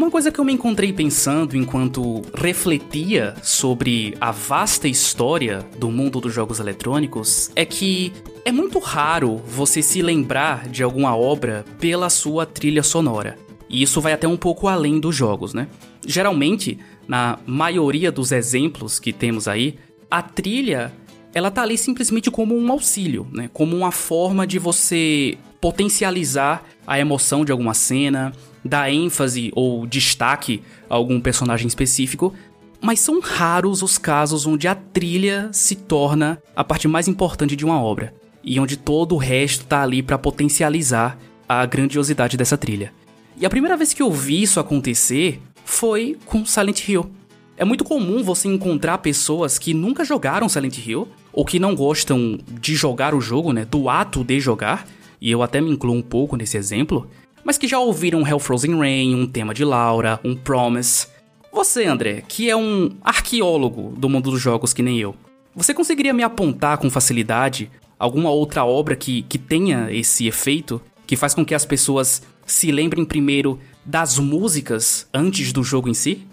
Uma coisa que eu me encontrei pensando enquanto refletia sobre a vasta história do mundo dos jogos eletrônicos é que é muito raro você se lembrar de alguma obra pela sua trilha sonora. E isso vai até um pouco além dos jogos, né? Geralmente, na maioria dos exemplos que temos aí, a trilha ela tá ali simplesmente como um auxílio, né? Como uma forma de você potencializar a emoção de alguma cena, dar ênfase ou destaque a algum personagem específico, mas são raros os casos onde a trilha se torna a parte mais importante de uma obra e onde todo o resto tá ali para potencializar a grandiosidade dessa trilha. E a primeira vez que eu vi isso acontecer foi com Silent Hill. É muito comum você encontrar pessoas que nunca jogaram Silent Hill ou que não gostam de jogar o jogo, né, do ato de jogar, e eu até me incluo um pouco nesse exemplo, mas que já ouviram Hell Frozen Rain, um tema de Laura, um Promise. Você, André, que é um arqueólogo do mundo dos jogos que nem eu, você conseguiria me apontar com facilidade alguma outra obra que, que tenha esse efeito, que faz com que as pessoas se lembrem primeiro das músicas antes do jogo em si?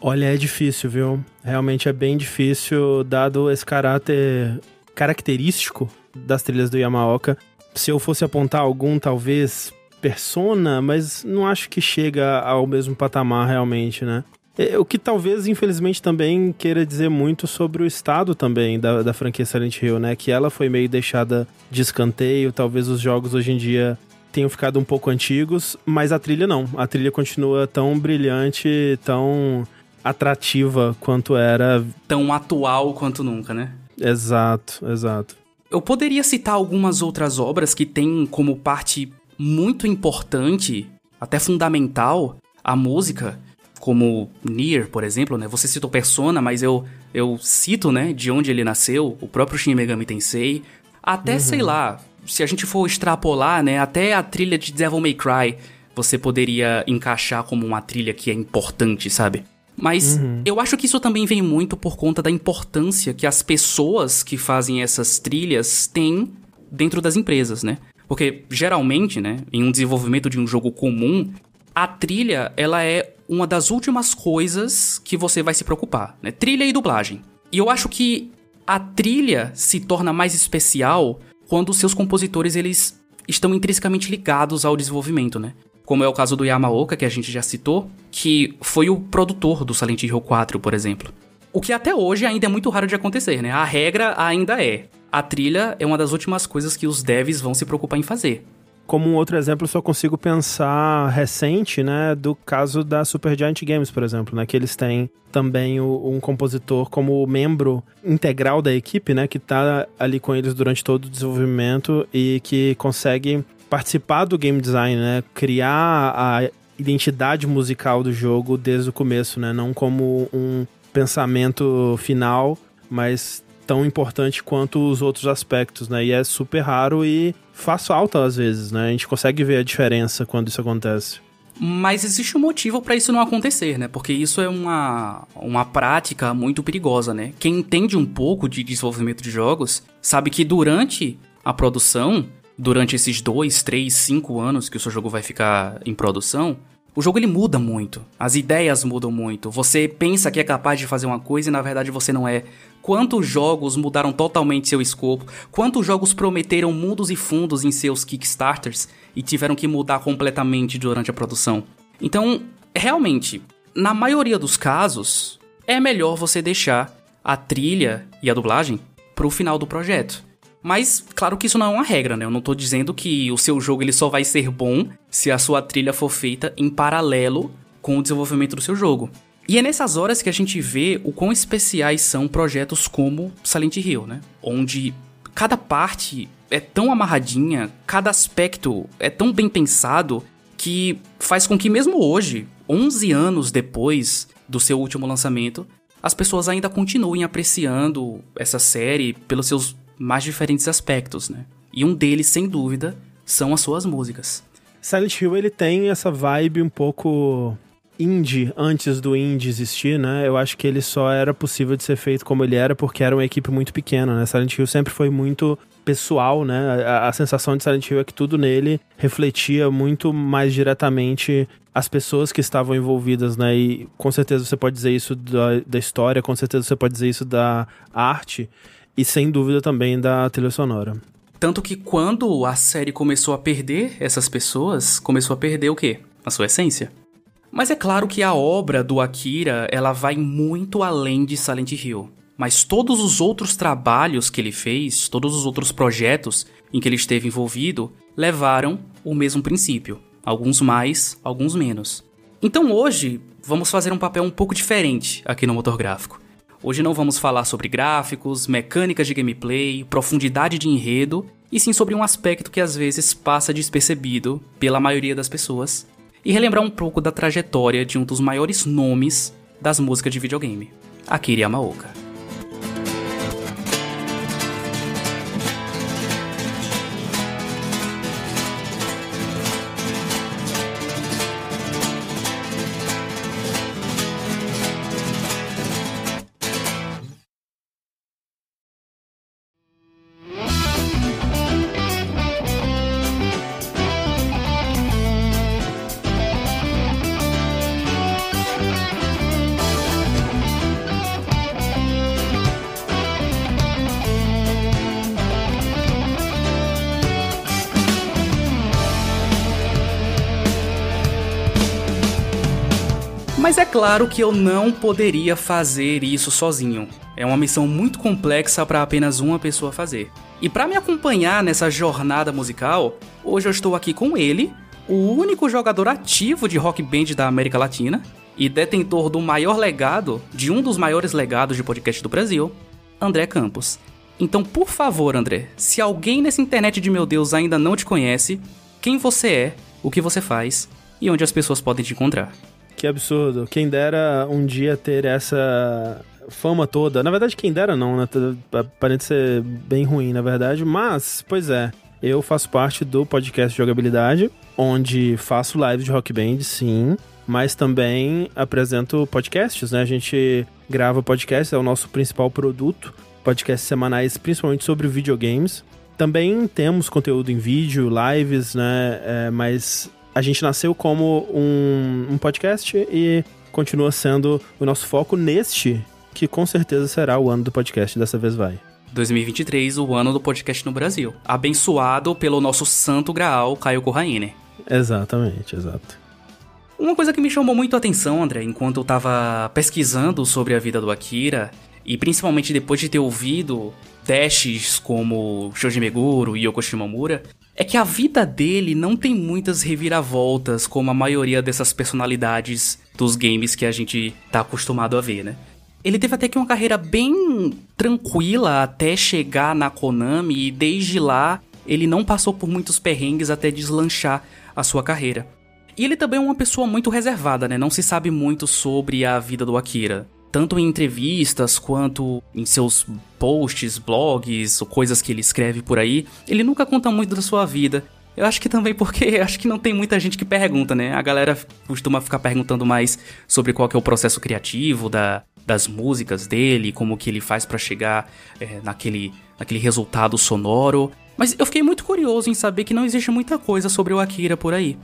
Olha, é difícil, viu? Realmente é bem difícil, dado esse caráter característico das trilhas do Yamaoka. Se eu fosse apontar algum, talvez Persona, mas não acho que chega ao mesmo patamar realmente, né? É, o que talvez, infelizmente, também queira dizer muito sobre o estado também da, da franquia Silent Hill, né? Que ela foi meio deixada de escanteio, talvez os jogos hoje em dia tenham ficado um pouco antigos, mas a trilha não. A trilha continua tão brilhante, tão atrativa quanto era. Tão atual quanto nunca, né? Exato, exato. Eu poderia citar algumas outras obras que têm como parte muito importante, até fundamental, a música, como Nier, por exemplo, né? Você citou Persona, mas eu, eu cito, né, de onde ele nasceu, o próprio Shin Megami Tensei, até, uhum. sei lá, se a gente for extrapolar, né, até a trilha de Devil May Cry, você poderia encaixar como uma trilha que é importante, sabe? Mas uhum. eu acho que isso também vem muito por conta da importância que as pessoas que fazem essas trilhas têm dentro das empresas, né? Porque geralmente, né, em um desenvolvimento de um jogo comum, a trilha, ela é uma das últimas coisas que você vai se preocupar, né? Trilha e dublagem. E eu acho que a trilha se torna mais especial quando os seus compositores eles estão intrinsecamente ligados ao desenvolvimento, né? Como é o caso do Yamaoka, que a gente já citou, que foi o produtor do Silent Hill 4, por exemplo. O que até hoje ainda é muito raro de acontecer, né? A regra ainda é: a trilha é uma das últimas coisas que os devs vão se preocupar em fazer. Como um outro exemplo, só consigo pensar recente, né, do caso da Supergiant Games, por exemplo, né, que eles têm também o, um compositor como membro integral da equipe, né, que está ali com eles durante todo o desenvolvimento e que consegue participar do game design, né, criar a identidade musical do jogo desde o começo, né, não como um pensamento final, mas tão importante quanto os outros aspectos, né? E é super raro e faz falta às vezes, né? A gente consegue ver a diferença quando isso acontece. Mas existe um motivo para isso não acontecer, né? Porque isso é uma, uma prática muito perigosa, né? Quem entende um pouco de desenvolvimento de jogos sabe que durante a produção, durante esses dois, três, cinco anos que o seu jogo vai ficar em produção, o jogo ele muda muito, as ideias mudam muito. Você pensa que é capaz de fazer uma coisa e na verdade você não é. Quantos jogos mudaram totalmente seu escopo? Quantos jogos prometeram mundos e fundos em seus Kickstarters e tiveram que mudar completamente durante a produção? Então, realmente, na maioria dos casos, é melhor você deixar a trilha e a dublagem pro final do projeto. Mas, claro que isso não é uma regra, né? Eu não tô dizendo que o seu jogo ele só vai ser bom se a sua trilha for feita em paralelo com o desenvolvimento do seu jogo. E é nessas horas que a gente vê o quão especiais são projetos como Silent Hill, né? Onde cada parte é tão amarradinha, cada aspecto é tão bem pensado que faz com que mesmo hoje, 11 anos depois do seu último lançamento, as pessoas ainda continuem apreciando essa série pelos seus mais diferentes aspectos, né? E um deles, sem dúvida, são as suas músicas. Silent Hill ele tem essa vibe um pouco indie antes do indie existir, né? Eu acho que ele só era possível de ser feito como ele era porque era uma equipe muito pequena, né? Silent Hill sempre foi muito pessoal, né? A, a, sensação de Silent Hill é que tudo nele refletia muito mais diretamente as pessoas que estavam envolvidas, né? E com certeza você pode dizer isso da, da história, com certeza você pode dizer isso da arte e sem dúvida também da trilha sonora. Tanto que quando a série começou a perder essas pessoas, começou a perder o quê? A sua essência. Mas é claro que a obra do Akira, ela vai muito além de Silent Hill. Mas todos os outros trabalhos que ele fez, todos os outros projetos em que ele esteve envolvido, levaram o mesmo princípio. Alguns mais, alguns menos. Então hoje, vamos fazer um papel um pouco diferente aqui no motor gráfico. Hoje não vamos falar sobre gráficos, mecânicas de gameplay, profundidade de enredo, e sim sobre um aspecto que às vezes passa despercebido pela maioria das pessoas, e relembrar um pouco da trajetória de um dos maiores nomes das músicas de videogame, Akira Yamaoka. Claro que eu não poderia fazer isso sozinho. É uma missão muito complexa para apenas uma pessoa fazer. E para me acompanhar nessa jornada musical, hoje eu estou aqui com ele, o único jogador ativo de rock band da América Latina e detentor do maior legado, de um dos maiores legados de podcast do Brasil, André Campos. Então, por favor, André, se alguém nessa internet de meu Deus ainda não te conhece, quem você é, o que você faz e onde as pessoas podem te encontrar. Que absurdo. Quem dera um dia ter essa fama toda. Na verdade, quem dera não, né? Aparente ser bem ruim, na verdade. Mas, pois é. Eu faço parte do podcast Jogabilidade, onde faço lives de Rock Band, sim. Mas também apresento podcasts, né? A gente grava podcasts, é o nosso principal produto. Podcasts semanais, principalmente sobre videogames. Também temos conteúdo em vídeo, lives, né? É, mas a gente nasceu como um, um podcast e continua sendo o nosso foco neste, que com certeza será o ano do podcast, dessa vez vai. 2023, o ano do podcast no Brasil. Abençoado pelo nosso santo graal, Caio Corraine. Exatamente, exato. Uma coisa que me chamou muito a atenção, André, enquanto eu tava pesquisando sobre a vida do Akira, e principalmente depois de ter ouvido dashes como Shoji Meguro e Yoko Shimomura, é que a vida dele não tem muitas reviravoltas como a maioria dessas personalidades dos games que a gente tá acostumado a ver, né? Ele teve até que uma carreira bem tranquila até chegar na Konami e desde lá ele não passou por muitos perrengues até deslanchar a sua carreira. E ele também é uma pessoa muito reservada, né? Não se sabe muito sobre a vida do Akira tanto em entrevistas quanto em seus posts, blogs ou coisas que ele escreve por aí, ele nunca conta muito da sua vida. Eu acho que também porque acho que não tem muita gente que pergunta, né? A galera costuma ficar perguntando mais sobre qual é o processo criativo da, das músicas dele, como que ele faz para chegar é, naquele, naquele resultado sonoro. Mas eu fiquei muito curioso em saber que não existe muita coisa sobre o Akira por aí.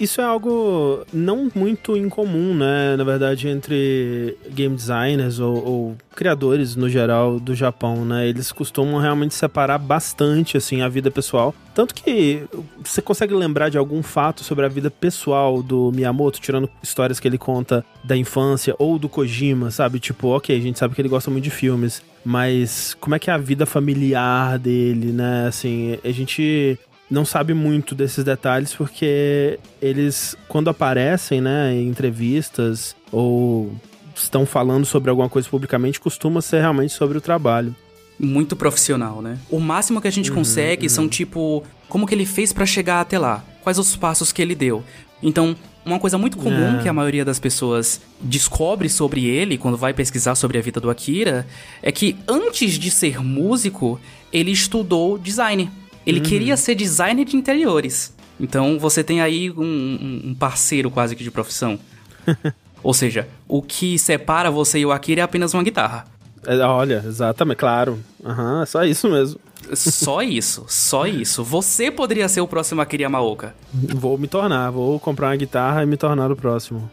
Isso é algo não muito incomum, né? Na verdade, entre game designers ou, ou, criadores no geral do Japão, né? Eles costumam realmente separar bastante, assim, a vida pessoal. Tanto que você consegue lembrar de algum fato sobre a vida pessoal do Miyamoto, tirando histórias que ele conta da infância ou do Kojima, sabe? Tipo, ok, a gente sabe que ele gosta muito de filmes, mas como é que é a vida familiar dele, né? Assim, a gente não sabe muito desses detalhes porque eles, quando aparecem, né, em entrevistas ou estão falando sobre alguma coisa publicamente, costuma ser realmente sobre o trabalho. Muito profissional, né? O máximo que a gente uhum, consegue uhum. são tipo, como que ele fez para chegar até lá? Quais os passos que ele deu? Então, uma coisa muito comum é. que a maioria das pessoas descobre sobre ele quando vai pesquisar sobre a vida do Akira é que antes de ser músico, ele estudou design. Ele uhum. queria ser designer de interiores. Então você tem aí um, um parceiro quase que de profissão. Ou seja, o que separa você e o Akira é apenas uma guitarra. É, olha, exatamente, claro. Aham, uhum, é só isso mesmo. Só isso, só isso. Você poderia ser o próximo Akira Yamaoka. Vou me tornar, vou comprar uma guitarra e me tornar o próximo.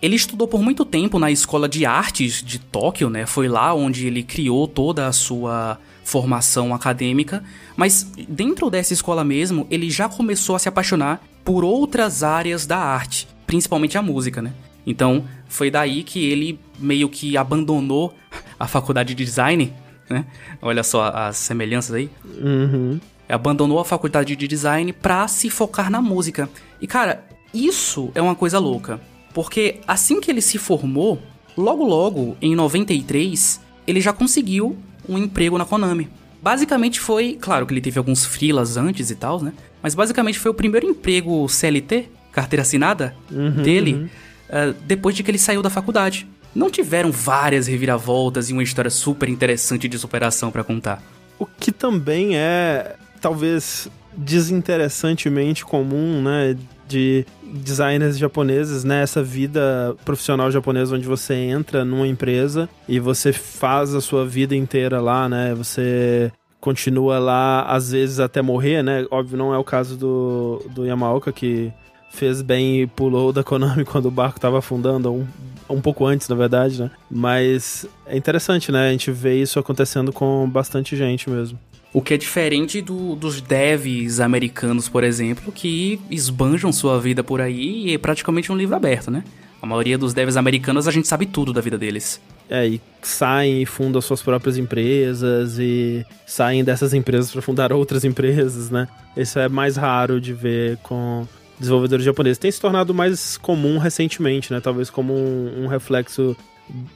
Ele estudou por muito tempo na Escola de Artes de Tóquio, né? Foi lá onde ele criou toda a sua formação acadêmica, mas dentro dessa escola mesmo, ele já começou a se apaixonar por outras áreas da arte, principalmente a música, né? Então, foi daí que ele meio que abandonou a faculdade de design, né? Olha só as semelhanças aí. Uhum. Abandonou a faculdade de design pra se focar na música. E cara, isso é uma coisa louca. Porque assim que ele se formou, logo logo, em 93, ele já conseguiu um emprego na Konami. Basicamente foi, claro que ele teve alguns freelas antes e tal, né? Mas basicamente foi o primeiro emprego CLT, carteira assinada, uhum, dele, uhum. Uh, depois de que ele saiu da faculdade. Não tiveram várias reviravoltas e uma história super interessante de superação para contar. O que também é, talvez, desinteressantemente comum, né? De designers japoneses, né? Essa vida profissional japonesa onde você entra numa empresa e você faz a sua vida inteira lá, né? Você continua lá, às vezes até morrer, né? Óbvio, não é o caso do, do Yamaoka, que fez bem e pulou da Konami quando o barco estava afundando, um, um pouco antes, na verdade, né? Mas é interessante, né? A gente vê isso acontecendo com bastante gente mesmo. O que é diferente do, dos devs americanos, por exemplo, que esbanjam sua vida por aí e é praticamente um livro aberto, né? A maioria dos devs americanos a gente sabe tudo da vida deles. É, e saem e fundam suas próprias empresas e saem dessas empresas para fundar outras empresas, né? Isso é mais raro de ver com desenvolvedores japoneses. Tem se tornado mais comum recentemente, né? Talvez como um, um reflexo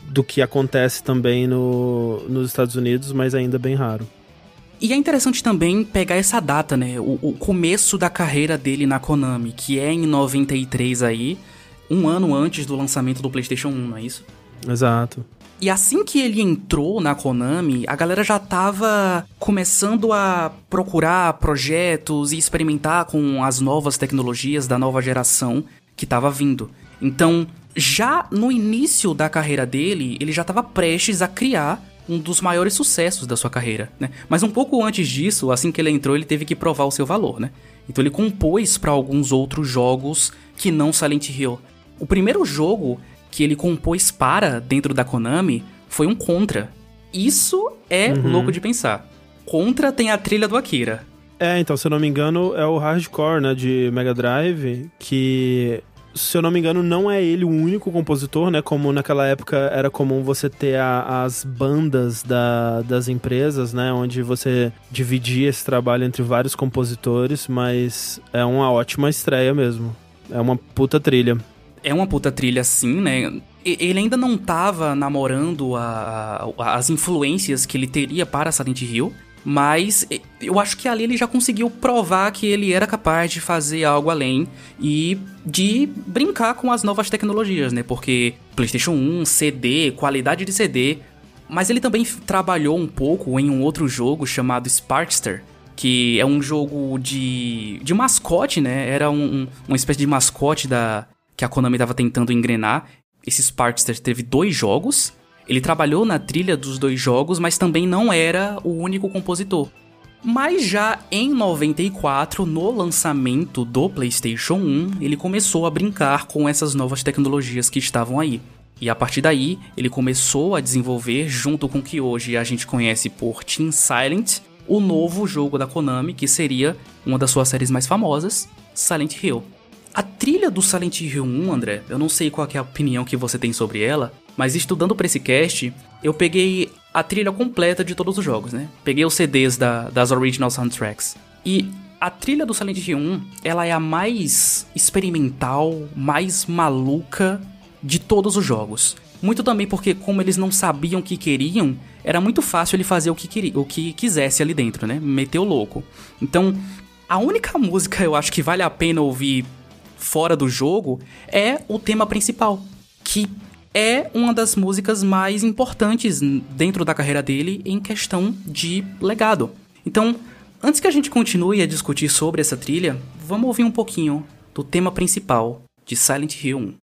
do que acontece também no, nos Estados Unidos, mas ainda bem raro. E é interessante também pegar essa data, né? O, o, começo da carreira dele na Konami, que é em 93 aí, um ano antes do lançamento do PlayStation 1, não é isso? Exato. E assim que ele entrou na Konami, a galera já tava começando a procurar projetos e experimentar com as novas tecnologias da nova geração que tava vindo. Então, já no início da carreira dele, ele já estava prestes a criar um dos maiores sucessos da sua carreira, né? Mas um pouco antes disso, assim que ele entrou, ele teve que provar o seu valor, né? Então ele compôs para alguns outros jogos que não Silent Hill. O primeiro jogo que ele compôs para dentro da Konami foi um Contra. Isso é uhum. louco de pensar. Contra tem a trilha do Akira. É, então, se eu não me engano, é o Hardcore, né, de Mega Drive, que se eu não me engano, não é ele o único compositor, né? Como naquela época era comum você ter a, as bandas da, das empresas, né? Onde você dividia esse trabalho entre vários compositores, mas é uma ótima estreia mesmo. É uma puta trilha. É uma puta trilha, sim, né? Ele ainda não tava namorando a, a, as influências que ele teria para Silent Hill, mas eu acho que ali ele já conseguiu provar que ele era capaz de fazer algo além e de brincar com as novas tecnologias, né? Porque PlayStation 1, CD, qualidade de CD. Mas ele também trabalhou um pouco em um outro jogo chamado Sparkster, que é um jogo de, de mascote, né? Era um, um, uma espécie de mascote da que a Konami estava tentando engrenar. Esse Sparkster teve dois jogos ele trabalhou na trilha dos dois jogos, mas também não era o único compositor. Mas já em 94, no lançamento do PlayStation 1, ele começou a brincar com essas novas tecnologias que estavam aí. E a partir daí, ele começou a desenvolver, junto com o que hoje a gente conhece por Team Silent, o novo jogo da Konami, que seria uma das suas séries mais famosas, Silent Hill. A trilha do Silent Hill 1, André, eu não sei qual é a opinião que você tem sobre ela, mas estudando para esse cast, eu peguei a trilha completa de todos os jogos, né? Peguei os CDs da, das original soundtracks. E a trilha do Silent Hill 1, ela é a mais experimental, mais maluca de todos os jogos. Muito também porque, como eles não sabiam o que queriam, era muito fácil ele fazer o que, queria, o que quisesse ali dentro, né? Meteu louco. Então, a única música eu acho que vale a pena ouvir fora do jogo é o tema principal. Que é uma das músicas mais importantes dentro da carreira dele em questão de legado. Então, antes que a gente continue a discutir sobre essa trilha, vamos ouvir um pouquinho do tema principal de Silent Hill 1.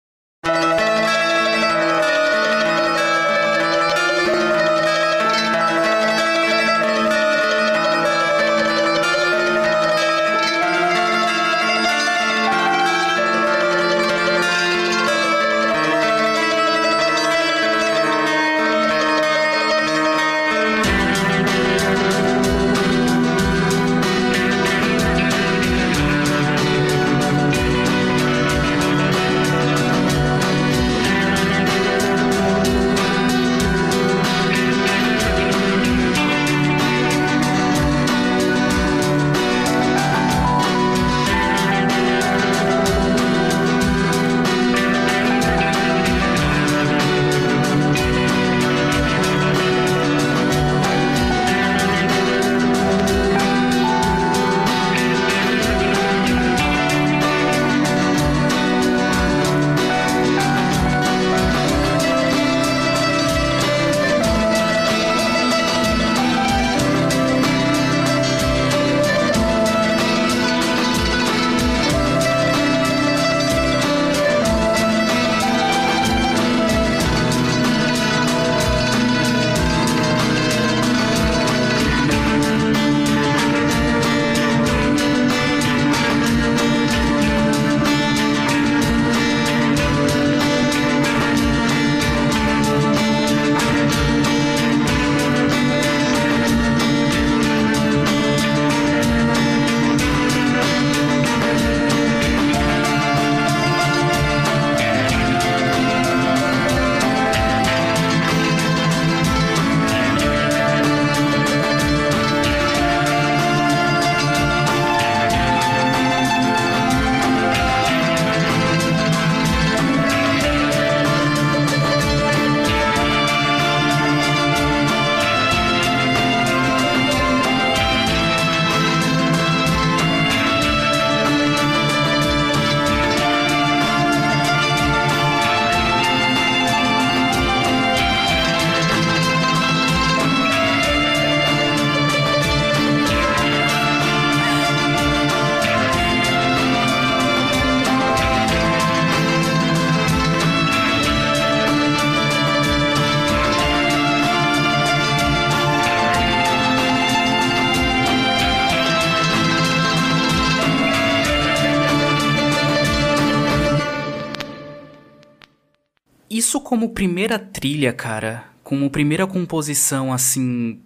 Como primeira trilha, cara, como primeira composição assim,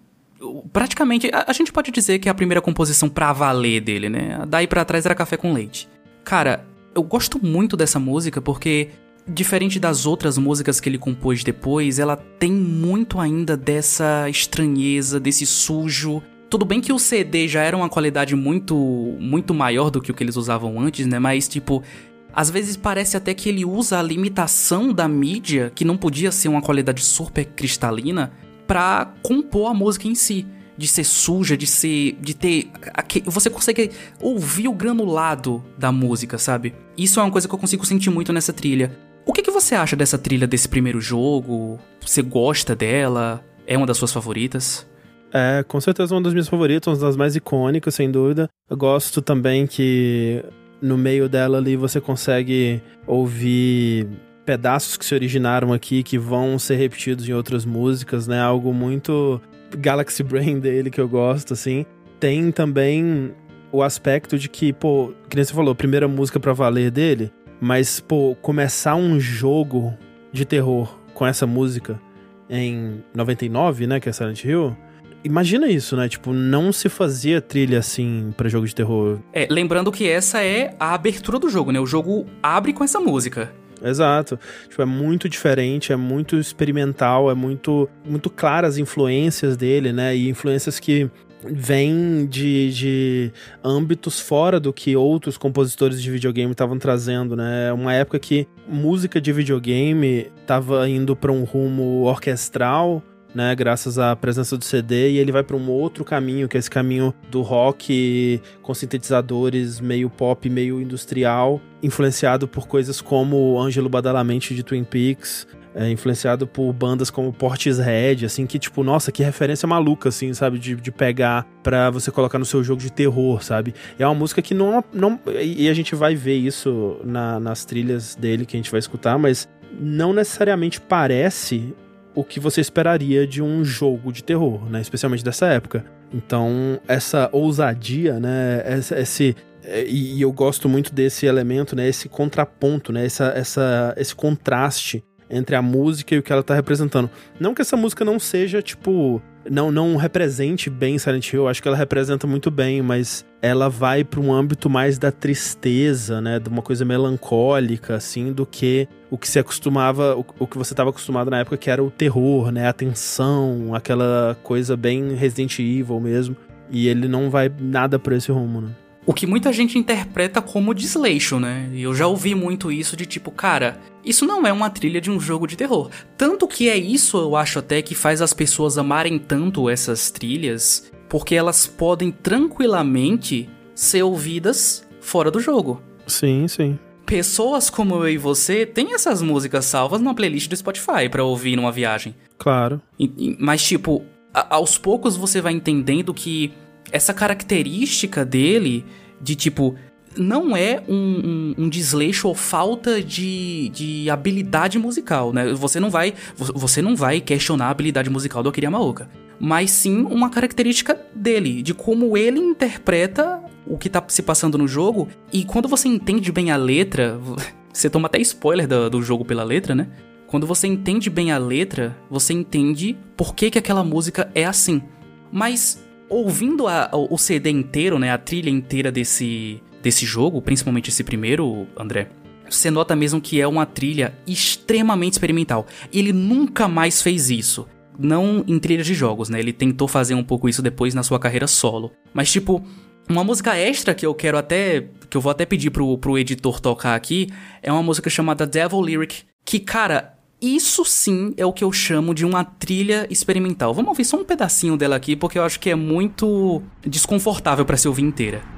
praticamente a, a gente pode dizer que é a primeira composição pra valer dele, né? Daí para trás era café com leite. Cara, eu gosto muito dessa música porque diferente das outras músicas que ele compôs depois, ela tem muito ainda dessa estranheza, desse sujo. Tudo bem que o CD já era uma qualidade muito muito maior do que o que eles usavam antes, né? Mas tipo, às vezes parece até que ele usa a limitação da mídia, que não podia ser uma qualidade super cristalina, para compor a música em si de ser suja, de ser. de ter. Você consegue ouvir o granulado da música, sabe? Isso é uma coisa que eu consigo sentir muito nessa trilha. O que, que você acha dessa trilha desse primeiro jogo? Você gosta dela? É uma das suas favoritas? É, com certeza uma das minhas favoritas, uma das mais icônicas, sem dúvida. Eu gosto também que no meio dela ali você consegue ouvir pedaços que se originaram aqui que vão ser repetidos em outras músicas, né? Algo muito Galaxy Brain dele que eu gosto, assim. Tem também o aspecto de que, pô, que nem você falou, primeira música para valer dele, mas, pô, começar um jogo de terror com essa música em 99, né, que é Silent Hill, imagina isso, né? Tipo, não se fazia trilha assim para jogo de terror. É, lembrando que essa é a abertura do jogo, né? O jogo abre com essa música. Exato. Tipo, é muito diferente, é muito experimental, é muito, muito claras as influências dele, né? E influências que vem de, de âmbitos fora do que outros compositores de videogame estavam trazendo, né? É uma época que música de videogame estava indo para um rumo orquestral, né, graças à presença do CD, e ele vai para um outro caminho, que é esse caminho do rock com sintetizadores meio pop, meio industrial, influenciado por coisas como Ângelo Badalamente de Twin Peaks, é, influenciado por bandas como Portishead, assim, que tipo, nossa, que referência maluca, assim, sabe, de, de pegar pra você colocar no seu jogo de terror, sabe? É uma música que não, não e a gente vai ver isso na, nas trilhas dele que a gente vai escutar, mas não necessariamente parece o que você esperaria de um jogo de terror, né? Especialmente dessa época. Então, essa ousadia, né? Esse, é, e eu gosto muito desse elemento, né? Esse contraponto, né? Essa, essa, esse contraste entre a música e o que ela tá representando. Não que essa música não seja, tipo, não não represente bem Silent Hill, acho que ela representa muito bem, mas ela vai para um âmbito mais da tristeza, né, de uma coisa melancólica assim, do que o que se acostumava, o, o que você estava acostumado na época que era o terror, né, a tensão, aquela coisa bem Resident Evil mesmo. E ele não vai nada por esse rumo, né? O que muita gente interpreta como desleixo, né? E eu já ouvi muito isso de tipo, cara, isso não é uma trilha de um jogo de terror. Tanto que é isso, eu acho até, que faz as pessoas amarem tanto essas trilhas, porque elas podem tranquilamente ser ouvidas fora do jogo. Sim, sim. Pessoas como eu e você têm essas músicas salvas numa playlist do Spotify para ouvir numa viagem. Claro. E, mas, tipo, a, aos poucos você vai entendendo que essa característica dele de tipo não é um, um, um, desleixo ou falta de, de habilidade musical, né? Você não vai você não vai questionar a habilidade musical do Akira Yamaoka, mas sim uma característica dele, de como ele interpreta o que tá se passando no jogo e quando você entende bem a letra, você toma até spoiler do, do jogo pela letra, né? Quando você entende bem a letra, você entende por que, que aquela música é assim. Mas ouvindo a, o CD inteiro, né, a trilha inteira desse, desse jogo, principalmente esse primeiro, André, você nota mesmo que é uma trilha extremamente experimental. Ele nunca mais fez isso. Não em trilhas de jogos, né? Ele tentou fazer um pouco isso depois na sua carreira solo. Mas, tipo, uma música extra que eu quero até. que eu vou até pedir pro, pro editor tocar aqui é uma música chamada Devil Lyric. Que, cara, isso sim é o que eu chamo de uma trilha experimental. Vamos ouvir só um pedacinho dela aqui, porque eu acho que é muito desconfortável para se ouvir inteira.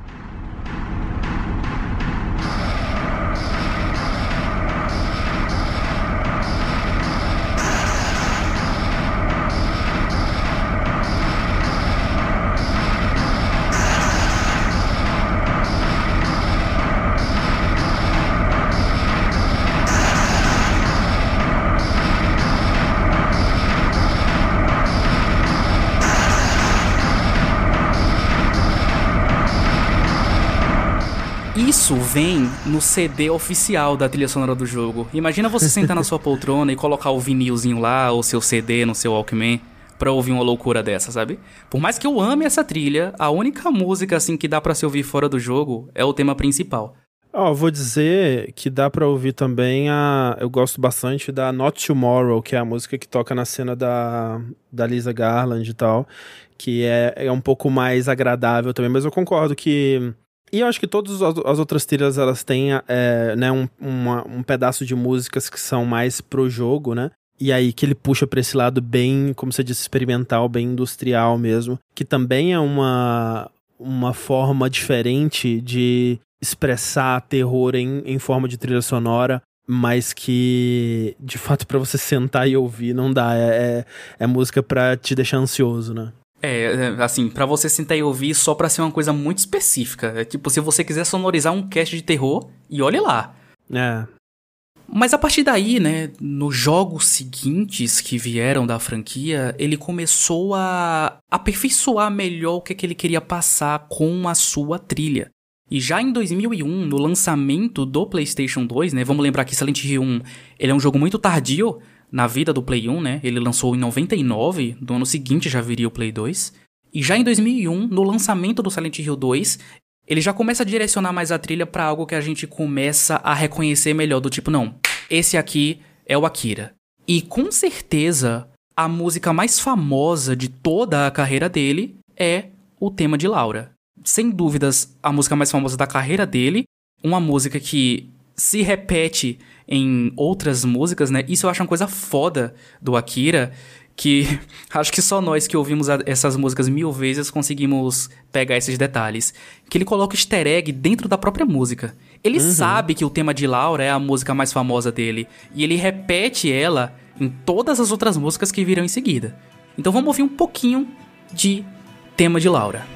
Isso vem no CD oficial da trilha sonora do jogo. Imagina você sentar na sua poltrona e colocar o vinilzinho lá, ou seu CD no seu Walkman, pra ouvir uma loucura dessa, sabe? Por mais que eu ame essa trilha, a única música assim que dá para se ouvir fora do jogo é o tema principal. Ó, oh, vou dizer que dá para ouvir também a. Eu gosto bastante da Not Tomorrow, que é a música que toca na cena da, da Lisa Garland e tal. Que é, é um pouco mais agradável também, mas eu concordo que. E eu acho que todas as outras trilhas elas têm é, né, um, uma, um pedaço de músicas que são mais pro jogo, né? E aí que ele puxa para esse lado bem, como você disse, experimental, bem industrial mesmo, que também é uma, uma forma diferente de expressar terror em, em forma de trilha sonora, mas que de fato para você sentar e ouvir não dá. É, é, é música para te deixar ansioso, né? É, é assim, para você sentar e ouvir só pra ser uma coisa muito específica. É tipo, se você quiser sonorizar um cast de terror, e olhe lá. É. Mas a partir daí, né, nos jogos seguintes que vieram da franquia, ele começou a aperfeiçoar melhor o que, é que ele queria passar com a sua trilha. E já em 2001, no lançamento do PlayStation 2, né, vamos lembrar que Silent Hill 1, ele é um jogo muito tardio na vida do Play 1, né? Ele lançou em 99, do ano seguinte já viria o Play 2. E já em 2001, no lançamento do Silent Hill 2, ele já começa a direcionar mais a trilha para algo que a gente começa a reconhecer melhor, do tipo, não, esse aqui é o Akira. E com certeza, a música mais famosa de toda a carreira dele é o tema de Laura sem dúvidas, a música mais famosa da carreira dele. Uma música que se repete em outras músicas, né? Isso eu acho uma coisa foda do Akira, que acho que só nós que ouvimos essas músicas mil vezes conseguimos pegar esses detalhes. Que ele coloca easter egg dentro da própria música. Ele uhum. sabe que o tema de Laura é a música mais famosa dele, e ele repete ela em todas as outras músicas que virão em seguida. Então vamos ouvir um pouquinho de tema de Laura.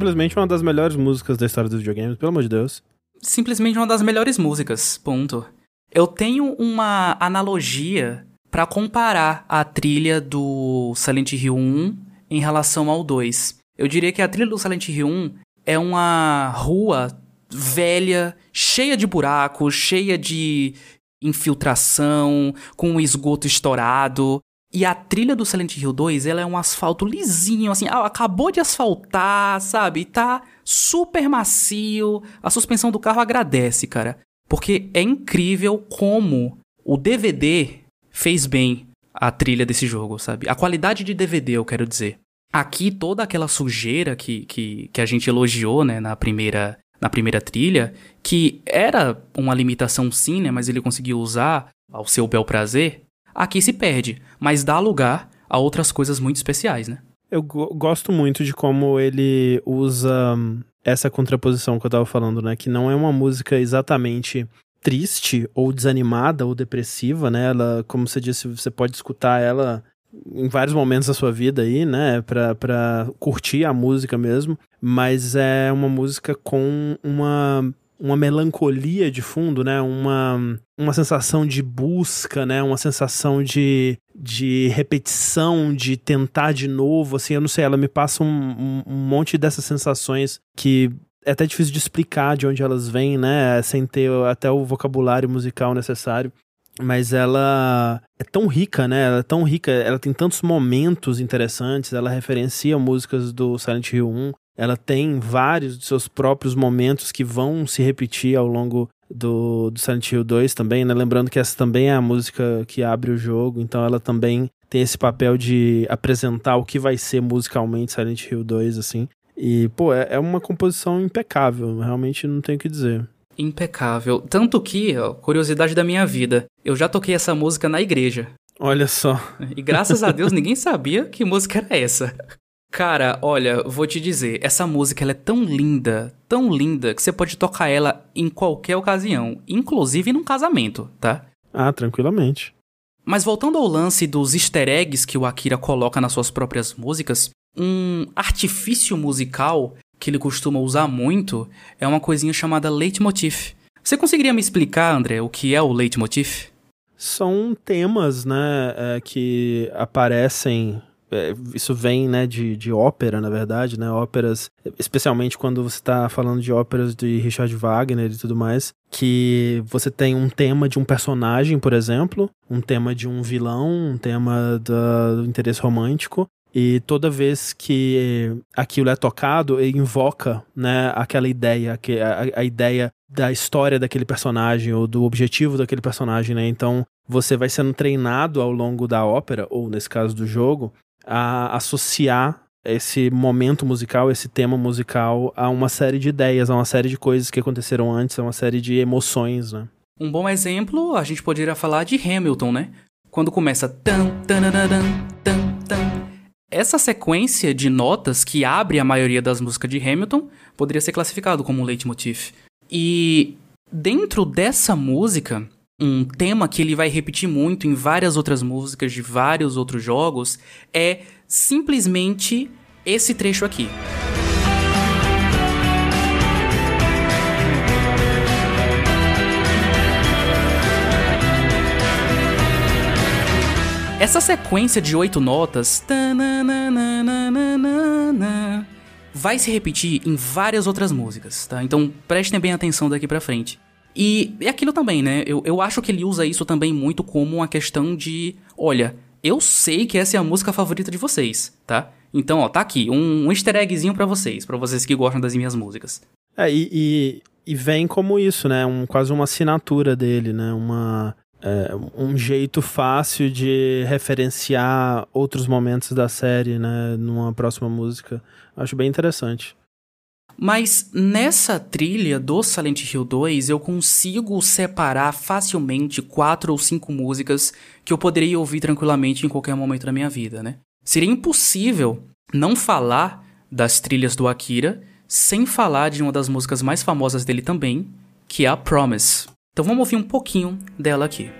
Simplesmente uma das melhores músicas da história dos videogames, pelo amor de Deus. Simplesmente uma das melhores músicas, ponto. Eu tenho uma analogia para comparar a trilha do Silent Hill 1 em relação ao 2. Eu diria que a trilha do Silent Hill 1 é uma rua velha, cheia de buracos, cheia de infiltração, com um esgoto estourado. E a trilha do Silent Hill 2, ela é um asfalto lisinho, assim, ah, acabou de asfaltar, sabe? Tá super macio. A suspensão do carro agradece, cara. Porque é incrível como o DVD fez bem a trilha desse jogo, sabe? A qualidade de DVD, eu quero dizer. Aqui, toda aquela sujeira que, que, que a gente elogiou, né, na primeira, na primeira trilha, que era uma limitação sim, né, mas ele conseguiu usar ao seu bel prazer, aqui se perde, mas dá lugar a outras coisas muito especiais, né? Eu gosto muito de como ele usa hum, essa contraposição que eu tava falando, né, que não é uma música exatamente triste ou desanimada ou depressiva, né? Ela, como você disse, você pode escutar ela em vários momentos da sua vida aí, né, pra, pra curtir a música mesmo, mas é uma música com uma uma melancolia de fundo, né? Uma, uma sensação de busca, né? Uma sensação de, de repetição, de tentar de novo, assim, eu não sei, ela me passa um, um, monte dessas sensações que é até difícil de explicar de onde elas vêm, né? Sem ter até o vocabulário musical necessário. Mas ela é tão rica, né? Ela é tão rica, ela tem tantos momentos interessantes, ela referencia músicas do Silent Hill 1, ela tem vários de seus próprios momentos que vão se repetir ao longo do, do Silent Hill 2 também, né? Lembrando que essa também é a música que abre o jogo, então ela também tem esse papel de apresentar o que vai ser musicalmente Silent Hill 2, assim. E, pô, é, é uma composição impecável, realmente não tenho o que dizer. Impecável. Tanto que, ó, curiosidade da minha vida, eu já toquei essa música na igreja. Olha só. E graças a Deus ninguém sabia que música era essa. Cara, olha, vou te dizer, essa música ela é tão linda, tão linda, que você pode tocar ela em qualquer ocasião, inclusive num casamento, tá? Ah, tranquilamente. Mas voltando ao lance dos easter eggs que o Akira coloca nas suas próprias músicas, um artifício musical que ele costuma usar muito é uma coisinha chamada leitmotiv. Você conseguiria me explicar, André, o que é o leitmotiv? São temas, né, é, que aparecem é, isso vem né, de, de ópera, na verdade, né? Óperas, especialmente quando você está falando de óperas de Richard Wagner e tudo mais, que você tem um tema de um personagem, por exemplo, um tema de um vilão, um tema do interesse romântico, e toda vez que aquilo é tocado, invoca né, aquela ideia, a, a ideia da história daquele personagem ou do objetivo daquele personagem, né? Então você vai sendo treinado ao longo da ópera, ou nesse caso do jogo, a associar esse momento musical, esse tema musical a uma série de ideias, a uma série de coisas que aconteceram antes, a uma série de emoções, né? Um bom exemplo, a gente poderia falar de Hamilton, né? Quando começa tan, tan, tan, essa sequência de notas que abre a maioria das músicas de Hamilton poderia ser classificado como um leitmotiv. E dentro dessa música, um tema que ele vai repetir muito em várias outras músicas de vários outros jogos é simplesmente esse trecho aqui. Essa sequência de oito notas vai se repetir em várias outras músicas, tá? Então prestem bem atenção daqui pra frente. E é aquilo também, né? Eu, eu acho que ele usa isso também muito como uma questão de: olha, eu sei que essa é a música favorita de vocês, tá? Então, ó, tá aqui, um, um easter eggzinho pra vocês, pra vocês que gostam das minhas músicas. É, e, e, e vem como isso, né? Um, quase uma assinatura dele, né? Uma é, um jeito fácil de referenciar outros momentos da série, né, numa próxima música. Acho bem interessante. Mas nessa trilha do Silent Hill 2 eu consigo separar facilmente quatro ou cinco músicas que eu poderia ouvir tranquilamente em qualquer momento da minha vida, né? Seria impossível não falar das trilhas do Akira sem falar de uma das músicas mais famosas dele também, que é a Promise. Então vamos ouvir um pouquinho dela aqui.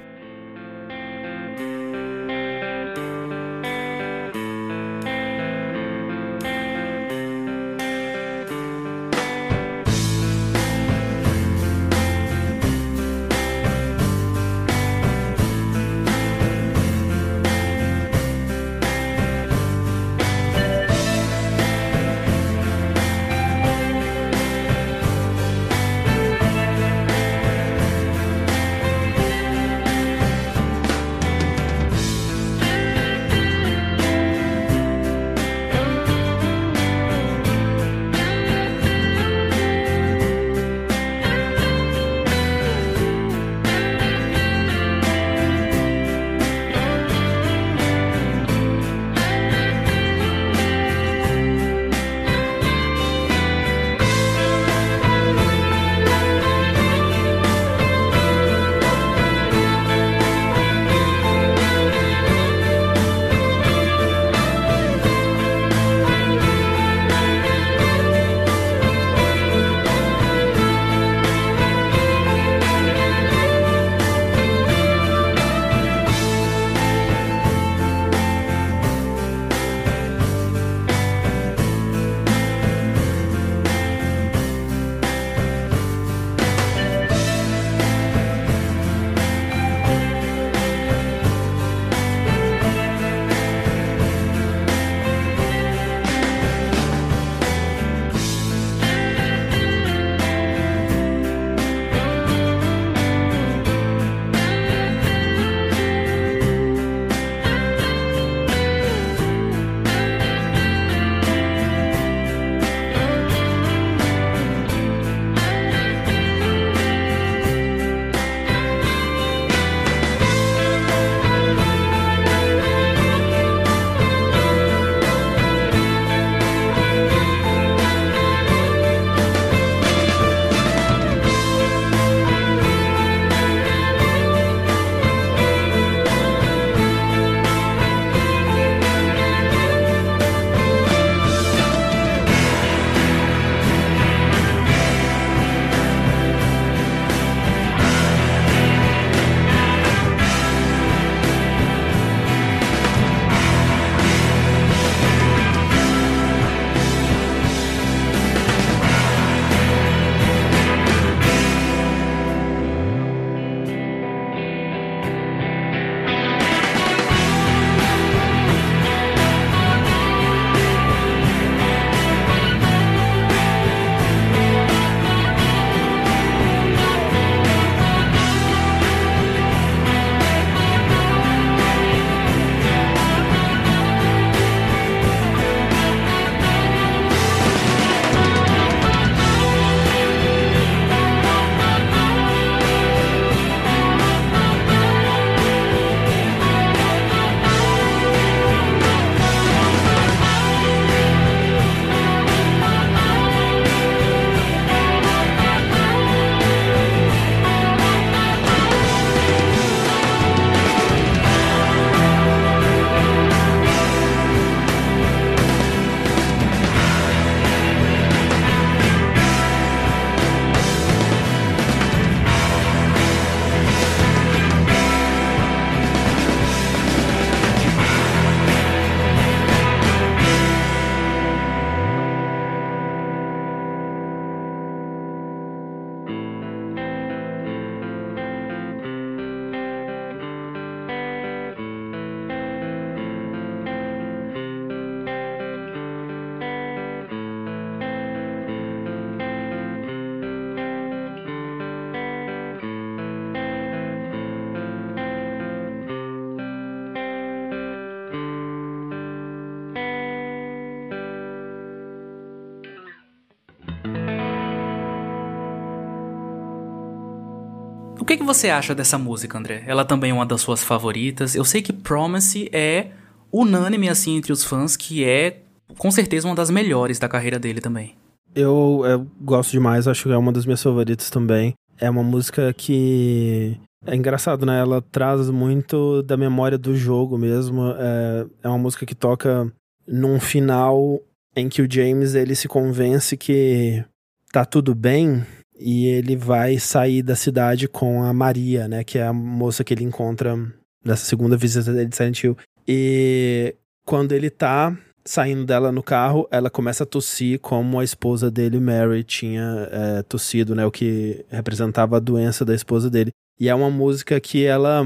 Que, você acha dessa música, André? Ela também é uma das suas favoritas. Eu sei que Promise é unânime assim entre os fãs que é com certeza uma das melhores da carreira dele também. Eu, eu gosto demais, acho que é uma das minhas favoritas também. É uma música que é engraçado, né? Ela traz muito da memória do jogo mesmo. É, é uma música que toca num final em que o James ele se convence que tá tudo bem e ele vai sair da cidade com a Maria, né? Que é a moça que ele encontra nessa segunda visita dele de Silent Hill. E quando ele tá saindo dela no carro, ela começa a tossir como a esposa dele, Mary, tinha é, tossido, né? O que representava a doença da esposa dele. E é uma música que ela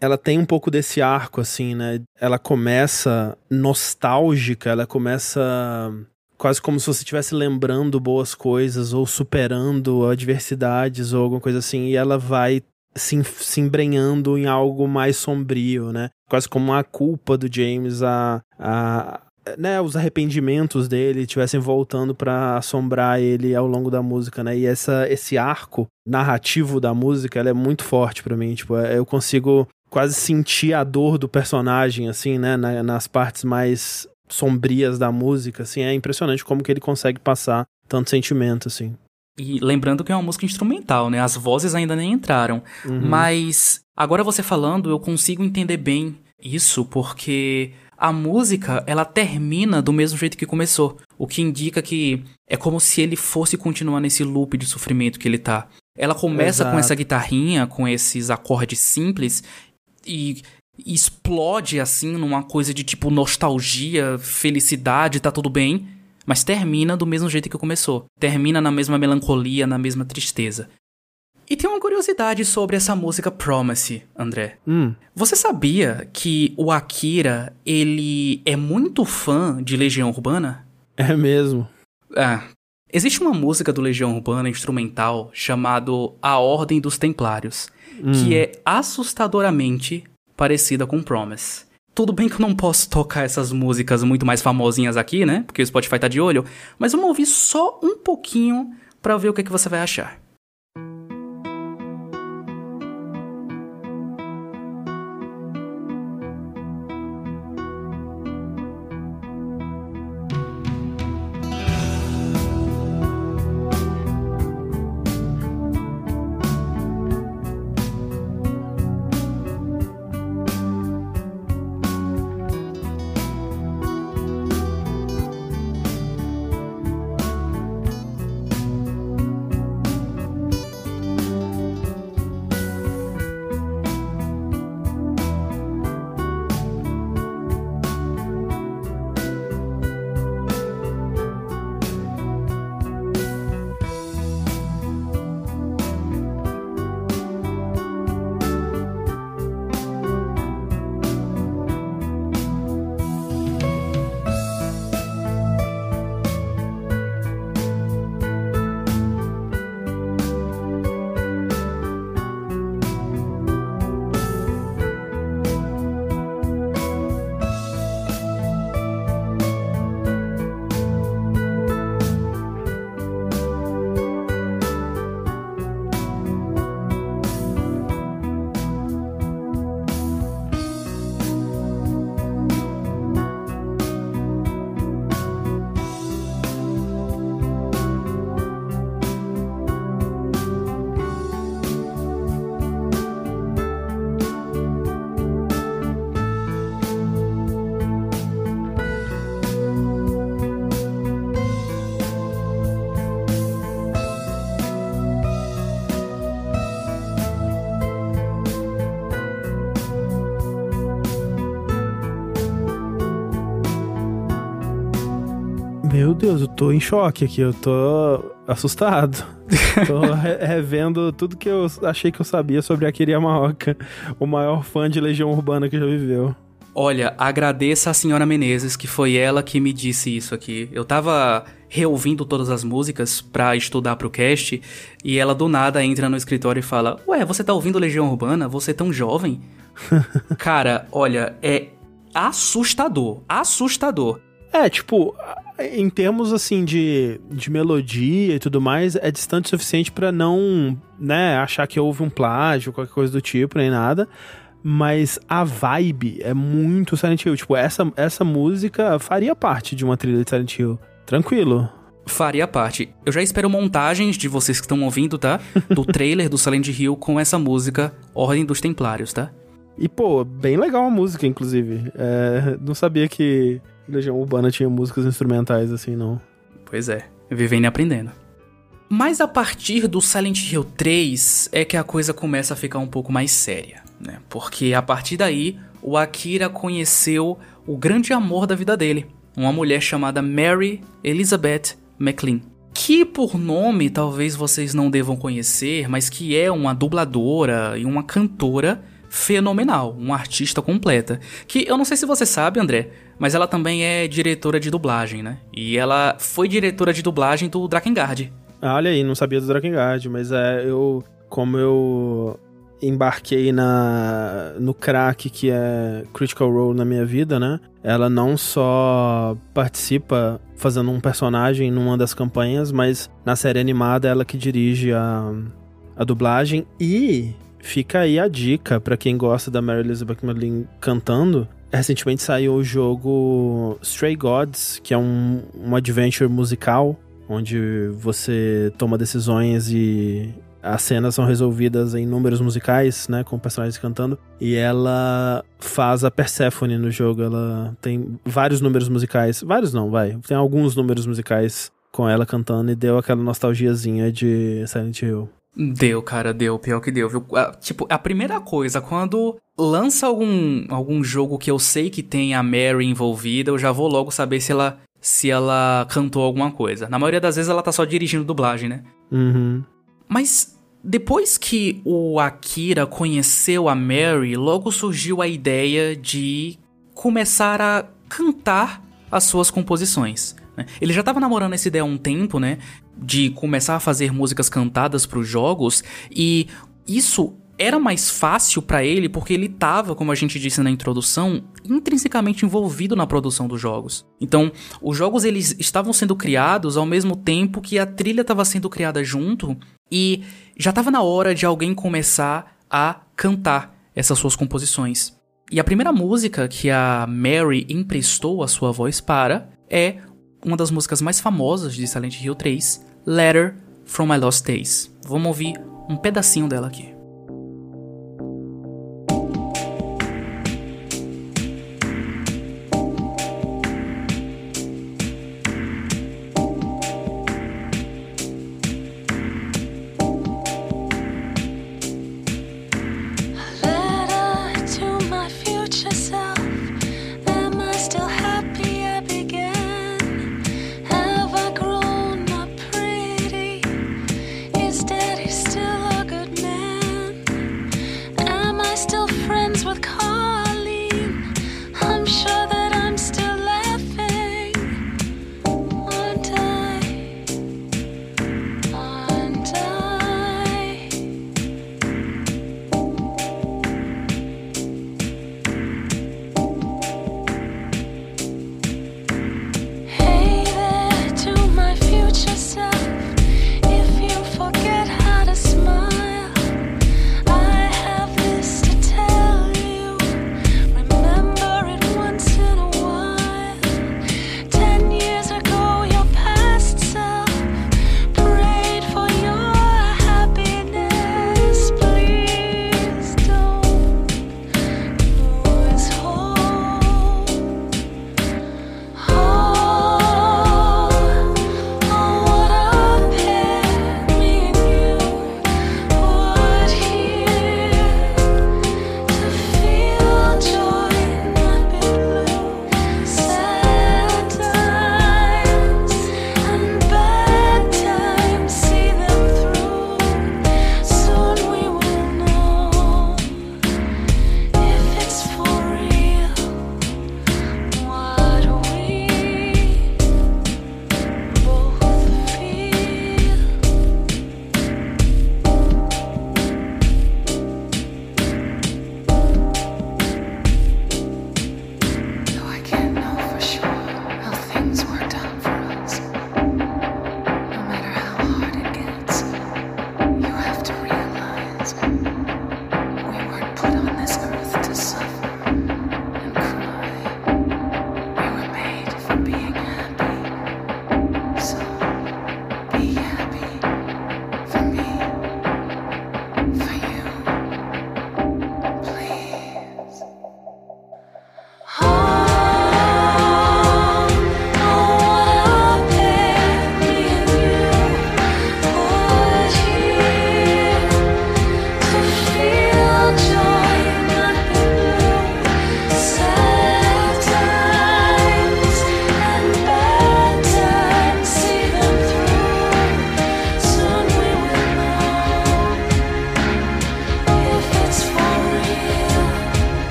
ela tem um pouco desse arco assim, né? Ela começa nostálgica, ela começa quase como se você estivesse lembrando boas coisas ou superando adversidades ou alguma coisa assim, e ela vai se, se embrenhando em algo mais sombrio, né? Quase como a culpa do James, a, a, né, os arrependimentos dele estivessem voltando para assombrar ele ao longo da música, né? E essa, esse arco narrativo da música, ela é muito forte para mim, tipo, é, eu consigo quase sentir a dor do personagem assim, né, Na, nas partes mais sombrias da música, assim, é impressionante como que ele consegue passar tanto sentimento assim. E lembrando que é uma música instrumental, né? As vozes ainda nem entraram. Uhum. Mas agora você falando, eu consigo entender bem isso, porque a música ela termina do mesmo jeito que começou, o que indica que é como se ele fosse continuar nesse loop de sofrimento que ele tá. Ela começa Exato. com essa guitarrinha, com esses acordes simples e explode assim numa coisa de tipo nostalgia, felicidade, tá tudo bem, mas termina do mesmo jeito que começou. Termina na mesma melancolia, na mesma tristeza. E tem uma curiosidade sobre essa música Promise, André. Hum. Você sabia que o Akira, ele é muito fã de Legião Urbana? É mesmo. Ah. Existe uma música do Legião Urbana instrumental chamado A Ordem dos Templários, hum. que é assustadoramente parecida com Promise. Tudo bem que eu não posso tocar essas músicas muito mais famosinhas aqui, né? Porque o Spotify tá de olho, mas vamos ouvir só um pouquinho para ver o que, é que você vai achar. Deus, eu tô em choque aqui, eu tô assustado. tô re revendo tudo que eu achei que eu sabia sobre Akira Yamaoka, o maior fã de Legião Urbana que já viveu. Olha, agradeça a senhora Menezes, que foi ela que me disse isso aqui. Eu tava reouvindo todas as músicas pra estudar pro cast, e ela do nada entra no escritório e fala: Ué, você tá ouvindo Legião Urbana? Você é tão jovem? Cara, olha, é assustador. Assustador. É, tipo, em termos assim de, de melodia e tudo mais, é distante o suficiente para não, né, achar que houve um plágio, qualquer coisa do tipo, nem nada. Mas a vibe é muito Silent Hill. Tipo, essa, essa música faria parte de uma trilha de Silent Hill. Tranquilo. Faria parte. Eu já espero montagens de vocês que estão ouvindo, tá? Do trailer do Silent Hill com essa música Ordem dos Templários, tá? E, pô, bem legal a música, inclusive. É, não sabia que Legião Urbana tinha músicas instrumentais assim, não. Pois é, vivendo e aprendendo. Mas a partir do Silent Hill 3 é que a coisa começa a ficar um pouco mais séria, né? Porque a partir daí, o Akira conheceu o grande amor da vida dele, uma mulher chamada Mary Elizabeth McLean. Que por nome talvez vocês não devam conhecer, mas que é uma dubladora e uma cantora fenomenal, uma artista completa. Que eu não sei se você sabe, André, mas ela também é diretora de dublagem, né? E ela foi diretora de dublagem do Drakengard. Ah, olha aí, não sabia do Drakengard, mas é, eu. Como eu embarquei na no crack que é Critical Role na minha vida, né? Ela não só participa fazendo um personagem numa das campanhas, mas na série animada ela que dirige a, a dublagem e fica aí a dica para quem gosta da Mary Elizabeth McLean cantando. Recentemente saiu o jogo Stray Gods, que é um, um adventure musical, onde você toma decisões e as cenas são resolvidas em números musicais, né, com personagens cantando, e ela faz a Persephone no jogo, ela tem vários números musicais, vários não, vai, tem alguns números musicais com ela cantando e deu aquela nostalgiazinha de Silent Hill. Deu, cara, deu. Pior que deu, viu? Tipo, a primeira coisa, quando lança algum, algum jogo que eu sei que tem a Mary envolvida, eu já vou logo saber se ela se ela cantou alguma coisa. Na maioria das vezes ela tá só dirigindo dublagem, né? Uhum. Mas depois que o Akira conheceu a Mary, logo surgiu a ideia de começar a cantar as suas composições. Né? Ele já estava namorando essa ideia há um tempo, né? De começar a fazer músicas cantadas para os jogos e isso era mais fácil para ele porque ele estava, como a gente disse na introdução, intrinsecamente envolvido na produção dos jogos. Então, os jogos eles estavam sendo criados ao mesmo tempo que a trilha estava sendo criada junto e já estava na hora de alguém começar a cantar essas suas composições. E a primeira música que a Mary emprestou a sua voz para é uma das músicas mais famosas de Silent Hill 3, Letter from My Lost Days. Vamos ouvir um pedacinho dela aqui.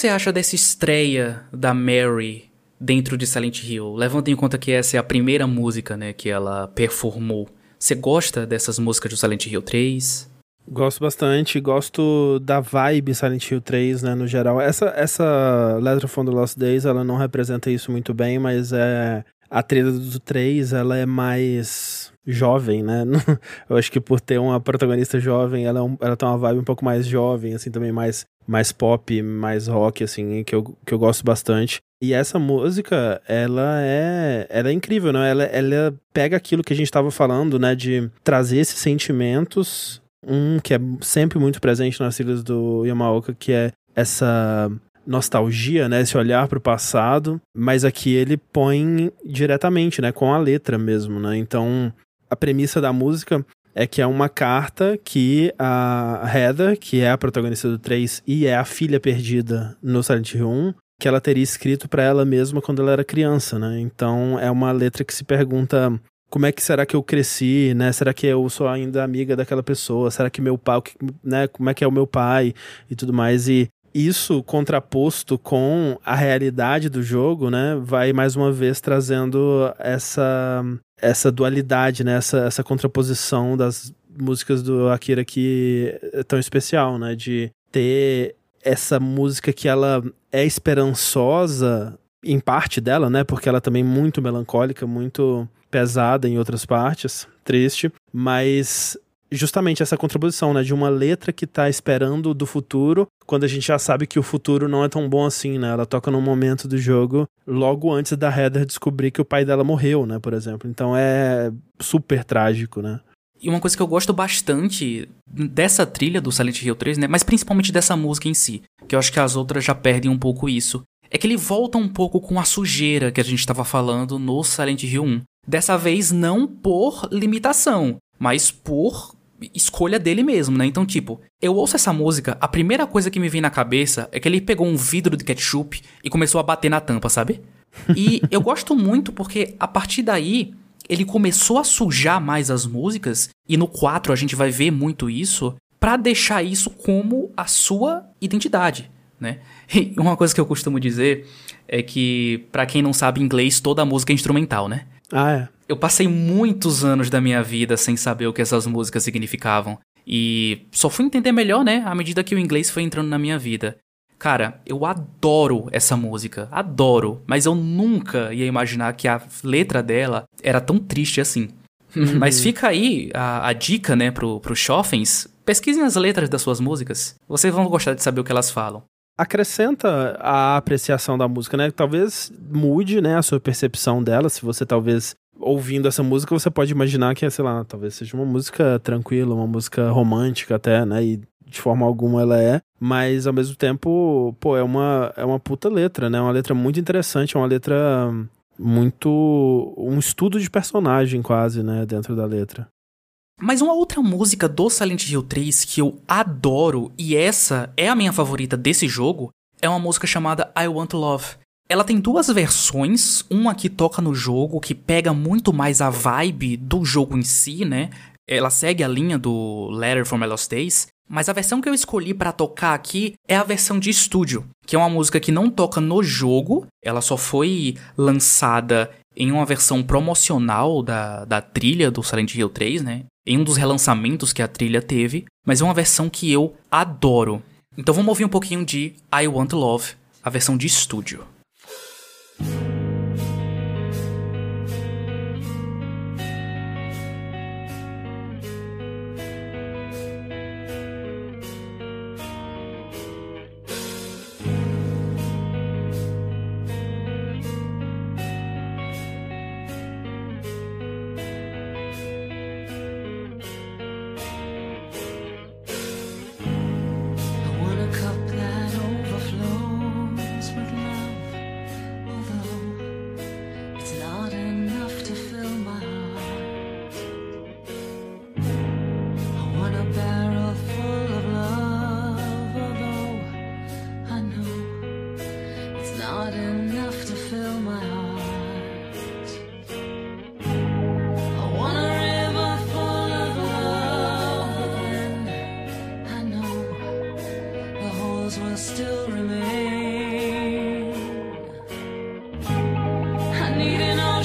Você acha dessa estreia da Mary dentro de Silent Hill? Levando em conta que essa é a primeira música, né, que ela performou. Você gosta dessas músicas do Silent Hill 3? Gosto bastante, gosto da vibe Silent Hill 3, né, no geral. Essa, essa Letter from the Lost Days, ela não representa isso muito bem, mas é a trilha do 3, ela é mais jovem, né? Eu acho que por ter uma protagonista jovem, ela, é um, ela tem uma vibe um pouco mais jovem, assim, também mais mais pop, mais rock, assim, que eu, que eu gosto bastante. E essa música, ela é, ela é incrível, né? Ela, ela pega aquilo que a gente estava falando, né? De trazer esses sentimentos, um que é sempre muito presente nas trilhas do Yamaoka, que é essa nostalgia, né, esse olhar para o passado, mas aqui ele põe diretamente, né, com a letra mesmo, né? Então, a premissa da música é que é uma carta que a Heather, que é a protagonista do 3 e é a filha perdida no Silent Hill 1, que ela teria escrito para ela mesma quando ela era criança, né? Então é uma letra que se pergunta como é que será que eu cresci, né? Será que eu sou ainda amiga daquela pessoa? Será que meu pai, né? Como é que é o meu pai e tudo mais? E isso contraposto com a realidade do jogo, né, vai mais uma vez trazendo essa essa dualidade, né, essa, essa contraposição das músicas do Akira que é tão especial, né, de ter essa música que ela é esperançosa em parte dela, né, porque ela também é muito melancólica, muito pesada em outras partes, triste, mas justamente essa contribuição, né, de uma letra que tá esperando do futuro, quando a gente já sabe que o futuro não é tão bom assim, né? Ela toca num momento do jogo logo antes da Heather descobrir que o pai dela morreu, né, por exemplo. Então é super trágico, né? E uma coisa que eu gosto bastante dessa trilha do Silent Hill 3, né, mas principalmente dessa música em si, que eu acho que as outras já perdem um pouco isso, é que ele volta um pouco com a sujeira que a gente estava falando no Silent Hill 1. Dessa vez não por limitação, mas por escolha dele mesmo, né? Então, tipo, eu ouço essa música, a primeira coisa que me vem na cabeça é que ele pegou um vidro de ketchup e começou a bater na tampa, sabe? E eu gosto muito porque a partir daí ele começou a sujar mais as músicas e no 4 a gente vai ver muito isso para deixar isso como a sua identidade, né? E uma coisa que eu costumo dizer é que para quem não sabe inglês, toda música é instrumental, né? Ah, é. Eu passei muitos anos da minha vida sem saber o que essas músicas significavam. E só fui entender melhor, né, à medida que o inglês foi entrando na minha vida. Cara, eu adoro essa música, adoro, mas eu nunca ia imaginar que a letra dela era tão triste assim. mas fica aí a, a, dica, né, pro, pro Choffens, pesquisem as letras das suas músicas, vocês vão gostar de saber o que elas falam acrescenta a apreciação da música, né? Talvez mude, né, a sua percepção dela, se você talvez ouvindo essa música, você pode imaginar que, sei lá, talvez seja uma música tranquila, uma música romântica até, né? E de forma alguma ela é, mas ao mesmo tempo, pô, é uma, é uma puta letra, né? Uma letra muito interessante, uma letra muito. um estudo de personagem quase, né? Dentro da letra. Mas uma outra música do Silent Hill 3 que eu adoro, e essa é a minha favorita desse jogo, é uma música chamada I Want Love, Ela tem duas versões, uma que toca no jogo, que pega muito mais a vibe do jogo em si, né? Ela segue a linha do Letter from Lost Days, mas a versão que eu escolhi para tocar aqui é a versão de estúdio, que é uma música que não toca no jogo, ela só foi lançada em uma versão promocional da, da trilha do Silent Hill 3, né? Em um dos relançamentos que a trilha teve, mas é uma versão que eu adoro. Então vamos ouvir um pouquinho de I Want Love, a versão de estúdio. Eu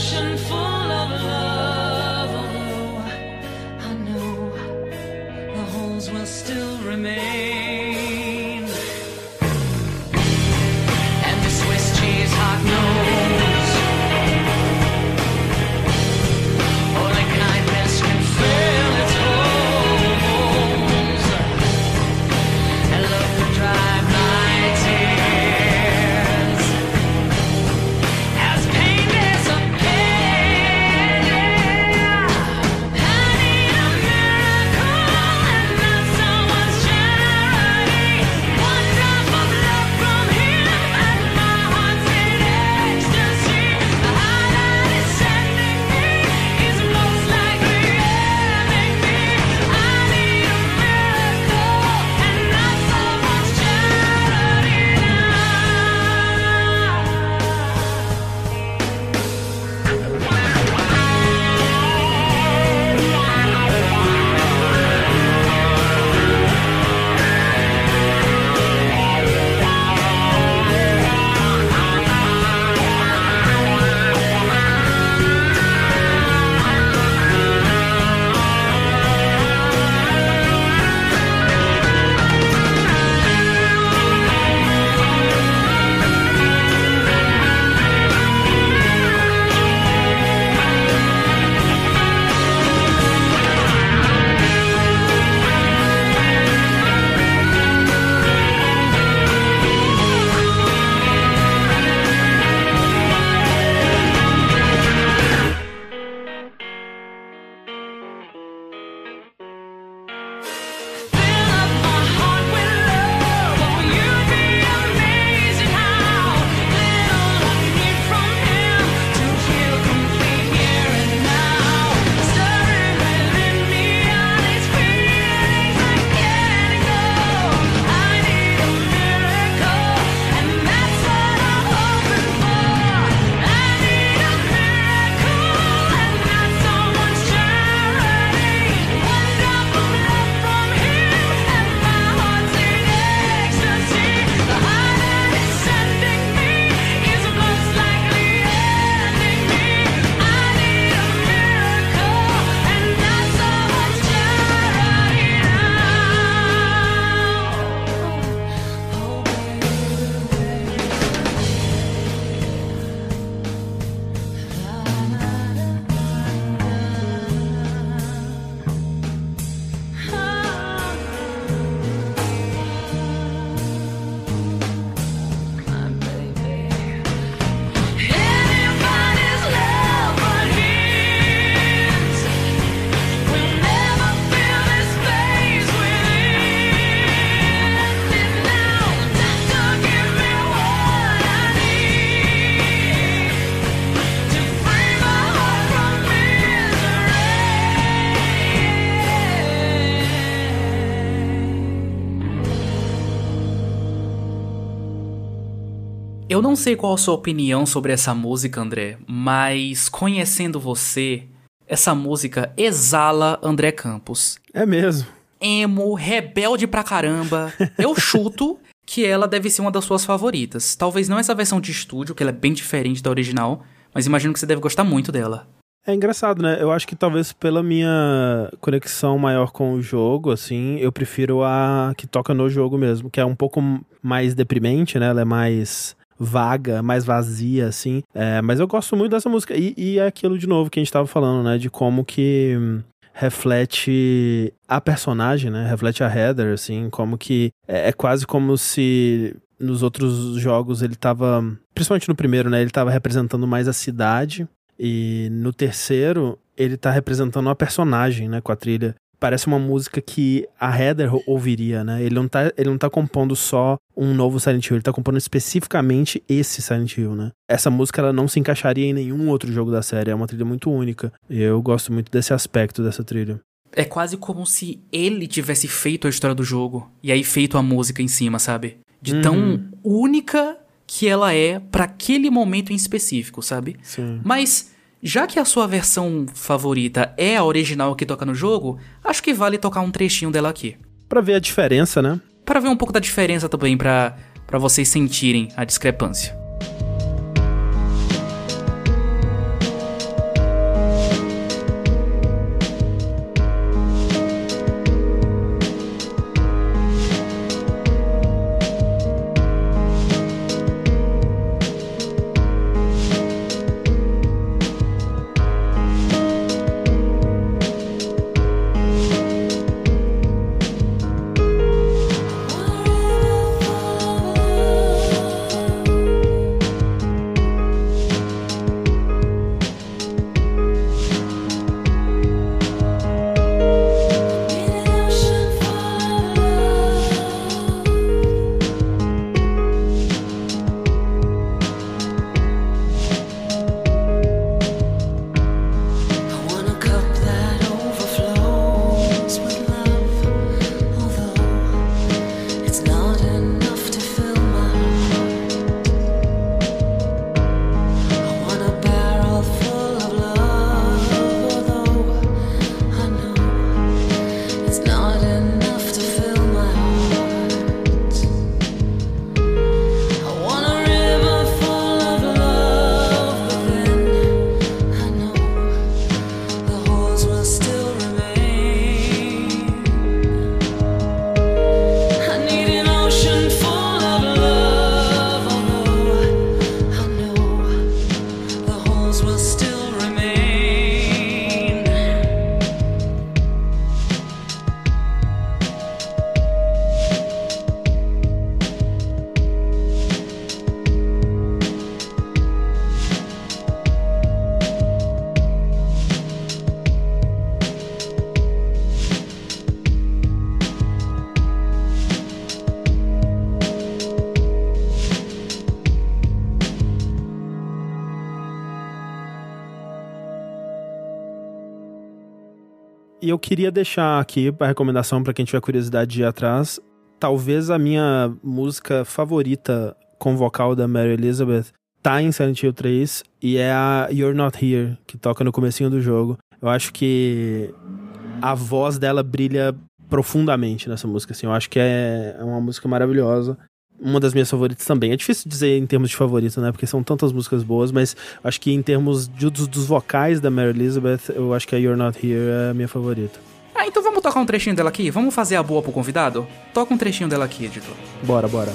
尘封 não sei qual a sua opinião sobre essa música, André, mas conhecendo você, essa música exala André Campos. É mesmo. Emo, rebelde pra caramba. Eu chuto que ela deve ser uma das suas favoritas. Talvez não essa versão de estúdio, que ela é bem diferente da original, mas imagino que você deve gostar muito dela. É engraçado, né? Eu acho que talvez pela minha conexão maior com o jogo, assim, eu prefiro a que toca no jogo mesmo, que é um pouco mais deprimente, né? Ela é mais vaga, mais vazia, assim. É, mas eu gosto muito dessa música. E, e é aquilo de novo que a gente tava falando, né? De como que hum, reflete a personagem, né? Reflete a Heather, assim, como que é, é quase como se nos outros jogos ele tava, principalmente no primeiro, né? Ele tava representando mais a cidade e no terceiro, ele tá representando uma personagem, né, com a trilha. Parece uma música que a Heather ouviria, né? Ele não, tá, ele não tá compondo só um novo Silent Hill, ele tá compondo especificamente esse Silent Hill, né? Essa música ela não se encaixaria em nenhum outro jogo da série, é uma trilha muito única. E eu gosto muito desse aspecto dessa trilha. É quase como se ele tivesse feito a história do jogo e aí feito a música em cima, sabe? De tão uhum. única que ela é para aquele momento em específico, sabe? Sim. Mas já que a sua versão favorita é a original que toca no jogo, acho que vale tocar um trechinho dela aqui. Para ver a diferença, né? Para ver um pouco da diferença também para para vocês sentirem a discrepância. E eu queria deixar aqui a recomendação para quem tiver curiosidade de ir atrás. Talvez a minha música favorita com vocal da Mary Elizabeth tá em Silent Hill 3 e é a You're Not Here, que toca no comecinho do jogo. Eu acho que a voz dela brilha profundamente nessa música, assim. Eu acho que é, é uma música maravilhosa uma das minhas favoritas também. É difícil dizer em termos de favorita, né? Porque são tantas músicas boas, mas acho que em termos de, dos, dos, vocais da Mary Elizabeth, eu acho que a You're Not Here é a minha favorita. Ah, então vamos tocar um trechinho dela aqui? Vamos fazer a boa pro convidado? Toca um trechinho dela aqui, editor. Bora, bora.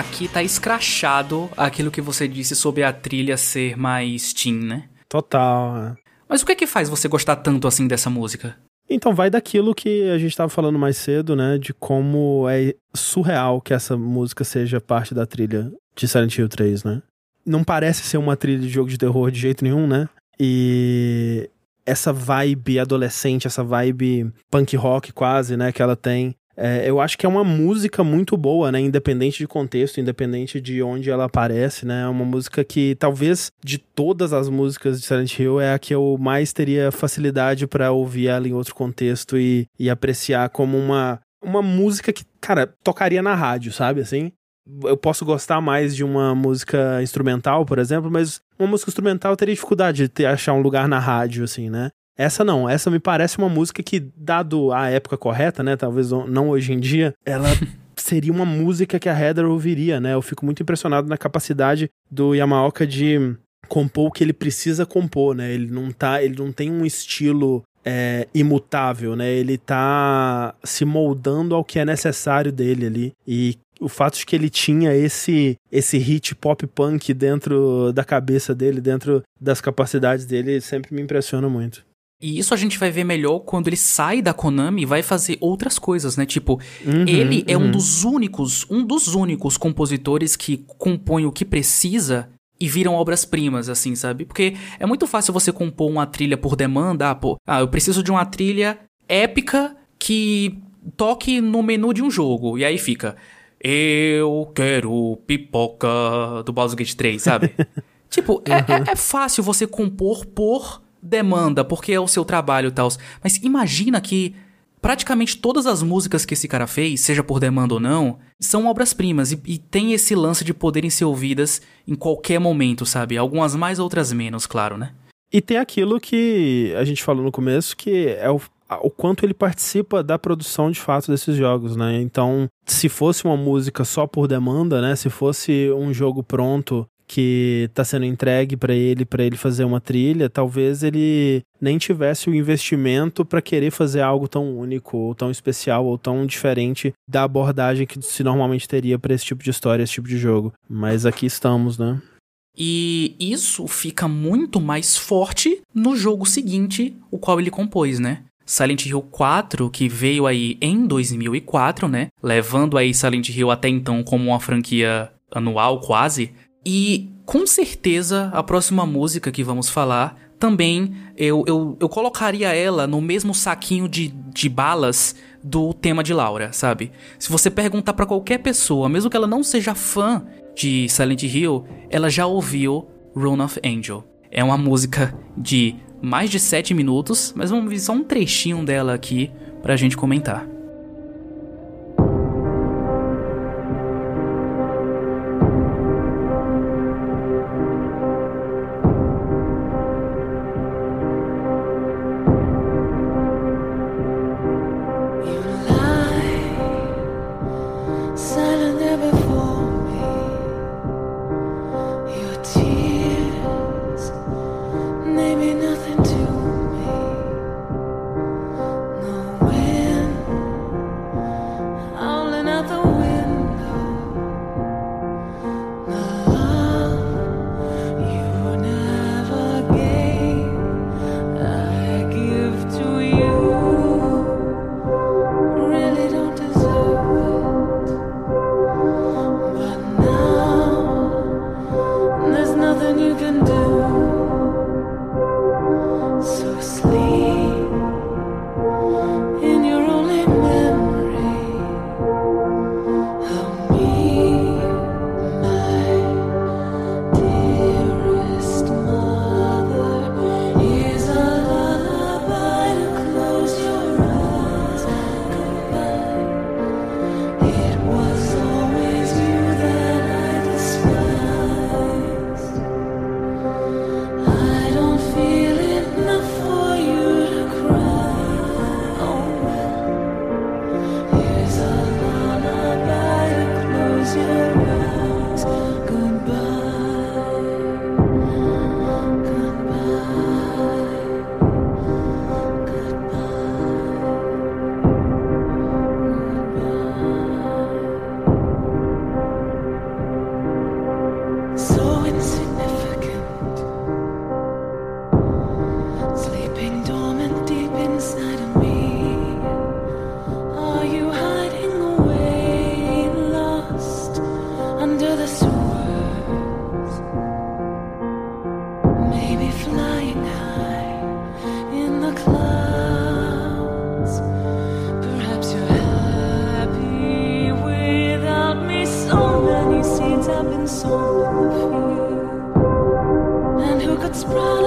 Aqui tá escrachado aquilo que você disse sobre a trilha ser mais teen, né? Total. É. Mas o que é que faz você gostar tanto assim dessa música? Então vai daquilo que a gente estava falando mais cedo, né? De como é surreal que essa música seja parte da trilha de Silent Hill 3, né? Não parece ser uma trilha de jogo de terror de jeito nenhum, né? E essa vibe adolescente, essa vibe punk rock quase, né, que ela tem, é, eu acho que é uma música muito boa, né? Independente de contexto, independente de onde ela aparece, né? É uma música que talvez de todas as músicas de Silent Hill é a que eu mais teria facilidade para ouvir ela em outro contexto e, e apreciar como uma, uma música que, cara, tocaria na rádio, sabe? Assim. Eu posso gostar mais de uma música instrumental, por exemplo, mas uma música instrumental eu teria dificuldade de ter, achar um lugar na rádio, assim, né? Essa não, essa me parece uma música que, dado a época correta, né? Talvez não hoje em dia, ela seria uma música que a Heather ouviria, né? Eu fico muito impressionado na capacidade do Yamaoka de compor o que ele precisa compor, né? Ele não tá, ele não tem um estilo é, imutável, né? Ele tá se moldando ao que é necessário dele ali. E o fato de que ele tinha esse esse hit pop punk dentro da cabeça dele, dentro das capacidades dele, sempre me impressiona muito. E isso a gente vai ver melhor quando ele sai da Konami e vai fazer outras coisas, né? Tipo, uhum, ele é uhum. um dos únicos, um dos únicos compositores que compõe o que precisa e viram obras-primas, assim, sabe? Porque é muito fácil você compor uma trilha por demanda. Ah, pô, ah, eu preciso de uma trilha épica que toque no menu de um jogo. E aí fica. Eu quero pipoca do Baldur's Gate 3, sabe? tipo, é, é, uhum. é fácil você compor por demanda, porque é o seu trabalho e tal. Mas imagina que praticamente todas as músicas que esse cara fez, seja por demanda ou não, são obras-primas e, e, tem esse lance de poderem ser ouvidas em qualquer momento, sabe? Algumas mais, outras menos, claro, né? E tem aquilo que a gente falou no começo, que é o, o quanto ele participa da produção de fato desses jogos, né? Então, se fosse uma música só por demanda, né? Se fosse um jogo pronto que está sendo entregue para ele, para ele fazer uma trilha, talvez ele nem tivesse o investimento para querer fazer algo tão único, ou tão especial, ou tão diferente da abordagem que se normalmente teria para esse tipo de história, esse tipo de jogo. Mas aqui estamos, né? E isso fica muito mais forte no jogo seguinte, o qual ele compôs, né? Silent Hill 4, que veio aí em 2004, né? Levando aí Silent Hill até então como uma franquia anual quase, e com certeza a próxima música que vamos falar também eu, eu, eu colocaria ela no mesmo saquinho de, de balas do tema de Laura, sabe? Se você perguntar para qualquer pessoa, mesmo que ela não seja fã de Silent Hill, ela já ouviu Rune of Angel. É uma música de mais de 7 minutos, mas vamos ver só um trechinho dela aqui pra gente comentar. and who could sprout.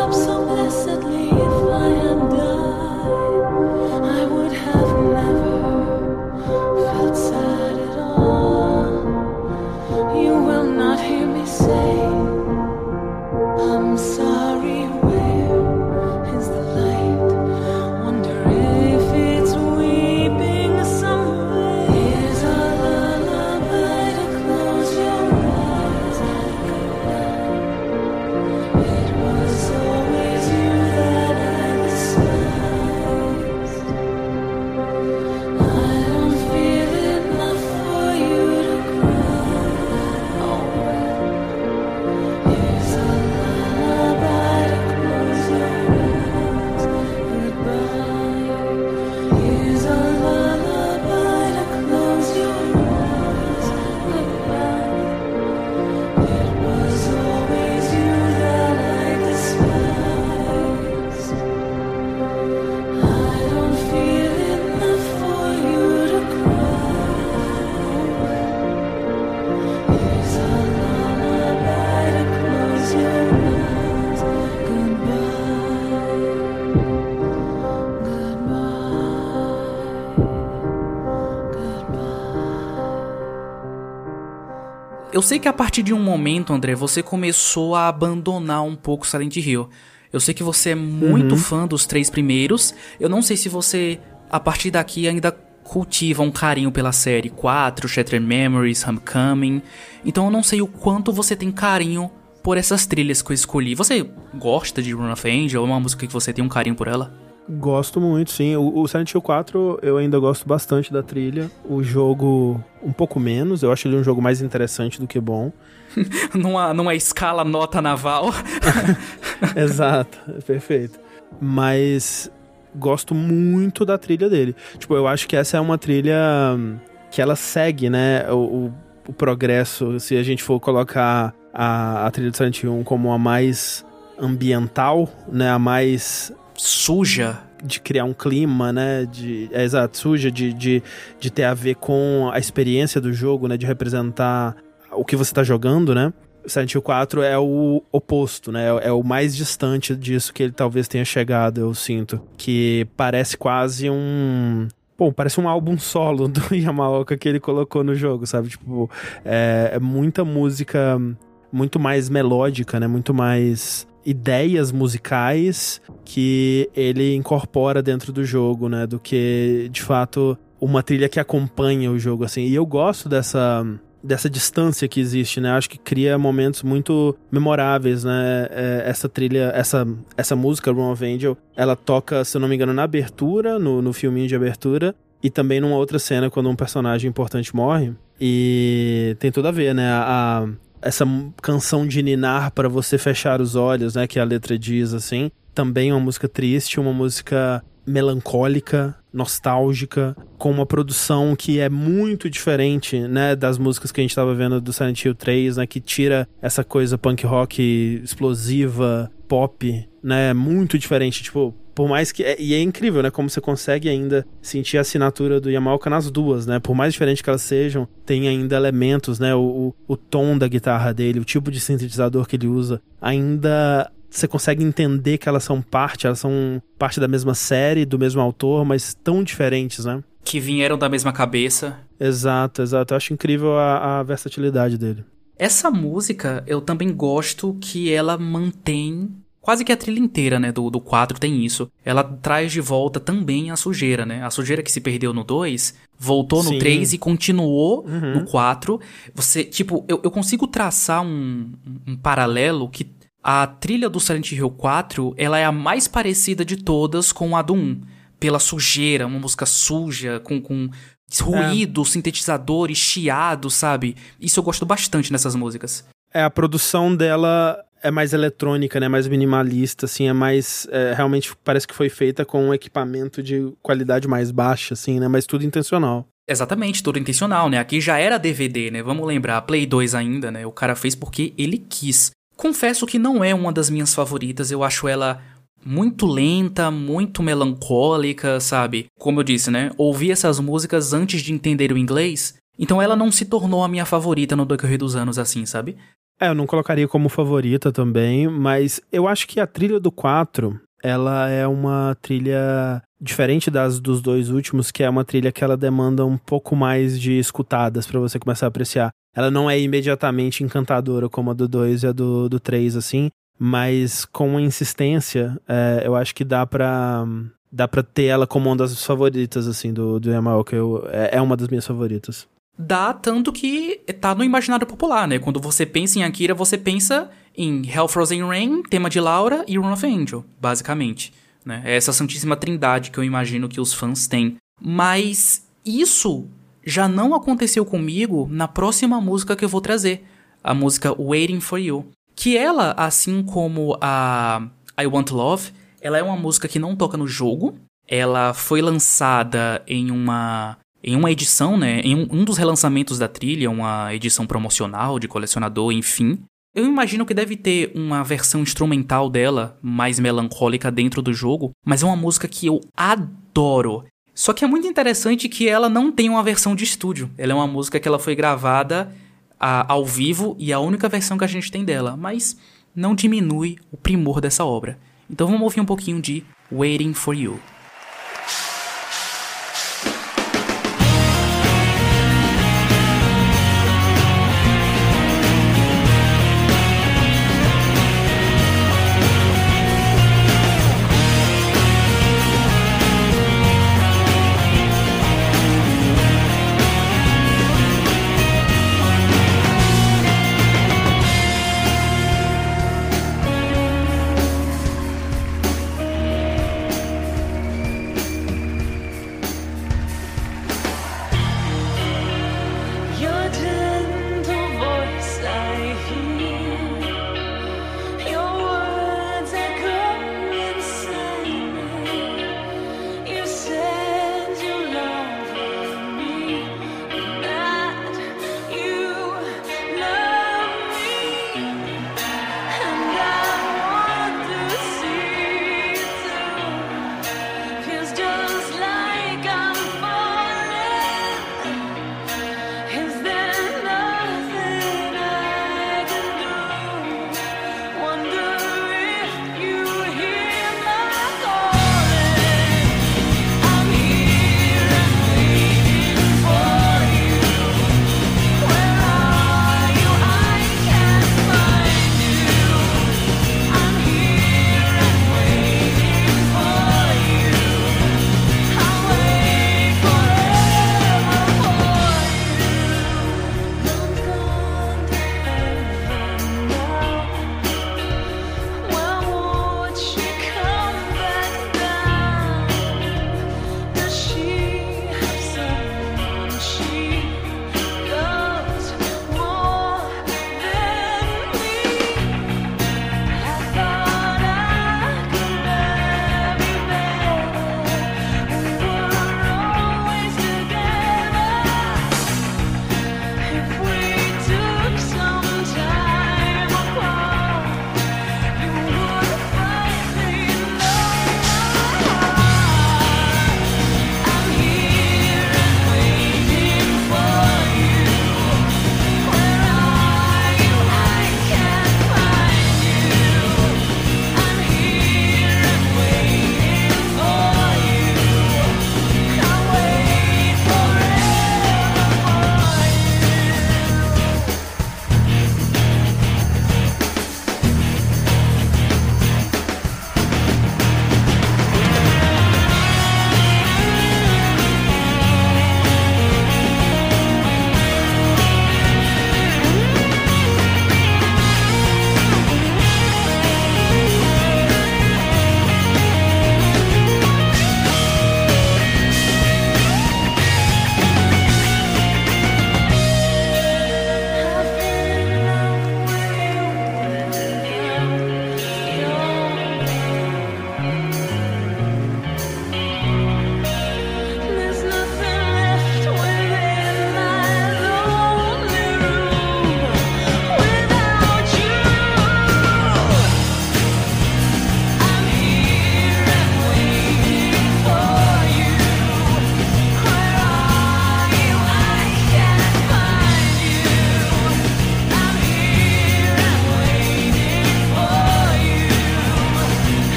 Sei que a partir de um momento, André, você começou a abandonar um pouco Silent Hill. Eu sei que você é muito uhum. fã dos três primeiros. Eu não sei se você, a partir daqui, ainda cultiva um carinho pela série 4, Shattered Memories, Homecoming. Então eu não sei o quanto você tem carinho por essas trilhas que eu escolhi. Você gosta de Run of Angel? É uma música que você tem um carinho por ela? Gosto muito, sim. O, o Silent Hill 4 eu ainda gosto bastante da trilha. O jogo um pouco menos. Eu acho ele um jogo mais interessante do que bom. numa, numa escala nota naval. Exato, perfeito. Mas gosto muito da trilha dele. Tipo, eu acho que essa é uma trilha que ela segue, né, o, o, o progresso. Se a gente for colocar a, a trilha do Silent Hill como a mais ambiental, né, a mais suja de criar um clima, né? De, é, exato, suja, de, de, de ter a ver com a experiência do jogo, né? De representar o que você está jogando, né? Silent Hill 4 é o oposto, né? É o mais distante disso que ele talvez tenha chegado, eu sinto. Que parece quase um. Bom, parece um álbum solo do Yamaoka que ele colocou no jogo, sabe? Tipo, é, é muita música muito mais melódica, né? Muito mais ideias musicais que ele incorpora dentro do jogo, né? Do que, de fato, uma trilha que acompanha o jogo, assim. E eu gosto dessa dessa distância que existe, né? Acho que cria momentos muito memoráveis, né? É, essa trilha, essa, essa música, Run of Angel, ela toca, se eu não me engano, na abertura, no, no filminho de abertura, e também numa outra cena quando um personagem importante morre. E tem tudo a ver, né? A, essa canção de ninar para você fechar os olhos, né? Que a letra diz assim. Também é uma música triste, uma música melancólica, nostálgica, com uma produção que é muito diferente, né, das músicas que a gente estava vendo do Silent Hill 3, né, que tira essa coisa punk rock explosiva, pop, né, muito diferente, tipo, por mais que. É, e é incrível, né? Como você consegue ainda sentir a assinatura do Yamaoka nas duas, né? Por mais diferente que elas sejam, tem ainda elementos, né? O, o, o tom da guitarra dele, o tipo de sintetizador que ele usa, ainda você consegue entender que elas são parte, elas são parte da mesma série, do mesmo autor, mas tão diferentes, né? Que vieram da mesma cabeça. Exato, exato. Eu acho incrível a, a versatilidade dele. Essa música, eu também gosto que ela mantém Quase que a trilha inteira, né, do, do 4 tem isso. Ela traz de volta também a sujeira, né? A sujeira que se perdeu no 2, voltou Sim. no 3 e continuou uhum. no 4. Você, tipo, eu, eu consigo traçar um, um paralelo que a trilha do Silent Hill 4, ela é a mais parecida de todas com a do 1. Pela sujeira, uma música suja, com, com ruído, é. sintetizadores, chiado, sabe? Isso eu gosto bastante nessas músicas. É, a produção dela é mais eletrônica, né? Mais minimalista, assim, é mais. É, realmente parece que foi feita com um equipamento de qualidade mais baixa, assim, né? Mas tudo intencional. Exatamente, tudo intencional, né? Aqui já era DVD, né? Vamos lembrar, Play 2 ainda, né? O cara fez porque ele quis. Confesso que não é uma das minhas favoritas, eu acho ela muito lenta, muito melancólica, sabe? Como eu disse, né? Ouvi essas músicas antes de entender o inglês, então ela não se tornou a minha favorita no decorrer dos anos assim, sabe? É, eu não colocaria como favorita também, mas eu acho que a trilha do 4, ela é uma trilha diferente das dos dois últimos, que é uma trilha que ela demanda um pouco mais de escutadas para você começar a apreciar. Ela não é imediatamente encantadora como a do 2 e a do, do 3, assim, mas com insistência, é, eu acho que dá pra, dá pra ter ela como uma das favoritas, assim, do, do Yamaoka. Eu, é, é uma das minhas favoritas dá tanto que tá no imaginário popular, né? Quando você pensa em Akira, você pensa em Hell Frozen Rain, tema de Laura e Run of Angel, basicamente. Né? É essa santíssima trindade que eu imagino que os fãs têm. Mas isso já não aconteceu comigo na próxima música que eu vou trazer. A música Waiting For You. Que ela, assim como a I Want Love, ela é uma música que não toca no jogo. Ela foi lançada em uma em uma edição, né, em um, um dos relançamentos da trilha, uma edição promocional de colecionador, enfim, eu imagino que deve ter uma versão instrumental dela, mais melancólica dentro do jogo, mas é uma música que eu adoro. Só que é muito interessante que ela não tem uma versão de estúdio. Ela é uma música que ela foi gravada a, ao vivo e é a única versão que a gente tem dela, mas não diminui o primor dessa obra. Então vamos ouvir um pouquinho de Waiting for You.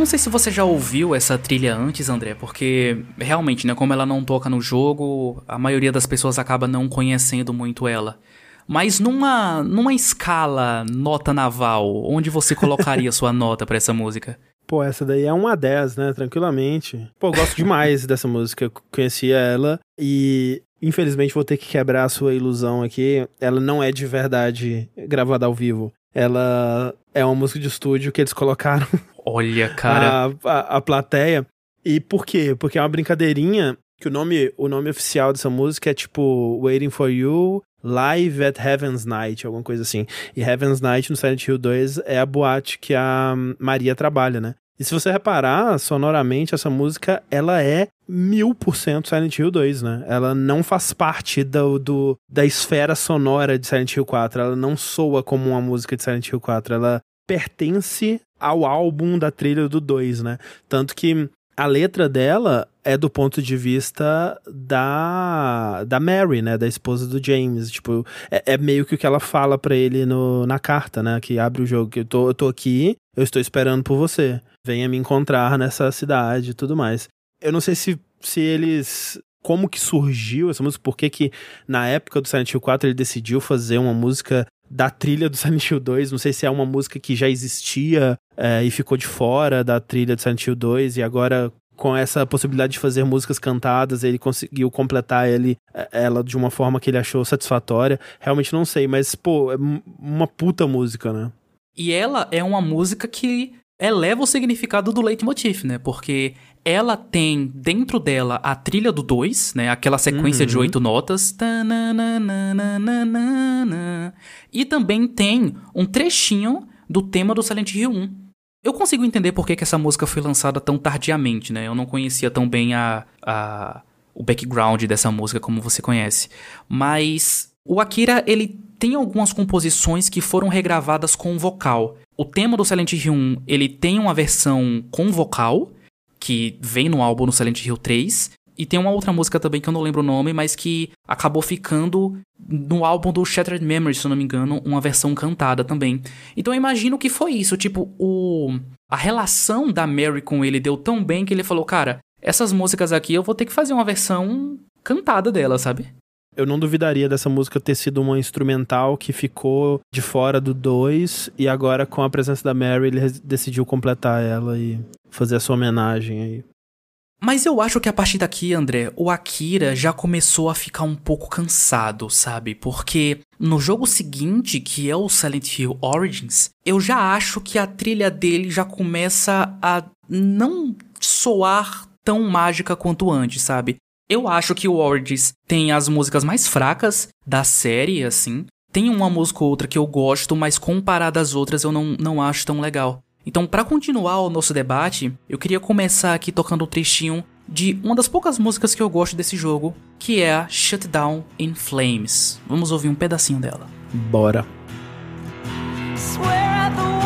Não sei se você já ouviu essa trilha antes, André, porque realmente, né, como ela não toca no jogo, a maioria das pessoas acaba não conhecendo muito ela. Mas numa, numa escala nota naval, onde você colocaria sua nota para essa música? Pô, essa daí é 1 a 10, né? Tranquilamente. Pô, eu gosto demais dessa música. Eu conhecia ela e infelizmente vou ter que quebrar a sua ilusão aqui. Ela não é de verdade gravada ao vivo. Ela é uma música de estúdio que eles colocaram. Olha, cara. A, a, a plateia. E por quê? Porque é uma brincadeirinha que o nome, o nome oficial dessa música é tipo Waiting for You Live at Heaven's Night, alguma coisa assim. E Heaven's Night no Silent Hill 2 é a boate que a Maria trabalha, né? E se você reparar, sonoramente, essa música, ela é mil por cento Silent Hill 2, né? Ela não faz parte do, do, da esfera sonora de Silent Hill 4. Ela não soa como uma música de Silent Hill 4. Ela pertence ao álbum da trilha do 2, né? Tanto que a letra dela é do ponto de vista da da Mary, né, da esposa do James, tipo, é, é meio que o que ela fala para ele no, na carta, né, que abre o jogo, que eu tô, eu tô aqui, eu estou esperando por você, venha me encontrar nessa cidade e tudo mais. Eu não sei se, se eles como que surgiu essa música, por que que na época do Silent Hill 4 ele decidiu fazer uma música da trilha do Silent Hill 2. Não sei se é uma música que já existia é, e ficou de fora da trilha do Silent Hill 2 e agora com essa possibilidade de fazer músicas cantadas, ele conseguiu completar ele, é, ela de uma forma que ele achou satisfatória. Realmente não sei, mas, pô, é uma puta música, né? E ela é uma música que eleva o significado do leitmotiv, né? Porque ela tem dentro dela a trilha do 2, né? Aquela sequência uhum. de oito notas. E também tem um trechinho do tema do Silent Hill 1. Eu consigo entender por que, que essa música foi lançada tão tardiamente, né? Eu não conhecia tão bem a, a, o background dessa música como você conhece. Mas o Akira, ele tem algumas composições que foram regravadas com vocal. O tema do Silent Hill 1, ele tem uma versão com vocal, que vem no álbum no Silent Hill 3. E tem uma outra música também que eu não lembro o nome, mas que acabou ficando no álbum do Shattered Memories, se eu não me engano, uma versão cantada também. Então eu imagino que foi isso, tipo, o a relação da Mary com ele deu tão bem que ele falou, cara, essas músicas aqui eu vou ter que fazer uma versão cantada dela, sabe? Eu não duvidaria dessa música ter sido uma instrumental que ficou de fora do 2 e agora com a presença da Mary ele decidiu completar ela e fazer a sua homenagem aí. Mas eu acho que a partir daqui, André, o Akira já começou a ficar um pouco cansado, sabe? Porque no jogo seguinte, que é o Silent Hill Origins, eu já acho que a trilha dele já começa a não soar tão mágica quanto antes, sabe? Eu acho que o Origins tem as músicas mais fracas da série, assim. Tem uma música ou outra que eu gosto, mas comparada às outras eu não, não acho tão legal. Então, para continuar o nosso debate, eu queria começar aqui tocando um trechinho de uma das poucas músicas que eu gosto desse jogo, que é a Shutdown in Flames. Vamos ouvir um pedacinho dela. Bora. Swear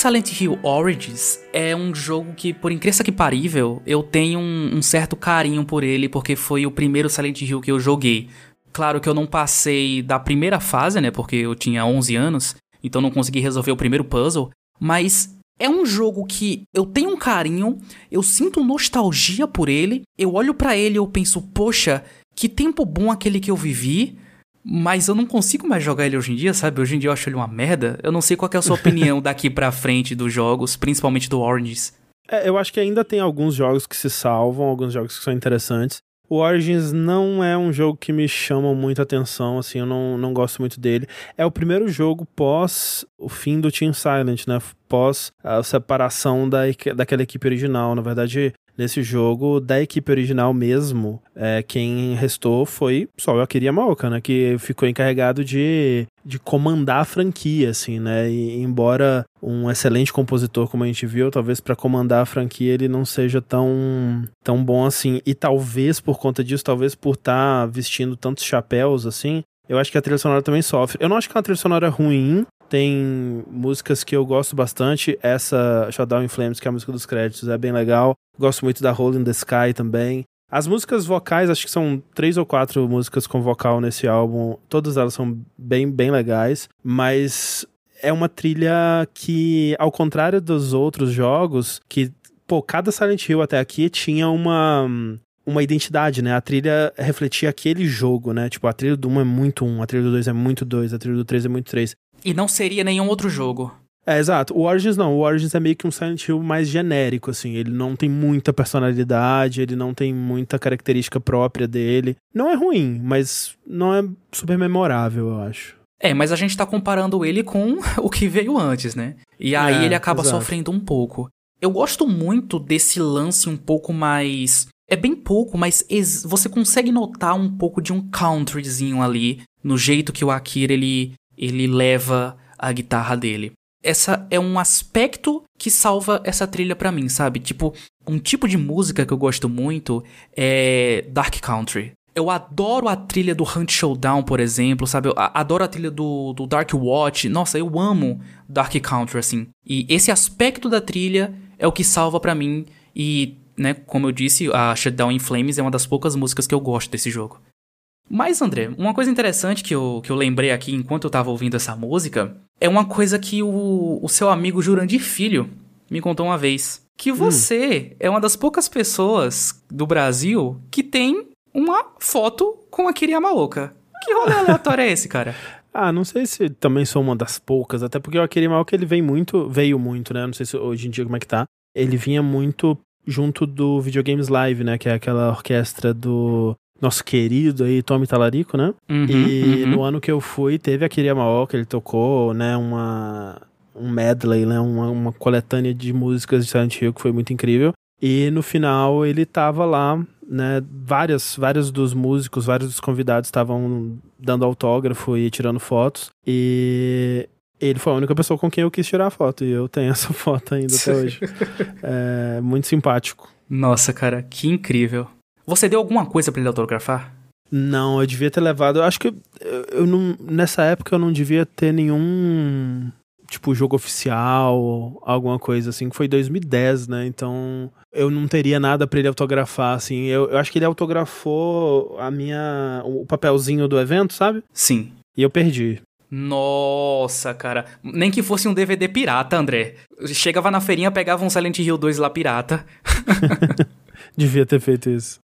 Silent Hill Origins é um jogo que, por incrível que parível, eu tenho um, um, certo carinho por ele, porque foi o primeiro Silent Hill que eu joguei. Claro que eu não passei da primeira fase, né, porque eu tinha 11 anos, então não consegui resolver o primeiro puzzle, mas é um jogo que eu tenho um carinho, eu sinto nostalgia por ele, eu olho para ele e eu penso, poxa, que tempo bom aquele que eu vivi, mas eu não consigo mais jogar ele hoje em dia, sabe? Hoje em dia eu acho ele uma merda. Eu não sei qual é a sua opinião daqui pra frente dos jogos, principalmente do Origins. É, eu acho que ainda tem alguns jogos que se salvam, alguns jogos que são interessantes. O Origins não é um jogo que me chama muita atenção, assim, eu não, não gosto muito dele. É o primeiro jogo pós o fim do Team Silent, né? Pós a separação da, daquela equipe original. Na verdade, nesse jogo da equipe original mesmo, é, quem restou foi só o Akira Yamaoka, né? Que ficou encarregado de, de comandar a franquia, assim, né? E embora um excelente compositor, como a gente viu, talvez para comandar a franquia ele não seja tão, tão bom assim. E talvez por conta disso, talvez por estar tá vestindo tantos chapéus, assim, eu acho que a trilha sonora também sofre. Eu não acho que é uma trilha sonora ruim, tem músicas que eu gosto bastante. Essa Shutdown in Flames, que é a música dos créditos, é bem legal. Gosto muito da Hole in the Sky também. As músicas vocais, acho que são três ou quatro músicas com vocal nesse álbum. Todas elas são bem, bem legais. Mas é uma trilha que, ao contrário dos outros jogos, que, pô, cada Silent Hill até aqui tinha uma uma identidade, né? A trilha refletia aquele jogo, né? Tipo, a trilha do 1 é muito 1, a trilha do 2 é muito 2, a trilha do 3 é muito 3. E não seria nenhum outro jogo. É, exato. O Origins não. O Origins é meio que um Silent Hill mais genérico, assim. Ele não tem muita personalidade, ele não tem muita característica própria dele. Não é ruim, mas não é super memorável, eu acho. É, mas a gente tá comparando ele com o que veio antes, né? E aí é, ele acaba exato. sofrendo um pouco. Eu gosto muito desse lance um pouco mais. É bem pouco, mas você consegue notar um pouco de um countryzinho ali no jeito que o Akira ele ele leva a guitarra dele. Essa é um aspecto que salva essa trilha para mim, sabe? Tipo, um tipo de música que eu gosto muito é Dark Country. Eu adoro a trilha do Hunt Showdown, por exemplo, sabe? Eu adoro a trilha do, do Dark Watch. Nossa, eu amo Dark Country, assim. E esse aspecto da trilha é o que salva para mim. E, né, como eu disse, a Shutdown in Flames é uma das poucas músicas que eu gosto desse jogo. Mas, André, uma coisa interessante que eu, que eu lembrei aqui enquanto eu tava ouvindo essa música é uma coisa que o, o seu amigo Jurandir Filho me contou uma vez. Que hum. você hum. é uma das poucas pessoas do Brasil que tem uma foto com a Kiri Yamaoka. Que rolê aleatório é esse, cara? Ah, não sei se também sou uma das poucas, até porque o Akira Yamaoka ele vem muito, veio muito, né? Não sei se hoje em dia como é que tá. Ele vinha muito junto do Videogames Live, né? Que é aquela orquestra do nosso querido aí Tommy Talarico, né? Uhum, e uhum. no ano que eu fui, teve a Kiria que ele tocou, né, uma um medley, né, uma, uma coletânea de músicas de Silent Hill que foi muito incrível. E no final ele tava lá, né, várias, vários dos músicos, vários dos convidados estavam dando autógrafo e tirando fotos. E ele foi a única pessoa com quem eu quis tirar a foto. E eu tenho essa foto ainda até hoje. é muito simpático. Nossa, cara, que incrível. Você deu alguma coisa para ele autografar? Não, eu devia ter levado. Eu acho que eu, eu não, nessa época eu não devia ter nenhum tipo jogo oficial, alguma coisa assim, que foi 2010, né? Então eu não teria nada para ele autografar, assim. Eu, eu acho que ele autografou a minha o papelzinho do evento, sabe? Sim. E eu perdi. Nossa, cara. Nem que fosse um DVD pirata, André. Chegava na feirinha, pegava um Silent Hill 2 lá pirata. Devia ter feito isso.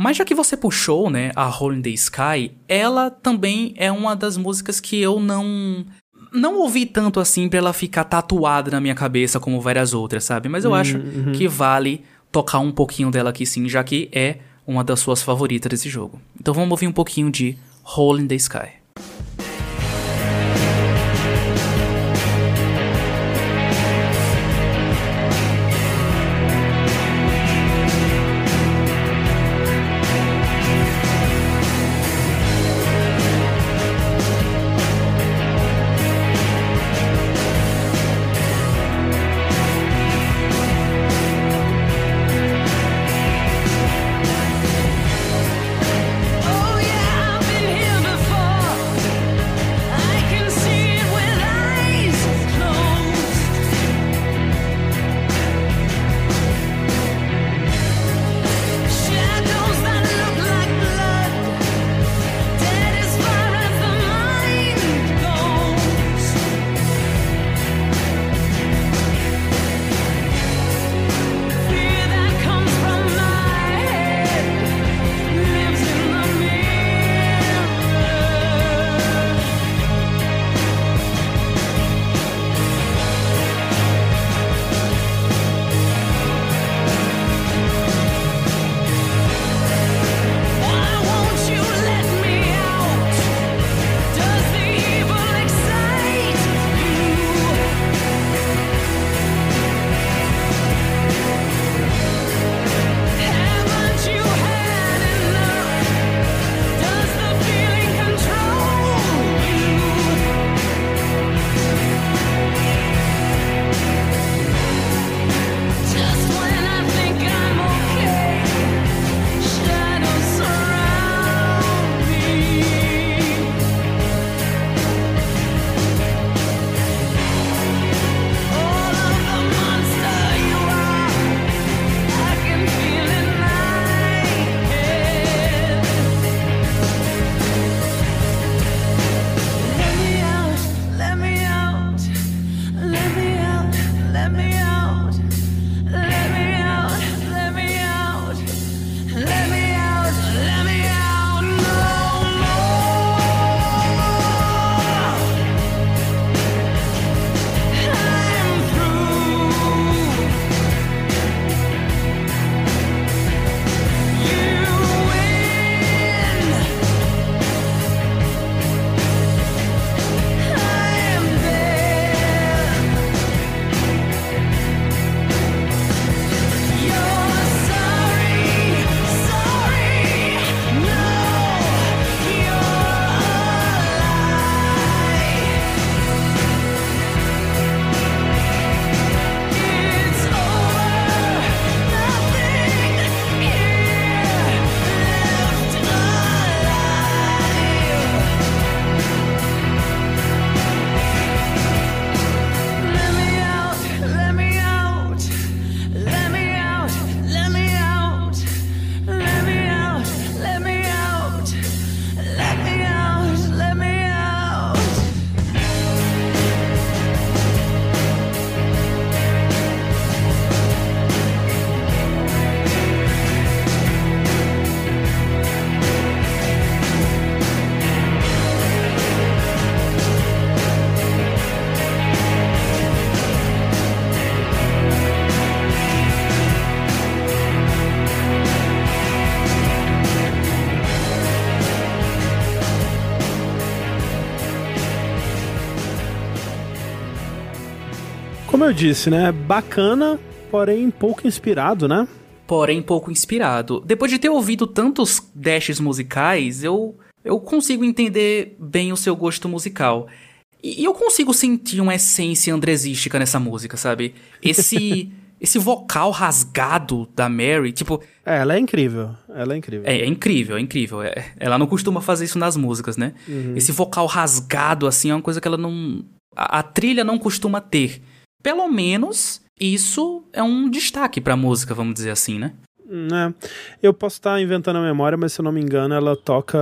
Mas já que você puxou, né, a Hole in the Sky, ela também é uma das músicas que eu não não ouvi tanto assim pra ela ficar tatuada na minha cabeça como várias outras, sabe? Mas eu uhum, acho uhum. que vale tocar um pouquinho dela aqui sim, já que é uma das suas favoritas desse jogo. Então vamos ouvir um pouquinho de Hole in the Sky. Disse, né? Bacana, porém pouco inspirado, né? Porém pouco inspirado. Depois de ter ouvido tantos dashes musicais, eu, eu consigo entender bem o seu gosto musical. E, e eu consigo sentir uma essência andresística nessa música, sabe? Esse. esse vocal rasgado da Mary, tipo. É, ela é incrível. Ela é incrível. É, é incrível, é incrível. É, ela não costuma fazer isso nas músicas, né? Uhum. Esse vocal rasgado, assim, é uma coisa que ela não. A, a, trilha não costuma ter. Pelo menos isso é um destaque pra música, vamos dizer assim, né? É. Eu posso estar inventando a memória, mas se eu não me engano, ela toca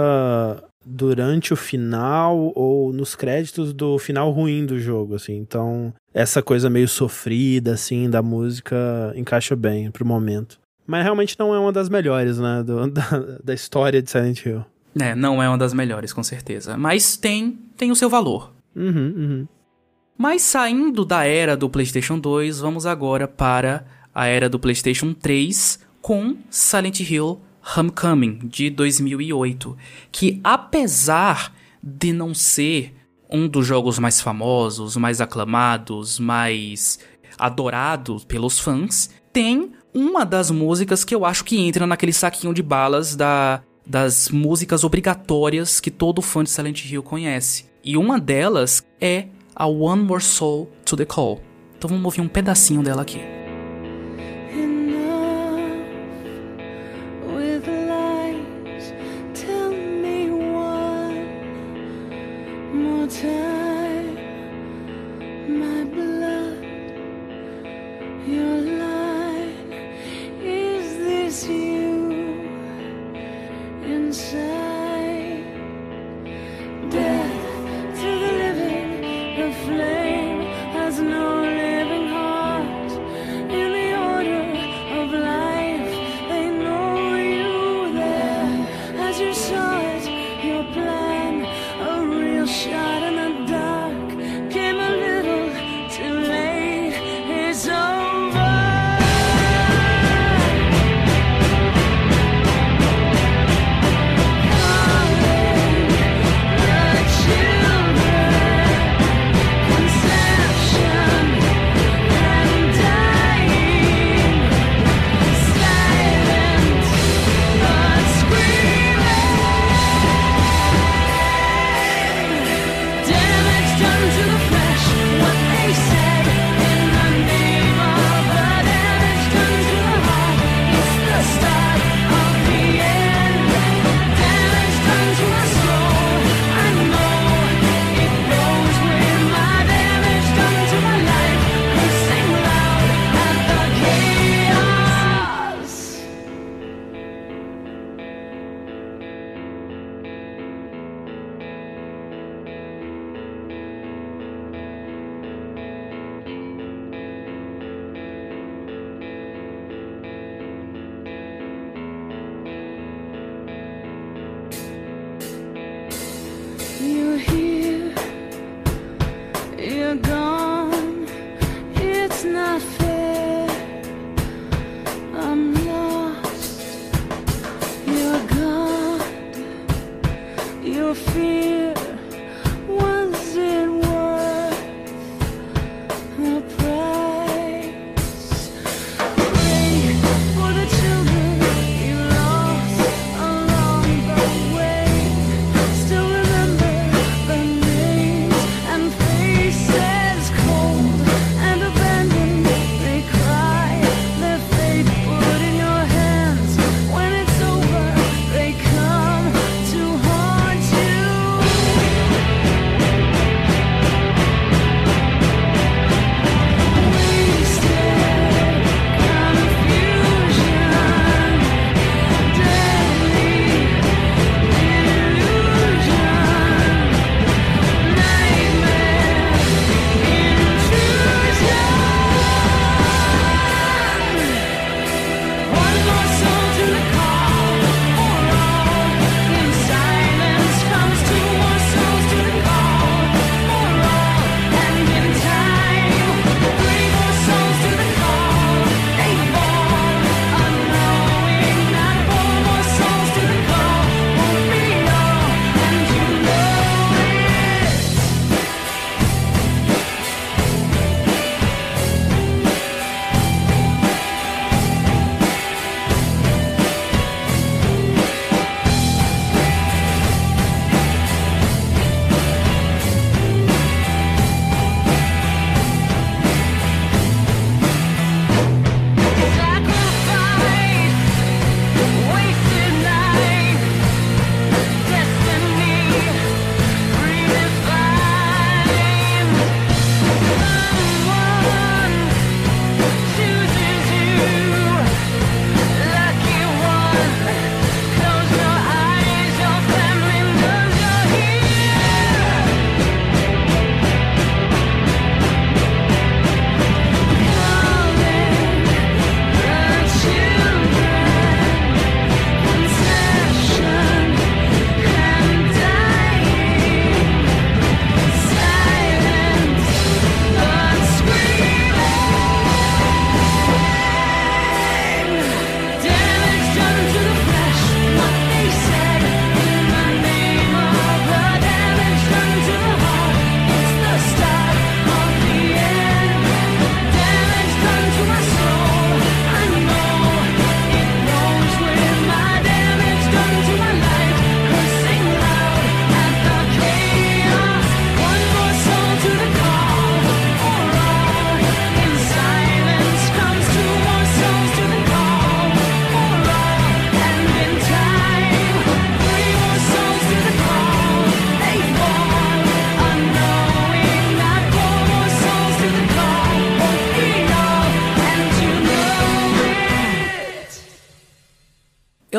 durante o final ou nos créditos do final ruim do jogo, assim. Então, essa coisa meio sofrida, assim, da música encaixa bem pro momento. Mas realmente não é uma das melhores, né, do, da, da história de Silent Hill. É, não é uma das melhores, com certeza. Mas tem, tem o seu valor. Uhum, uhum. Mas saindo da era do PlayStation 2, vamos agora para a era do PlayStation 3 com Silent Hill Homecoming, de 2008, que apesar de não ser um dos jogos mais famosos, mais aclamados, mais adorados pelos fãs, tem uma das músicas que eu acho que entra naquele saquinho de balas da, das músicas obrigatórias que todo fã de Silent Hill conhece. E uma delas é a One More Soul to the Call. Então vamos ouvir um pedacinho dela aqui.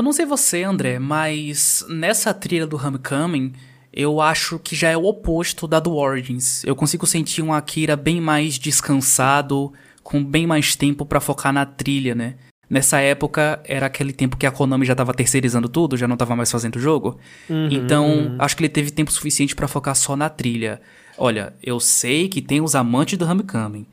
Não sei você, André, mas nessa trilha do Homecoming, eu acho que já é o oposto da do Origins. Eu consigo sentir um Akira bem mais descansado, com bem mais tempo para focar na trilha, né? Nessa época era aquele tempo que a Konami já tava terceirizando tudo, já não tava mais fazendo o jogo. Uhum, então, uhum. acho que ele teve tempo suficiente para focar só na trilha. Olha, eu sei que tem os amantes do Homecoming,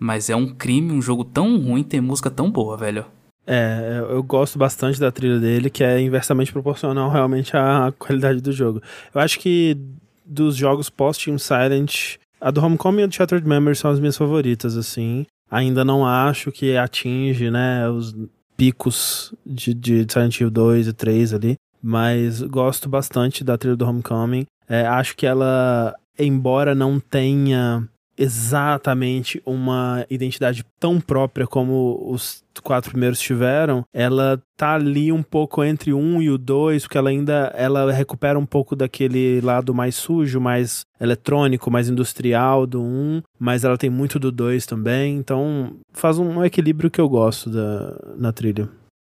mas é um crime um jogo tão ruim ter música tão boa, velho. É, eu gosto bastante da trilha dele, que é inversamente proporcional realmente à qualidade do jogo. Eu acho que dos jogos pós-Team Silent, a do Homecoming e a do Shattered Memories são as minhas favoritas, assim. Ainda não acho que atinge, né, os picos de, de Silent Hill 2 e 3 ali, mas gosto bastante da trilha do Homecoming. É, acho que ela, embora não tenha exatamente uma identidade tão própria como os quatro primeiros tiveram, ela tá ali um pouco entre um e o dois, porque ela ainda ela recupera um pouco daquele lado mais sujo, mais eletrônico, mais industrial do um, mas ela tem muito do dois também, então faz um equilíbrio que eu gosto da, na trilha.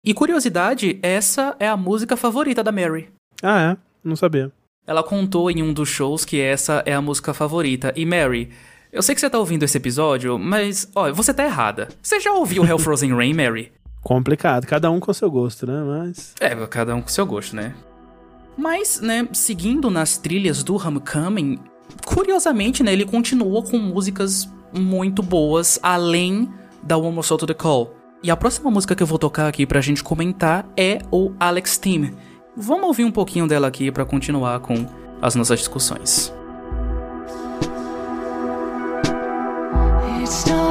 E curiosidade, essa é a música favorita da Mary. Ah, é? Não sabia. Ela contou em um dos shows que essa é a música favorita. E Mary, eu sei que você tá ouvindo esse episódio, mas, ó, você tá errada. Você já ouviu Hell Frozen Rain, Mary? Complicado, cada um com seu gosto, né? Mas. É, cada um com seu gosto, né? Mas, né, seguindo nas trilhas do Homecoming, curiosamente, né, ele continua com músicas muito boas, além da One More Soul to the Call. E a próxima música que eu vou tocar aqui pra gente comentar é o Alex Team. Vamos ouvir um pouquinho dela aqui para continuar com as nossas discussões. stars.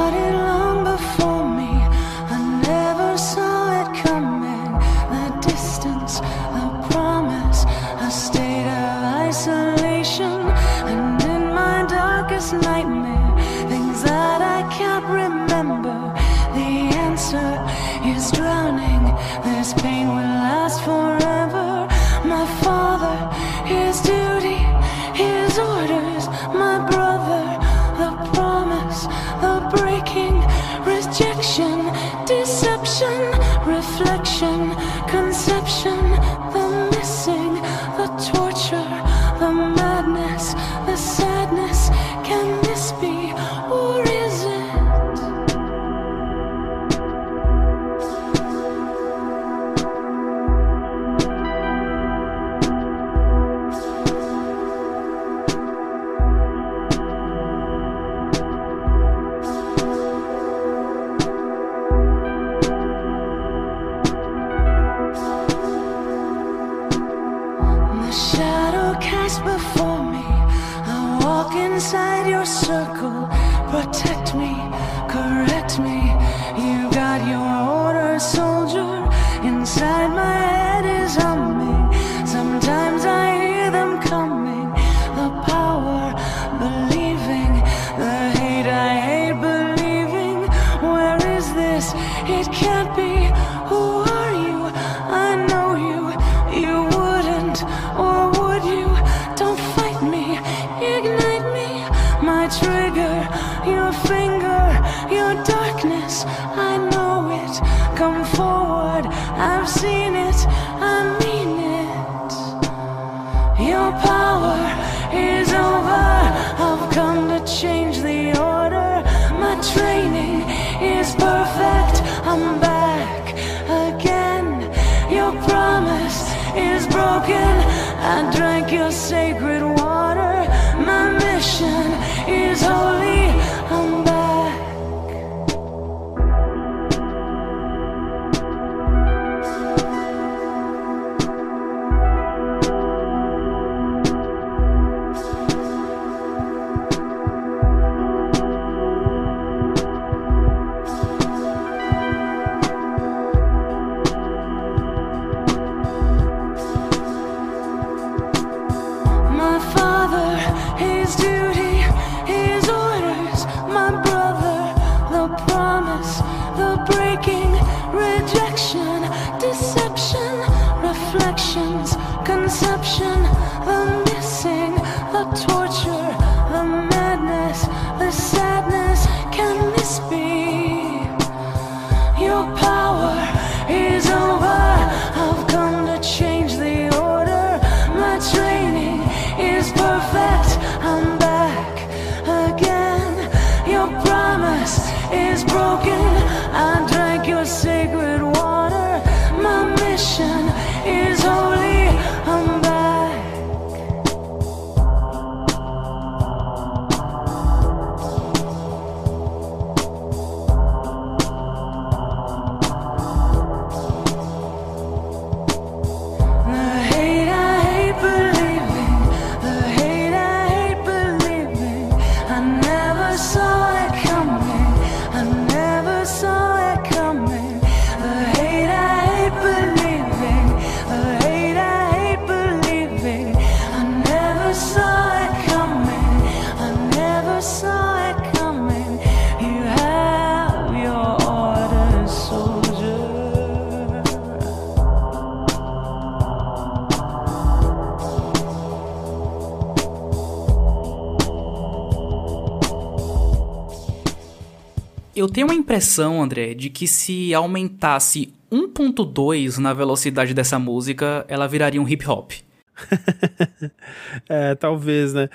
Tenho a impressão, André, de que se aumentasse 1.2 na velocidade dessa música, ela viraria um hip hop. é, talvez, né?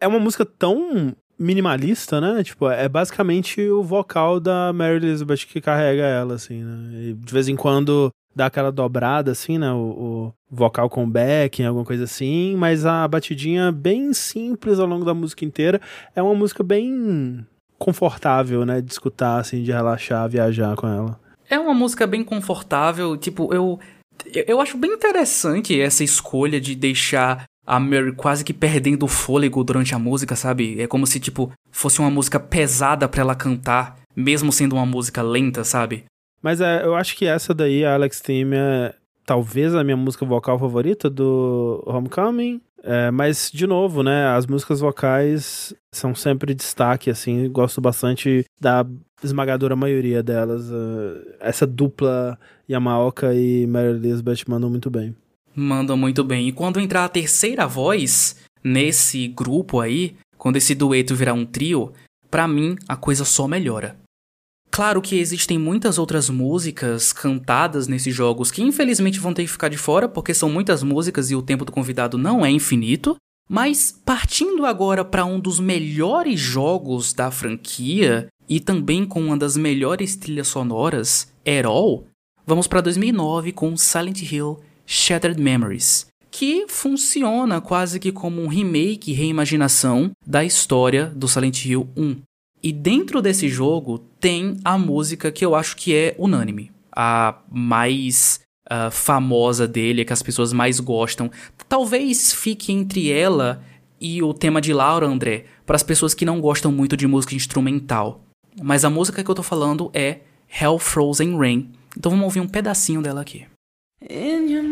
É uma música tão minimalista, né? Tipo, é basicamente o vocal da Mary Elizabeth que carrega ela, assim, né? E de vez em quando dá aquela dobrada, assim, né? O, o vocal com backing, alguma coisa assim, mas a batidinha bem simples ao longo da música inteira. É uma música bem confortável, né? De escutar, assim, de relaxar, viajar com ela. É uma música bem confortável, tipo, eu. Eu acho bem interessante essa escolha de deixar a Mary quase que perdendo o fôlego durante a música, sabe? É como se, tipo, fosse uma música pesada para ela cantar, mesmo sendo uma música lenta, sabe? Mas é, eu acho que essa daí, a Alex Team, é talvez a minha música vocal favorita do Homecoming. É, mas, de novo, né, as músicas vocais são sempre destaque, assim, gosto bastante da esmagadora maioria delas. Uh, essa dupla Yamaoka e Mary Elizabeth mandam muito bem. Mandam muito bem. E quando entrar a terceira voz nesse grupo aí, quando esse dueto virar um trio, para mim a coisa só melhora. Claro que existem muitas outras músicas cantadas nesses jogos que infelizmente vão ter que ficar de fora porque são muitas músicas e o tempo do convidado não é infinito. Mas partindo agora para um dos melhores jogos da franquia e também com uma das melhores trilhas sonoras, All, vamos para 2009 com Silent Hill Shattered Memories, que funciona quase que como um remake e reimaginação da história do Silent Hill 1. E dentro desse jogo tem a música que eu acho que é unânime, a mais uh, famosa dele, que as pessoas mais gostam. Talvez fique entre ela e o tema de Laura André, para as pessoas que não gostam muito de música instrumental. Mas a música que eu tô falando é Hell Frozen Rain. Então vamos ouvir um pedacinho dela aqui. In your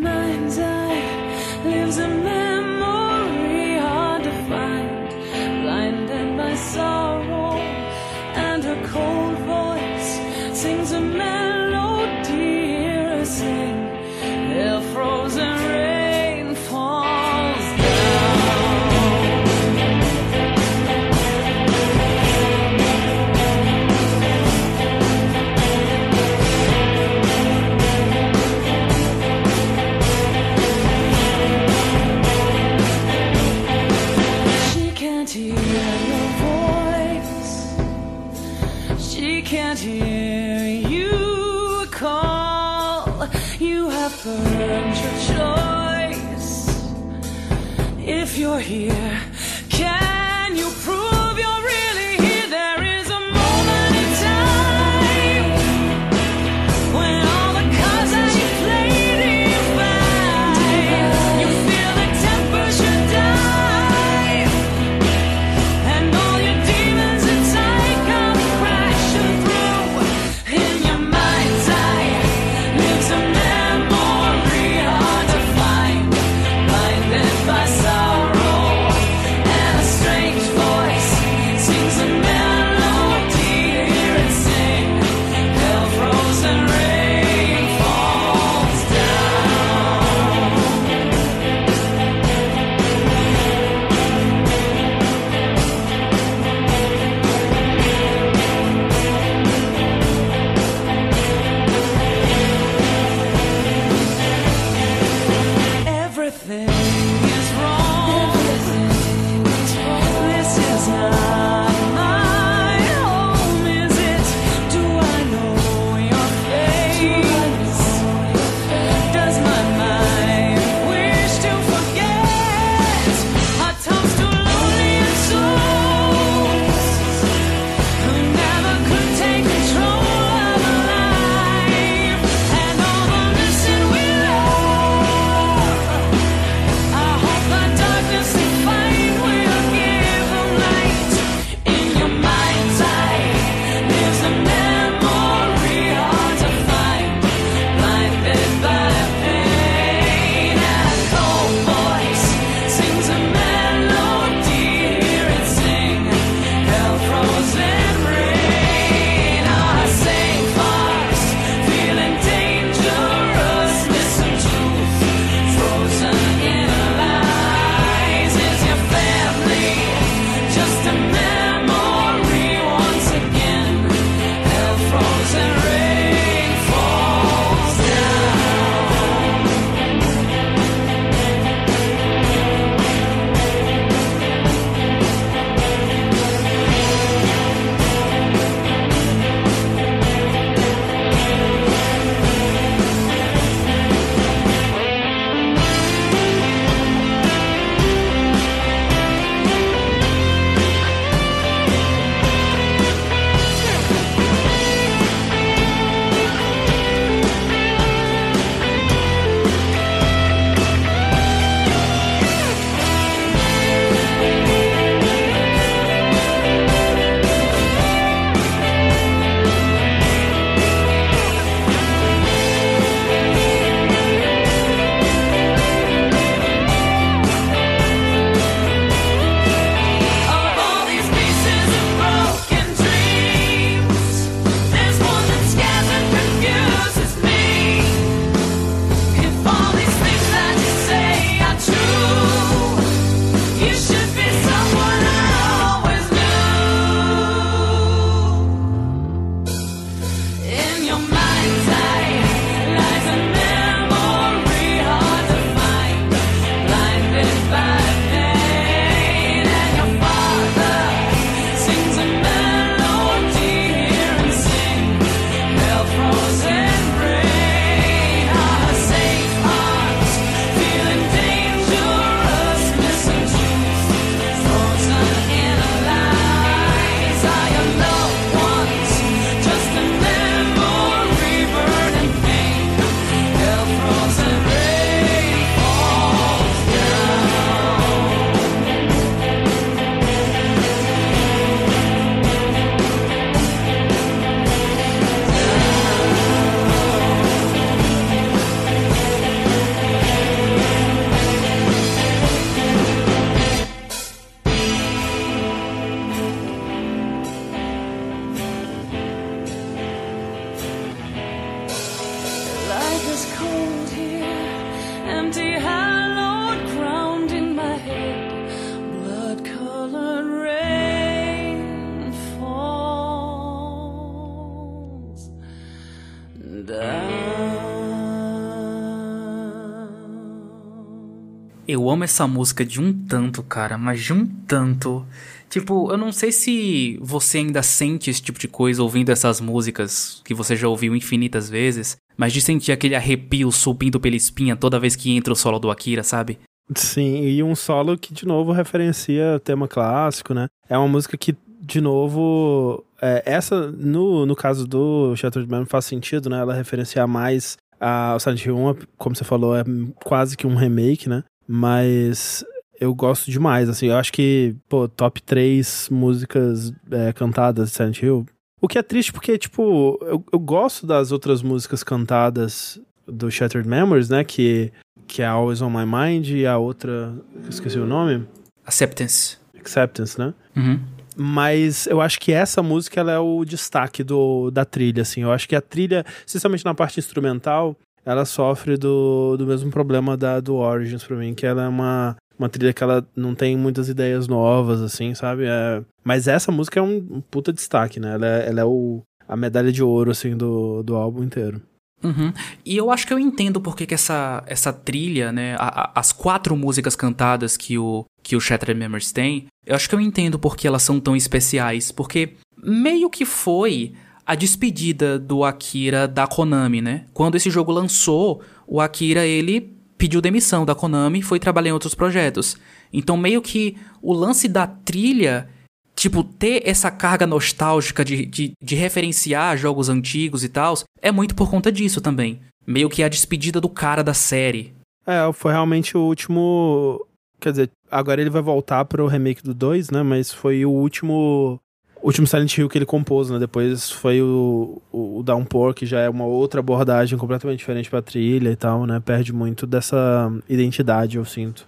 Eu amo essa música de um tanto, cara, mas de um tanto. Tipo, eu não sei se você ainda sente esse tipo de coisa ouvindo essas músicas que você já ouviu infinitas vezes, mas de sentir aquele arrepio subindo pela espinha toda vez que entra o solo do Akira, sabe? Sim, e um solo que de novo referencia o tema clássico, né? É uma música que, de novo, é, essa, no, no caso do Shattered Man, faz sentido, né? Ela referenciar mais a, o Silent Hill 1, como você falou, é quase que um remake, né? Mas eu gosto demais, assim, eu acho que, pô, top 3 músicas é, cantadas de Silent Hill, o que é triste porque, tipo, eu, eu gosto das outras músicas cantadas do Shattered Memories, né? Que, que é Always On My Mind e a outra. Esqueci o nome. Acceptance. Acceptance, né? Uhum. Mas eu acho que essa música ela é o destaque do, da trilha, assim. Eu acho que a trilha, especialmente na parte instrumental, ela sofre do, do mesmo problema da do Origins pra mim, que ela é uma, uma trilha que ela não tem muitas ideias novas, assim, sabe? É... Mas essa música é um puta destaque, né? Ela é, ela é o, a medalha de ouro, assim, do, do álbum inteiro. Uhum. E eu acho que eu entendo porque que essa, essa trilha, né? A, a, as quatro músicas cantadas que o, que o Shattered Memories tem, eu acho que eu entendo porque elas são tão especiais. Porque meio que foi a despedida do Akira da Konami, né? Quando esse jogo lançou, o Akira, ele pediu demissão da Konami e foi trabalhar em outros projetos. Então, meio que o lance da trilha, tipo, ter essa carga nostálgica de, de, de referenciar jogos antigos e tal, é muito por conta disso também. Meio que a despedida do cara da série. É, foi realmente o último. Quer dizer, agora ele vai voltar pro remake do 2, né? Mas foi o último o último Silent Hill que ele compôs, né? Depois foi o, o, Downpour, que já é uma outra abordagem completamente diferente pra trilha e tal, né? Perde muito dessa identidade, eu sinto.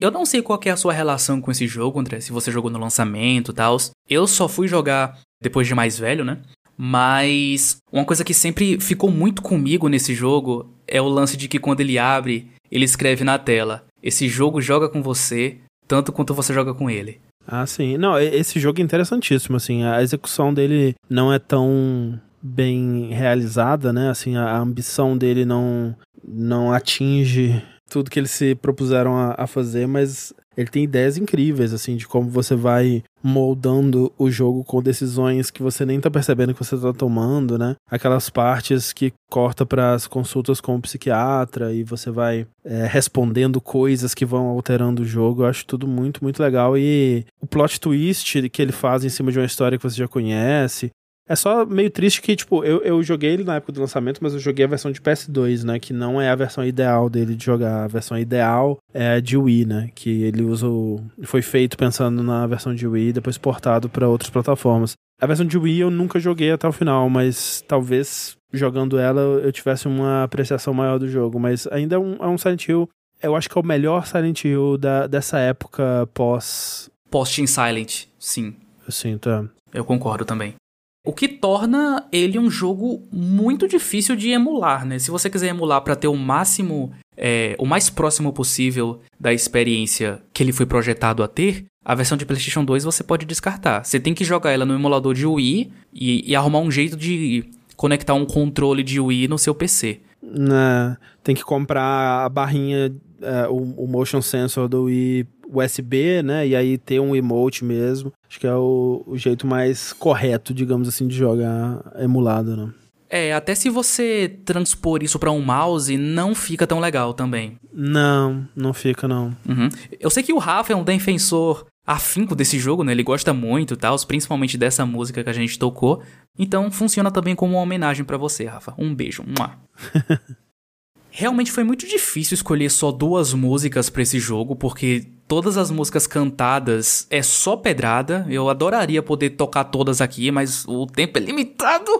Eu não sei qual é a sua relação com esse jogo, André, se você jogou no lançamento e tal. Eu só fui jogar depois de mais velho, né? Mas uma coisa que sempre ficou muito comigo nesse jogo é o lance de que quando ele abre, ele escreve na tela: Esse jogo joga com você tanto quanto você joga com ele. Ah, sim. Não, esse jogo é interessantíssimo, assim, a execução dele não é tão bem realizada, né? Assim, a ambição dele não não atinge tudo que eles se propuseram a, a fazer, mas ele tem ideias incríveis, assim, de como você vai moldando o jogo com decisões que você nem tá percebendo que você tá tomando, né? Aquelas partes que corta para as consultas com o psiquiatra e você vai é, respondendo coisas que vão alterando o jogo. Eu acho tudo muito, muito legal. E o plot twist que ele faz em cima de uma história que você já conhece, é só meio triste que, tipo, eu, eu joguei ele na época do lançamento, mas eu joguei a versão de PS2, né? Que não é a versão ideal dele de jogar. A versão ideal é a de Wii, né? Que ele usa o... Foi feito pensando na versão de Wii, depois portado para outras plataformas. A versão de Wii eu nunca joguei até o final, mas talvez jogando ela eu tivesse uma apreciação maior do jogo. Mas ainda é um, é um Silent Hill. Eu acho que é o melhor Silent Hill da, dessa época pós. Pós-Team Silent, sim. Eu sinto, é. Eu concordo também. O que torna ele um jogo muito difícil de emular, né? Se você quiser emular para ter o máximo, é, o mais próximo possível da experiência que ele foi projetado a ter, a versão de PlayStation 2 você pode descartar. Você tem que jogar ela no emulador de Wii e, e arrumar um jeito de conectar um controle de Wii no seu PC. Né, tem que comprar a barrinha, é, o, o motion sensor do Wii USB, né? E aí ter um emote mesmo. Acho que é o, o jeito mais correto, digamos assim, de jogar emulado, né? É, até se você transpor isso para um mouse, não fica tão legal também. Não, não fica não. Uhum. Eu sei que o Rafa é um defensor afinco desse jogo, né? Ele gosta muito, tal, principalmente dessa música que a gente tocou. Então funciona também como uma homenagem para você, Rafa. Um beijo. Realmente foi muito difícil escolher só duas músicas para esse jogo, porque todas as músicas cantadas é só pedrada. Eu adoraria poder tocar todas aqui, mas o tempo é limitado.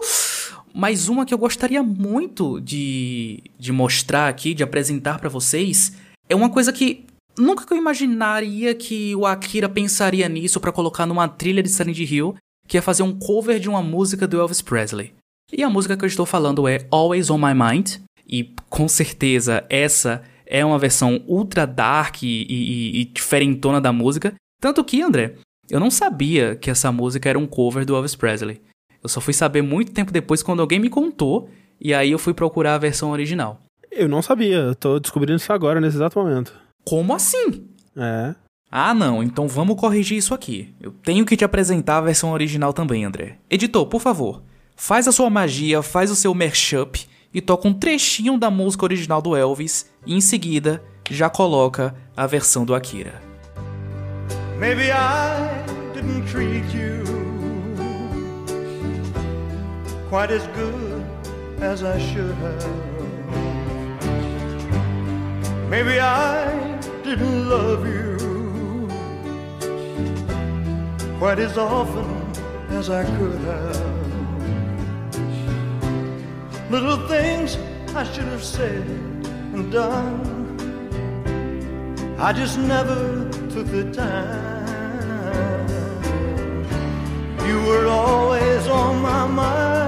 Mas uma que eu gostaria muito de, de mostrar aqui, de apresentar para vocês, é uma coisa que nunca que eu imaginaria que o Akira pensaria nisso para colocar numa trilha de Silent Hill, que é fazer um cover de uma música do Elvis Presley. E a música que eu estou falando é Always on My Mind, e com certeza essa é uma versão ultra dark e, e, e diferentona da música. Tanto que, André, eu não sabia que essa música era um cover do Elvis Presley. Eu só fui saber muito tempo depois quando alguém me contou, e aí eu fui procurar a versão original. Eu não sabia, eu tô descobrindo isso agora, nesse exato momento. Como assim? É. Ah, não, então vamos corrigir isso aqui. Eu tenho que te apresentar a versão original também, André. Editor, por favor, faz a sua magia, faz o seu mashup e toca um trechinho da música original do Elvis e em seguida já coloca a versão do Akira. Maybe I didn't treat you quite as good as I should have. Maybe I didn't love you quite as often as I could have. Little things I should have said and done. I just never took the time. You were always on my mind.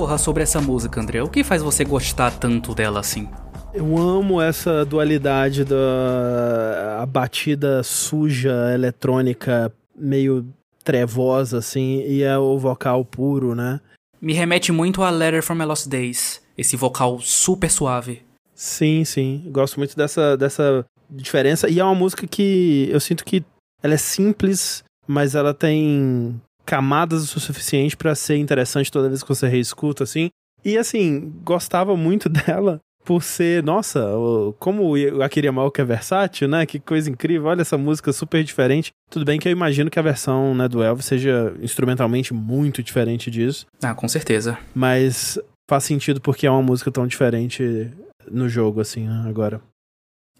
Discorra sobre essa música, André. O que faz você gostar tanto dela assim? Eu amo essa dualidade da a batida suja, eletrônica, meio trevosa, assim, e é o vocal puro, né? Me remete muito a Letter from a Lost Days, esse vocal super suave. Sim, sim. Gosto muito dessa, dessa diferença. E é uma música que eu sinto que ela é simples, mas ela tem camadas o suficiente pra ser interessante toda vez que você reescuta, assim. E assim, gostava muito dela por ser, nossa, como o Akira Maoka é versátil, né? Que coisa incrível. Olha essa música super diferente. Tudo bem que eu imagino que a versão né, do Elvis seja instrumentalmente muito diferente disso, Ah, com certeza. mas faz sentido porque é uma música tão diferente no jogo, assim, né, agora.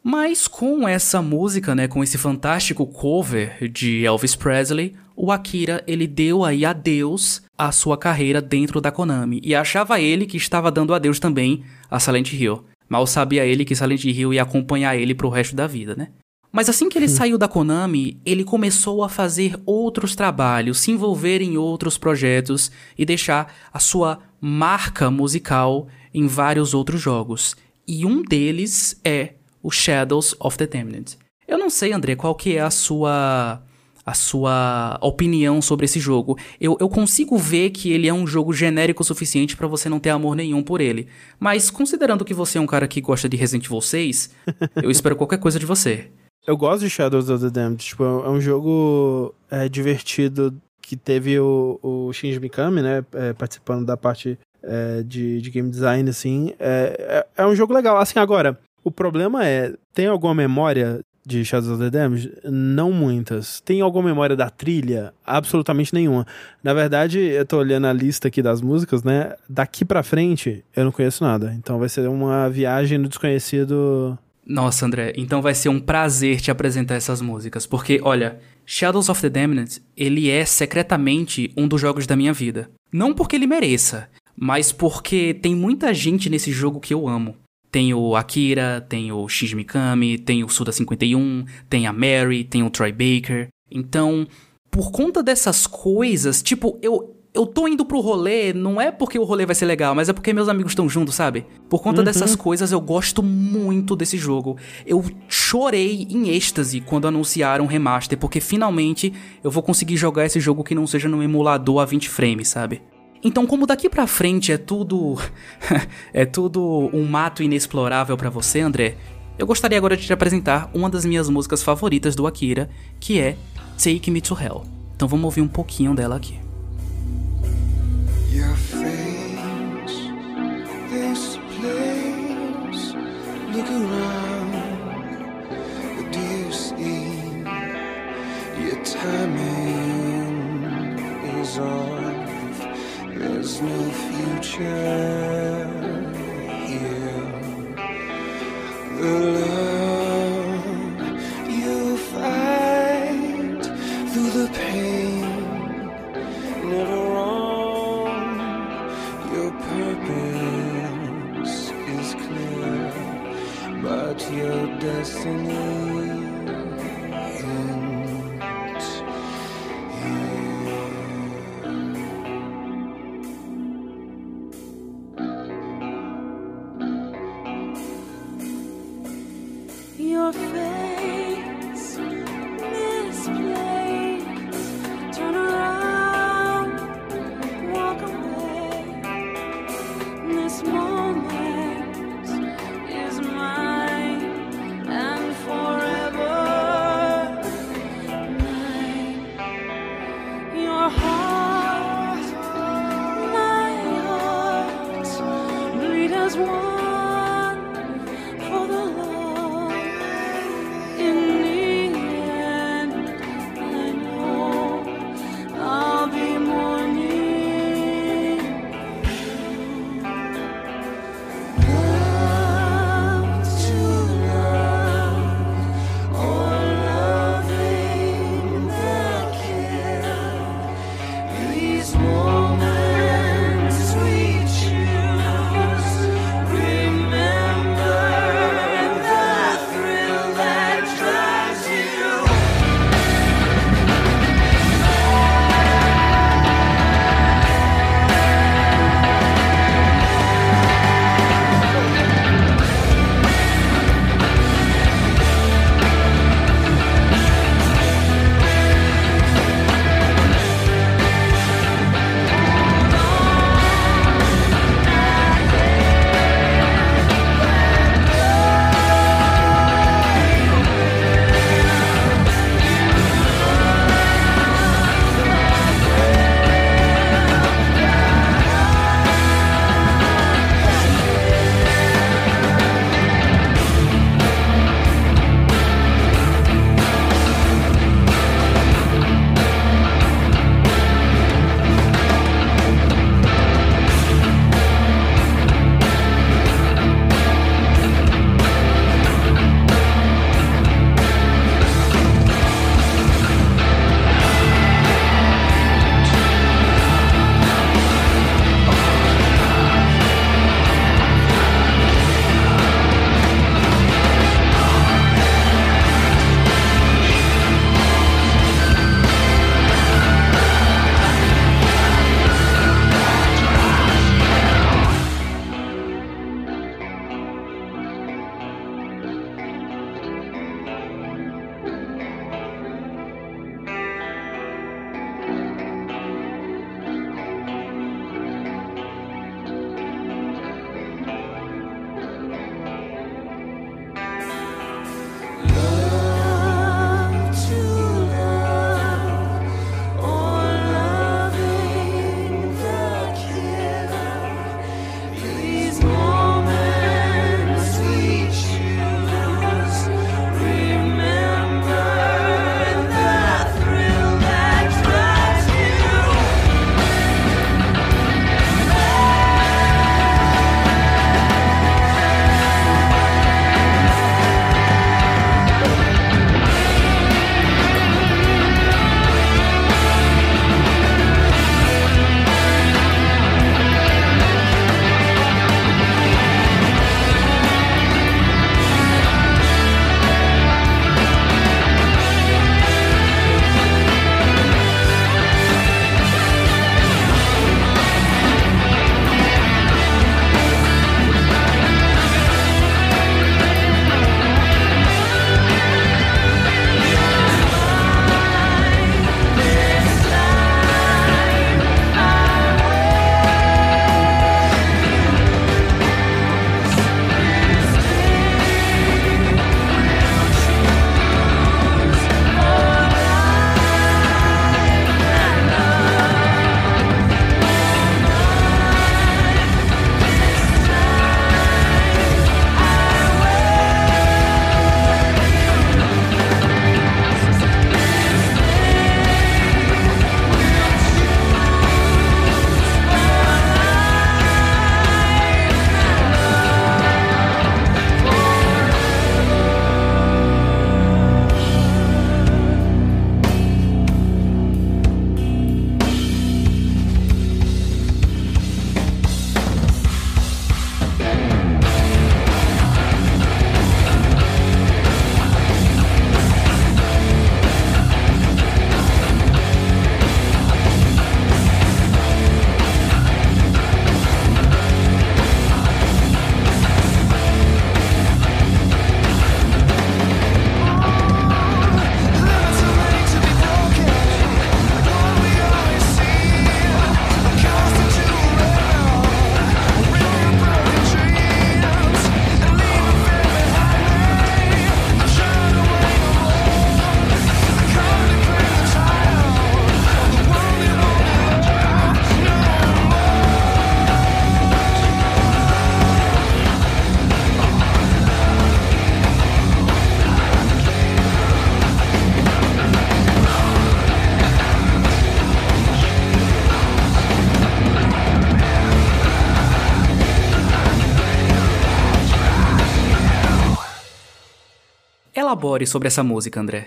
Mas com essa música, né, com esse fantástico cover de Elvis Presley, o Akira ele deu aí adeus à sua carreira dentro da Konami e achava ele que estava dando adeus também a Silent Hill. Mal sabia ele que Silent Hill ia acompanhar ele pro resto da vida, né? Mas assim que ele saiu da Konami, ele começou a fazer outros trabalhos, se envolver em outros projetos e deixar a sua marca musical em vários outros jogos. E um deles é o Shadows of the Damned. Eu não sei, André, qual que é a sua a sua opinião sobre esse jogo. Eu, eu consigo ver que ele é um jogo genérico o suficiente para você não ter amor nenhum por ele. Mas considerando que você é um cara que gosta de Resident Evil 6, eu espero qualquer coisa de você. Eu gosto de Shadows of the Damned. Tipo, é um jogo é, divertido que teve o, o Shinji Mikami, né, é, participando da parte é, de, de game design, assim. É, é, é um jogo legal. Assim, agora, o problema é, tem alguma memória de Shadows of the Damned? Não muitas. Tem alguma memória da trilha? Absolutamente nenhuma. Na verdade, eu tô olhando a lista aqui das músicas, né? Daqui pra frente, eu não conheço nada. Então vai ser uma viagem no desconhecido. Nossa, André, então vai ser um prazer te apresentar essas músicas, porque, olha, Shadows of the Damned, ele é secretamente um dos jogos da minha vida. Não porque ele mereça, mas porque tem muita gente nesse jogo que eu amo. Tem o Akira, tem o Shinji Mikami, tem o Suda 51, tem a Mary, tem o Troy Baker. Então, por conta dessas coisas, tipo, eu, eu tô indo pro rolê, não é porque o rolê vai ser legal, mas é porque meus amigos estão juntos, sabe? Por conta uhum. dessas coisas, eu gosto muito desse jogo. Eu chorei em êxtase quando anunciaram o remaster, porque finalmente eu vou conseguir jogar esse jogo que não seja no emulador a 20 frames, sabe? Então, como daqui para frente é tudo é tudo um mato inexplorável para você, André, eu gostaria agora de te apresentar uma das minhas músicas favoritas do Akira, que é Take Me to Hell. Então vamos ouvir um pouquinho dela aqui. Your face, this place, look around, what do you see? Your timing There's no future here. The love you find through the pain, never wrong. Your purpose is clear, but your destiny. afraid. Elabore sobre essa música, André.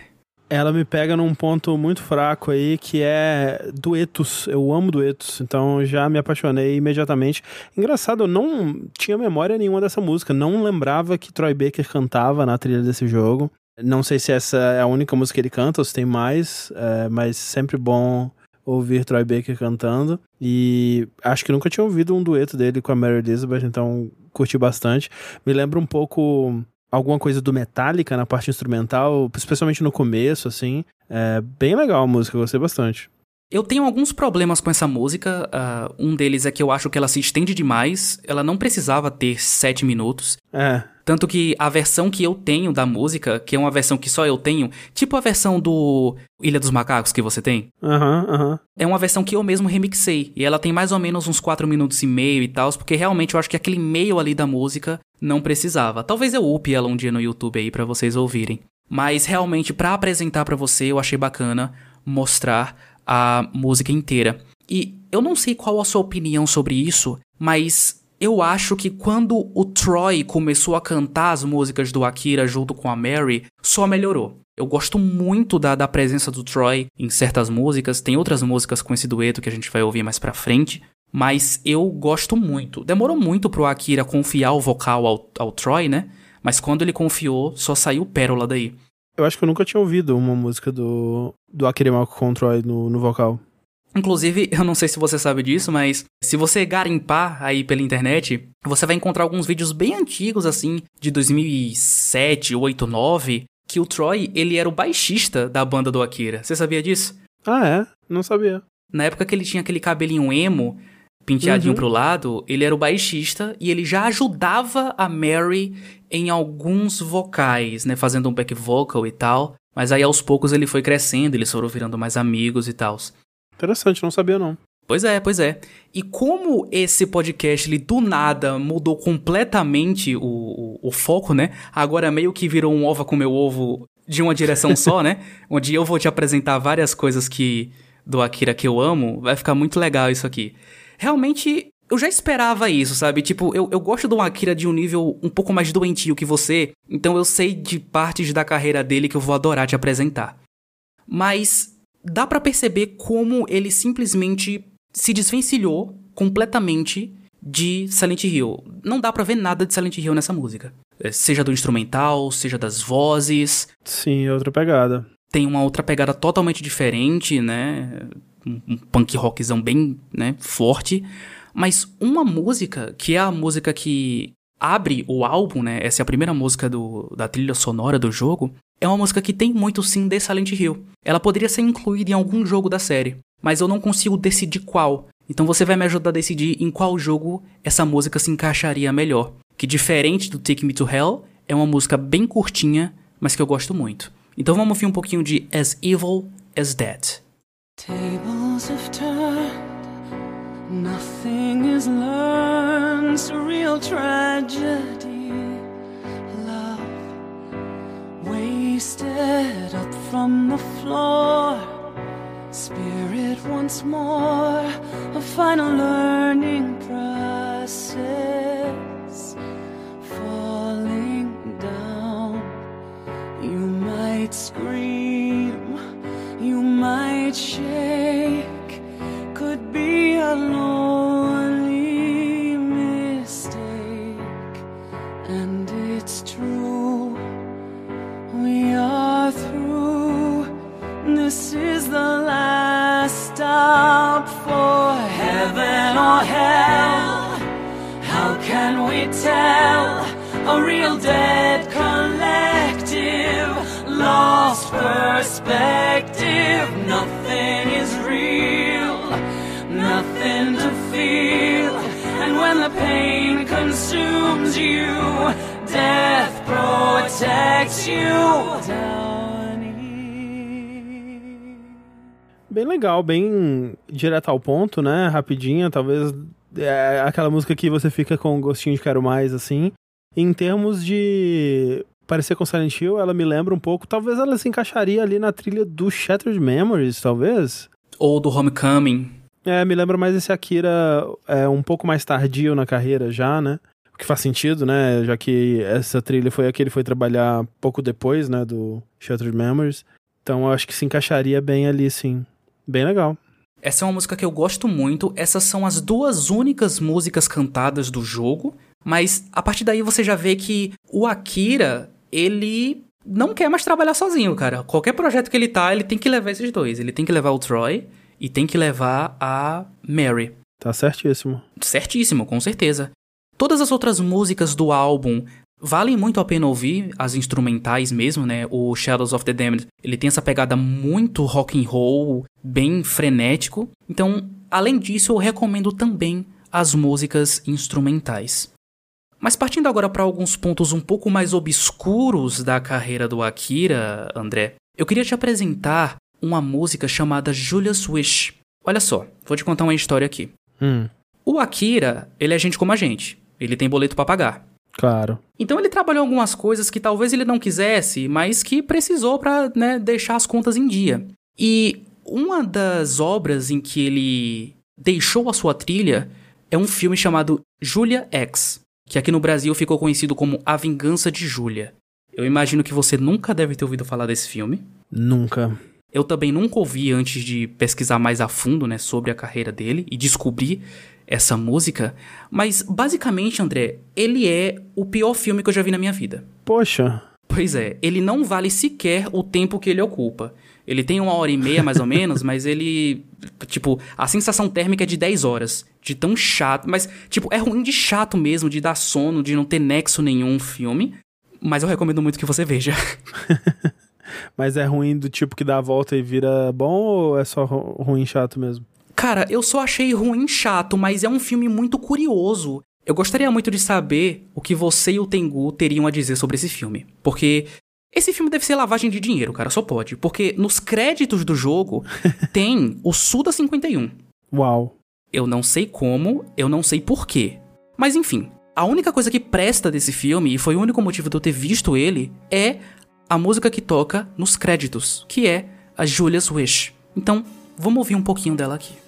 Ela me pega num ponto muito fraco aí, que é duetos. Eu amo duetos, então já me apaixonei imediatamente. Engraçado, eu não tinha memória nenhuma dessa música, não lembrava que Troy Baker cantava na trilha desse jogo. Não sei se essa é a única música que ele canta ou se tem mais, é, mas sempre bom ouvir Troy Baker cantando. E acho que nunca tinha ouvido um dueto dele com a Mary Elizabeth, então curti bastante. Me lembra um pouco alguma coisa do Metallica na parte instrumental, especialmente no começo, assim. É bem legal a música, gostei bastante. Eu tenho alguns problemas com essa música. Uh, um deles é que eu acho que ela se estende demais. Ela não precisava ter sete minutos. É. Tanto que a versão que eu tenho da música, que é uma versão que só eu tenho, tipo a versão do Ilha dos Macacos que você tem. Aham, uhum, aham. Uhum. É uma versão que eu mesmo remixei. E ela tem mais ou menos uns 4 minutos e meio e tal, porque realmente eu acho que aquele meio ali da música não precisava. Talvez eu upe ela um dia no YouTube aí para vocês ouvirem. Mas realmente, para apresentar para você, eu achei bacana mostrar a música inteira. E eu não sei qual a sua opinião sobre isso, mas eu acho que quando o Troy começou a cantar as músicas do Akira junto com a Mary, só melhorou. Eu gosto muito da, da presença do Troy em certas músicas, tem outras músicas com esse dueto que a gente vai ouvir mais pra frente, mas eu gosto muito. Demorou muito pro Akira confiar o vocal ao, ao Troy, né? Mas quando ele confiou, só saiu pérola daí. Eu acho que eu nunca tinha ouvido uma música do, do Akira Yamaoka com o Troy no, no vocal. Inclusive, eu não sei se você sabe disso, mas se você garimpar aí pela internet, você vai encontrar alguns vídeos bem antigos, assim, de 2007, 8, 9, que o Troy, ele era o baixista da banda do Akira. Você sabia disso? Ah, é? Não sabia. Na época que ele tinha aquele cabelinho emo, penteadinho uhum. pro lado, ele era o baixista e ele já ajudava a Mary em alguns vocais, né, fazendo um back vocal e tal. Mas aí aos poucos ele foi crescendo, eles foram virando mais amigos e tal. Interessante, não sabia não. Pois é, pois é. E como esse podcast, ele do nada mudou completamente o, o, o, foco, né? Agora meio que virou um ova com meu ovo de uma direção só, né? Onde eu vou te apresentar várias coisas que do Akira que eu amo. Vai ficar muito legal isso aqui. Realmente, eu já esperava isso, sabe? Tipo, eu, eu gosto do Akira de um nível um pouco mais doentio que você, então eu sei de partes da carreira dele que eu vou adorar te apresentar. Mas dá para perceber como ele simplesmente se desvencilhou completamente de Silent Hill. Não dá para ver nada de Silent Hill nessa música. É, seja do instrumental, seja das vozes. Sim, é outra pegada. Tem uma outra pegada totalmente diferente, né? Um, punk rockzão bem, né, forte. Mas uma música, que é a música que abre o álbum, né? Essa é a primeira música do, da trilha sonora do jogo é uma música que tem muito sim de Silent Hill. Ela poderia ser incluída em algum jogo da série, mas eu não consigo decidir qual. Então você vai me ajudar a decidir em qual jogo essa música se encaixaria melhor. Que diferente do Take Me to Hell, é uma música bem curtinha, mas que eu gosto muito. Então vamos ouvir um pouquinho de As Evil as Dead. Tables have turned, nothing is learned, surreal tragedy. Love wasted up from the floor. Spirit once more, a final learning process. Tell? A real dead collective, lost perspective. Nothing is real, nothing to feel. And when the pain consumes you, death protects you Bem legal, bem direto ao ponto, né? Rapidinha, talvez é aquela música que você fica com um gostinho de quero mais, assim. Em termos de parecer com Silent Hill, ela me lembra um pouco, talvez ela se encaixaria ali na trilha do Shattered Memories, talvez. Ou do Homecoming. É, me lembra mais esse Akira é, um pouco mais tardio na carreira já, né? O que faz sentido, né? Já que essa trilha foi a que ele foi trabalhar pouco depois, né? Do Shattered Memories. Então eu acho que se encaixaria bem ali, sim. Bem legal. Essa é uma música que eu gosto muito. Essas são as duas únicas músicas cantadas do jogo. Mas a partir daí você já vê que o Akira, ele não quer mais trabalhar sozinho, cara. Qualquer projeto que ele tá, ele tem que levar esses dois. Ele tem que levar o Troy e tem que levar a Mary. Tá certíssimo. Certíssimo, com certeza. Todas as outras músicas do álbum valem muito a pena ouvir, as instrumentais mesmo, né? O Shadows of the Damned, ele tem essa pegada muito rock and roll, bem frenético. Então, além disso, eu recomendo também as músicas instrumentais. Mas partindo agora para alguns pontos um pouco mais obscuros da carreira do Akira, André, eu queria te apresentar uma música chamada Julius Wish. Olha só, vou te contar uma história aqui. Hum. O Akira, ele é gente como a gente. Ele tem boleto para pagar. Claro. Então ele trabalhou algumas coisas que talvez ele não quisesse, mas que precisou para né, deixar as contas em dia. E uma das obras em que ele deixou a sua trilha é um filme chamado Julia X, que aqui no Brasil ficou conhecido como A Vingança de Julia. Eu imagino que você nunca deve ter ouvido falar desse filme. Nunca. Eu também nunca ouvi antes de pesquisar mais a fundo, né, sobre a carreira dele e descobrir essa música, mas basicamente, André, ele é o pior filme que eu já vi na minha vida. Poxa. Pois é, ele não vale sequer o tempo que ele ocupa. Ele tem uma hora e meia, mais ou menos, mas ele. Tipo, a sensação térmica é de 10 horas. De tão chato. Mas, tipo, é ruim de chato mesmo, de dar sono, de não ter nexo nenhum filme. Mas eu recomendo muito que você veja. mas é ruim do tipo que dá a volta e vira bom ou é só ruim chato mesmo? Cara, eu só achei ruim chato, mas é um filme muito curioso. Eu gostaria muito de saber o que você e o Tengu teriam a dizer sobre esse filme. Porque esse filme deve ser lavagem de dinheiro, cara, só pode. Porque nos créditos do jogo tem o Suda 51. Uau. Eu não sei como, eu não sei porquê. Mas enfim, a única coisa que presta desse filme, e foi o único motivo de eu ter visto ele, é a música que toca nos créditos, que é a Julia's Wish. Então, vamos ouvir um pouquinho dela aqui.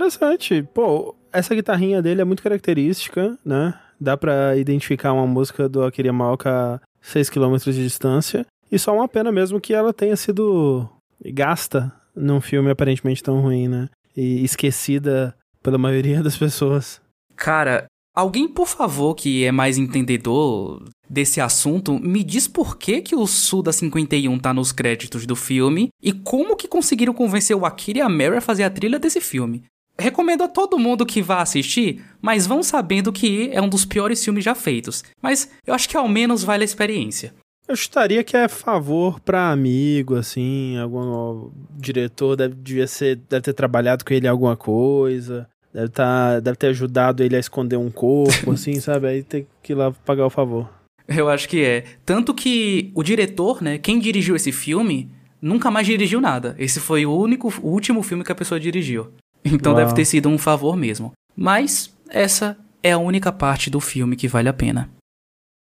Interessante. Pô, essa guitarrinha dele é muito característica, né? Dá pra identificar uma música do Akira Yamaoka a 6 km de distância. E só uma pena mesmo que ela tenha sido gasta num filme aparentemente tão ruim, né? E esquecida pela maioria das pessoas. Cara, alguém, por favor, que é mais entendedor desse assunto, me diz por que, que o Suda 51 tá nos créditos do filme e como que conseguiram convencer o Akira e a Mary a fazer a trilha desse filme. Recomendo a todo mundo que vá assistir, mas vão sabendo que é um dos piores filmes já feitos. Mas eu acho que ao menos vale a experiência. Eu estaria que é favor para amigo, assim, algum diretor deve, devia ser, deve ter trabalhado com ele alguma coisa, deve, tá, deve ter ajudado ele a esconder um corpo, assim, sabe? Aí tem que ir lá pagar o favor. Eu acho que é. Tanto que o diretor, né, quem dirigiu esse filme, nunca mais dirigiu nada. Esse foi o único, o último filme que a pessoa dirigiu. Então Uau. deve ter sido um favor mesmo. Mas essa é a única parte do filme que vale a pena.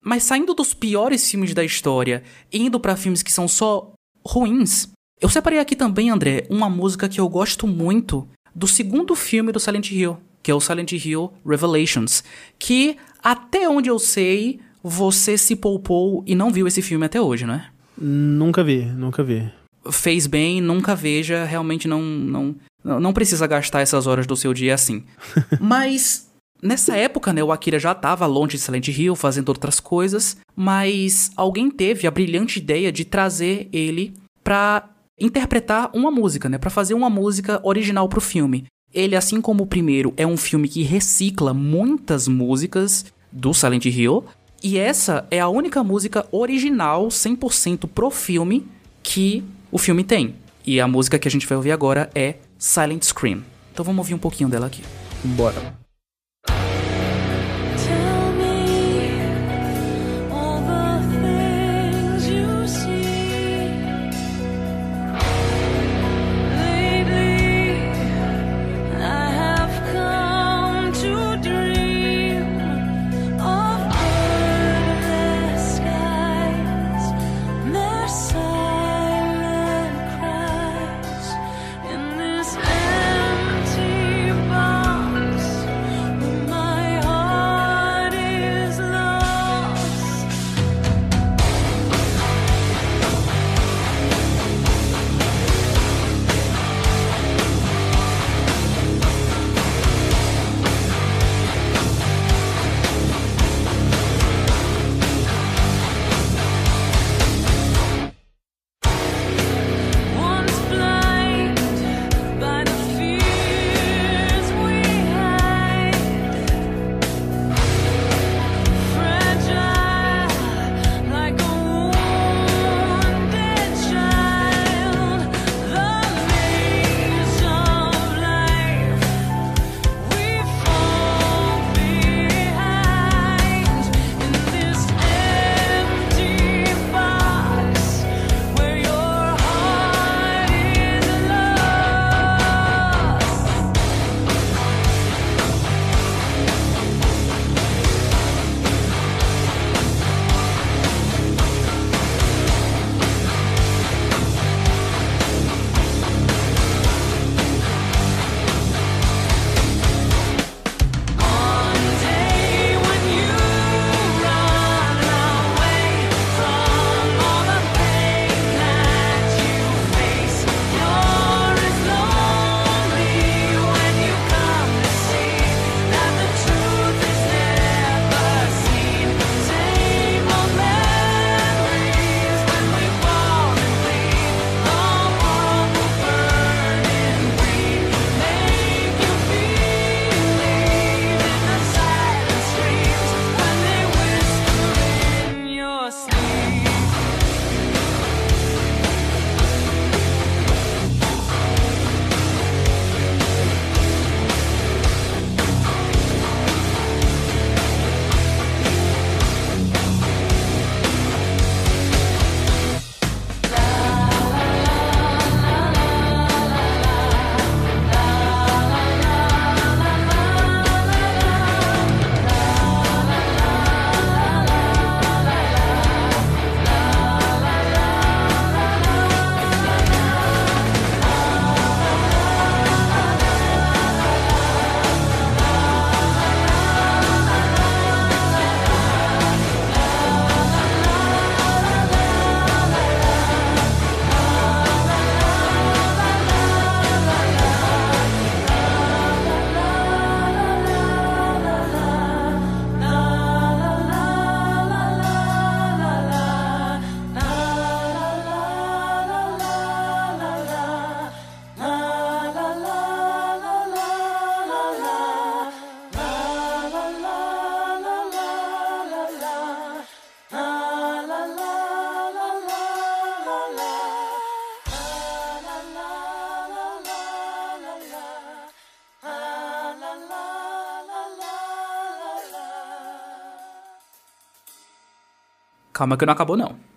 Mas saindo dos piores filmes da história indo para filmes que são só ruins, eu separei aqui também, André, uma música que eu gosto muito do segundo filme do Silent Hill, que é o Silent Hill Revelations, que até onde eu sei, você se poupou e não viu esse filme até hoje, não é? Nunca vi, nunca vi. Fez bem, nunca veja, realmente não não não precisa gastar essas horas do seu dia assim. Mas Nessa época, né, o Akira já estava longe de Silent Hill, fazendo outras coisas, mas alguém teve a brilhante ideia de trazer ele para interpretar uma música, né, para fazer uma música original para o filme. Ele, assim como o primeiro, é um filme que recicla muitas músicas do Silent Hill, e essa é a única música original 100% pro filme que o filme tem. E a música que a gente vai ouvir agora é Silent Scream. Então vamos ouvir um pouquinho dela aqui. Bora. Calma que não acabou não.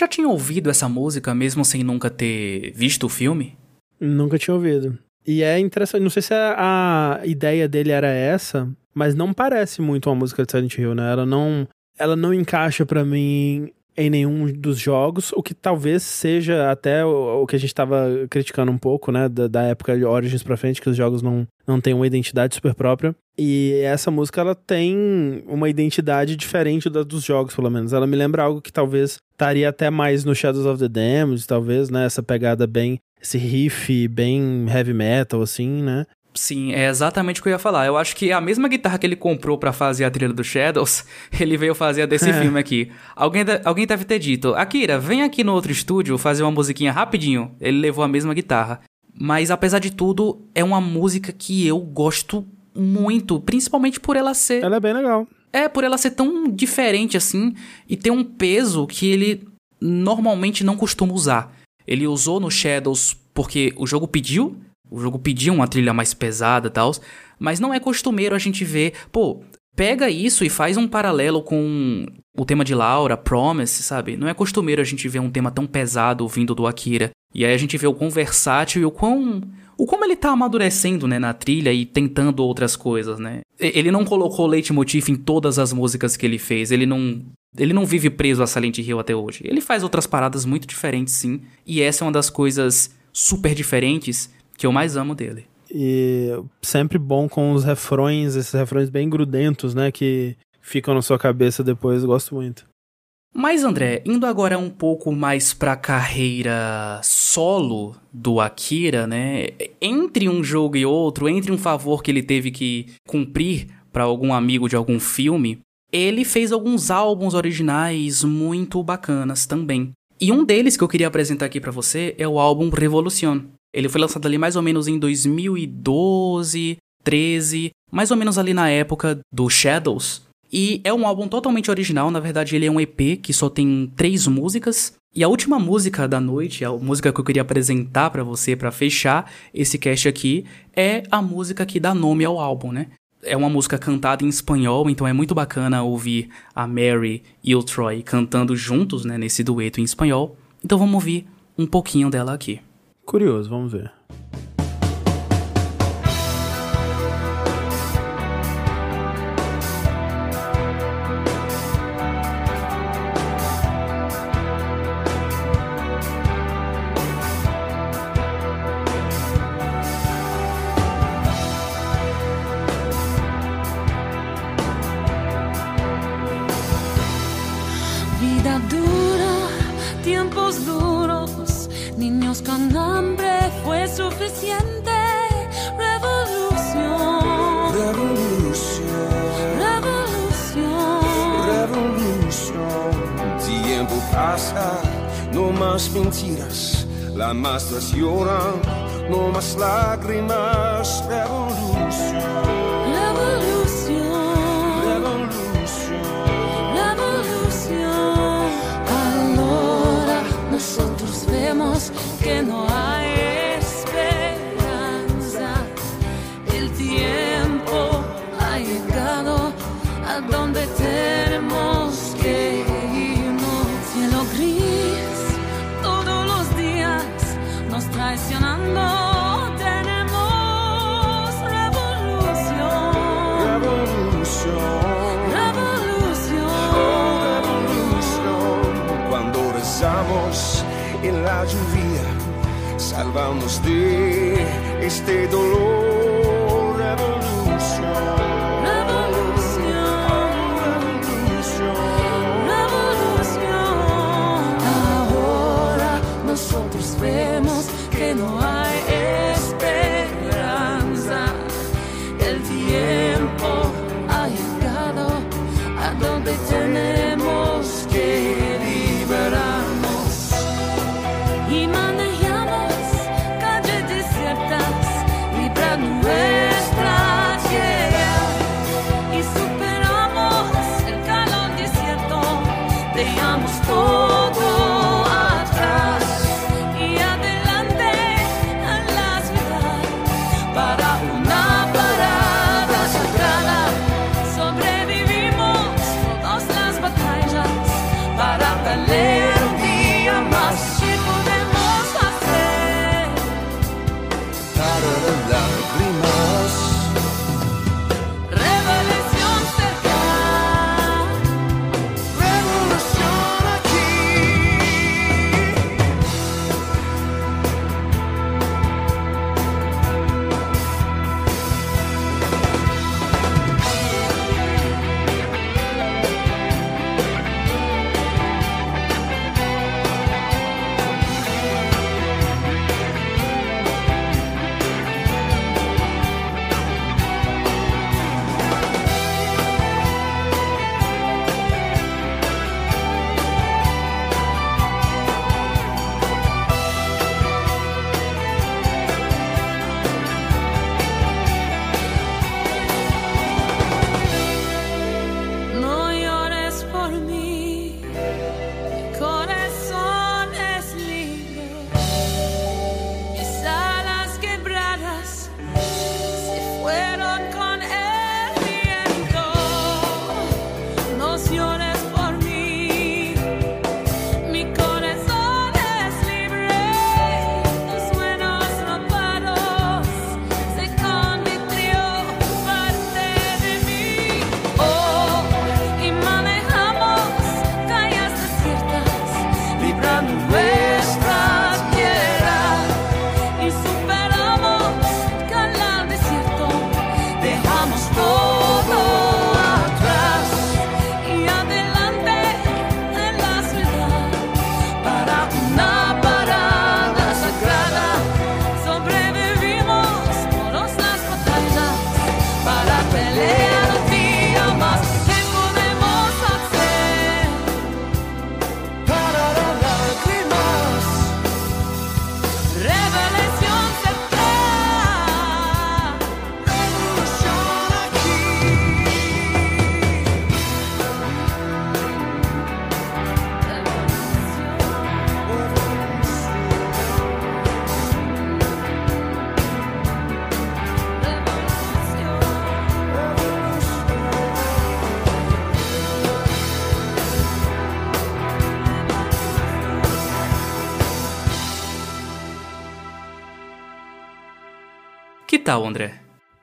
Já tinha ouvido essa música mesmo sem nunca ter visto o filme? Nunca tinha ouvido. E é interessante, não sei se a, ideia dele era essa, mas não parece muito uma música de Silent Hill, né? Ela não, ela não encaixa para mim em nenhum dos jogos, o que talvez seja até o, que a gente estava criticando um pouco, né, da, da, época de Origins pra frente, que os jogos não, não têm uma identidade super própria. E essa música, ela tem uma identidade diferente da dos jogos, pelo menos. Ela me lembra algo que talvez estaria até mais no Shadows of the Damned, talvez, né, essa pegada bem esse riff bem heavy metal, assim, né? Sim, é exatamente o que eu ia falar. Eu acho que a mesma guitarra que ele comprou para fazer a trilha do Shadows, ele veio fazer a desse filme aqui. Alguém, alguém deve ter dito, Akira, vem aqui no outro estúdio fazer uma musiquinha rapidinho. Ele levou a mesma guitarra. Mas apesar de tudo, é uma música que eu gosto muito, principalmente por ela ser. Ela é bem legal. É, por ela ser tão diferente assim e ter um peso que ele normalmente não costuma usar. Ele usou no Shadows porque o jogo pediu, o jogo pedia uma trilha mais pesada e tal, mas não é costumeiro a gente ver, pô, pega isso e faz um paralelo com o tema de Laura, Promise, sabe? Não é costumeiro a gente ver um tema tão pesado vindo do Akira. E aí a gente vê o quão versátil e o quão o como ele tá amadurecendo, né, na trilha e tentando outras coisas, né? Ele não colocou leitmotiv em todas as músicas que ele fez, ele não ele não vive preso a Silent Hill até hoje. Ele faz outras paradas muito diferentes, sim, e essa é uma das coisas super diferentes que eu mais amo dele. E sempre bom com os refrões, esses refrões bem grudentos, né? Que ficam na sua cabeça depois, gosto muito. Mas André, indo agora um pouco mais pra carreira solo do Akira, né? Entre um jogo e outro, entre um favor que ele teve que cumprir para algum amigo de algum filme, ele fez alguns álbuns originais muito bacanas também. E um deles que eu queria apresentar aqui para você é o álbum Revolution. Ele foi lançado ali mais ou menos em 2012, 13, mais ou menos ali na época do Shadows. E é um álbum totalmente original, na verdade ele é um EP que só tem três músicas. E a última música da noite, a música que eu queria apresentar para você para fechar esse cast aqui, é a música que dá nome ao álbum, né? É uma música cantada em espanhol, então é muito bacana ouvir a Mary e o Troy cantando juntos, né, nesse dueto em espanhol. Então vamos ouvir um pouquinho dela aqui. Curioso, vamos ver. Mentiras, las masas lloran, no más lágrimas, revolución. Revolución. Revolución. Revolución. Allora que no hay esperanza. El tiempo ha llegado a donde traicionando. Tenemos revolución, Revolución. revolución. revolución. Cuando rezamos en la lluvia, salvamos de este dolor. Revolución. Tal, André?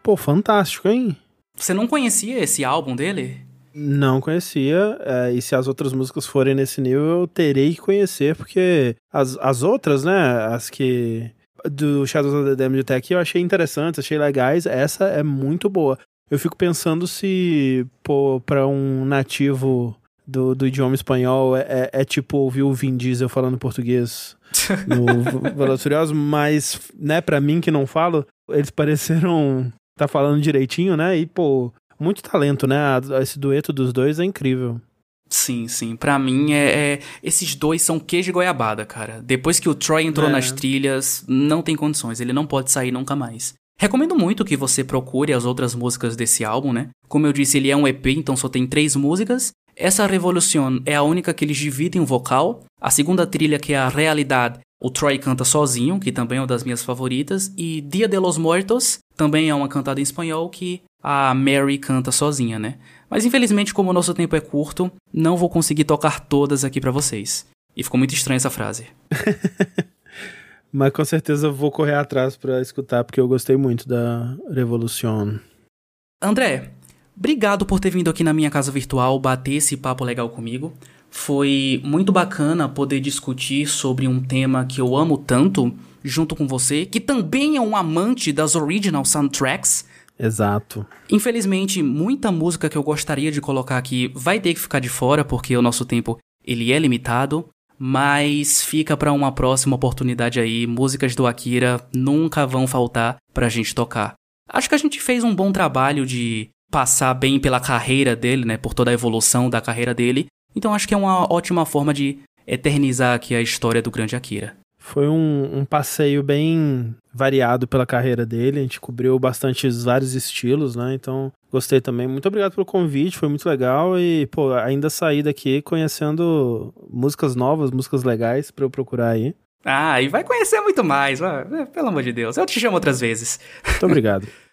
Pô, fantástico, hein? Você não conhecia esse álbum dele? Não conhecia, é, e se as outras músicas forem nesse nível, eu terei que conhecer, porque as, as outras, né, as que do Shadows of the Damned até aqui eu achei interessantes, achei legais, essa é muito boa. Eu fico pensando se, pô, pra um nativo do, do idioma espanhol é, é, é tipo ouvir o Vin Diesel falando português no Velozes Furiosos, mas, né, pra mim que não falo, eles pareceram tá falando direitinho, né, e, pô, muito talento, né? Esse dueto dos dois é incrível. Sim, sim. Pra mim, é, é- esses dois são queijo e goiabada, cara. Depois que o Troy entrou É. nas trilhas, não tem condições. Ele não pode sair nunca mais. Recomendo muito que você procure as outras músicas desse álbum, né? Como eu disse, ele é um EP, então só tem três músicas. Essa Revolution é a única que eles dividem o vocal. A segunda trilha, que é a Realidade, O Troy canta sozinho, que também é uma das minhas favoritas, e Dia de los Muertos também é uma cantada em espanhol que a Mary canta sozinha, né? Mas infelizmente, como o nosso tempo é curto, não vou conseguir tocar todas aqui pra vocês. E ficou muito estranha essa frase. Mas com certeza eu vou correr atrás pra escutar, porque eu gostei muito da Revolution. André, obrigado por ter vindo aqui na minha casa virtual bater esse papo legal comigo. Foi muito bacana poder discutir sobre um tema que eu amo tanto junto com você, que também é um amante das original soundtracks. Exato. Infelizmente, muita música que eu gostaria de colocar aqui vai ter que ficar de fora porque o nosso tempo ele é limitado, mas fica pra uma próxima oportunidade aí. Músicas do Akira nunca vão faltar pra gente tocar. Acho que a gente fez um bom trabalho de passar bem pela carreira dele, né, por toda a evolução da carreira dele. Então acho que é uma ótima forma de eternizar aqui a história do grande Akira. Foi um, um passeio bem variado pela carreira dele. A gente cobriu bastante vários estilos, né? Então, gostei também. Muito obrigado pelo convite, foi muito legal. E, pô, ainda saí daqui conhecendo músicas novas, músicas legais pra eu procurar aí. Ah, e vai conhecer muito mais, pelo amor de Deus. Eu te chamo outras vezes. Muito obrigado.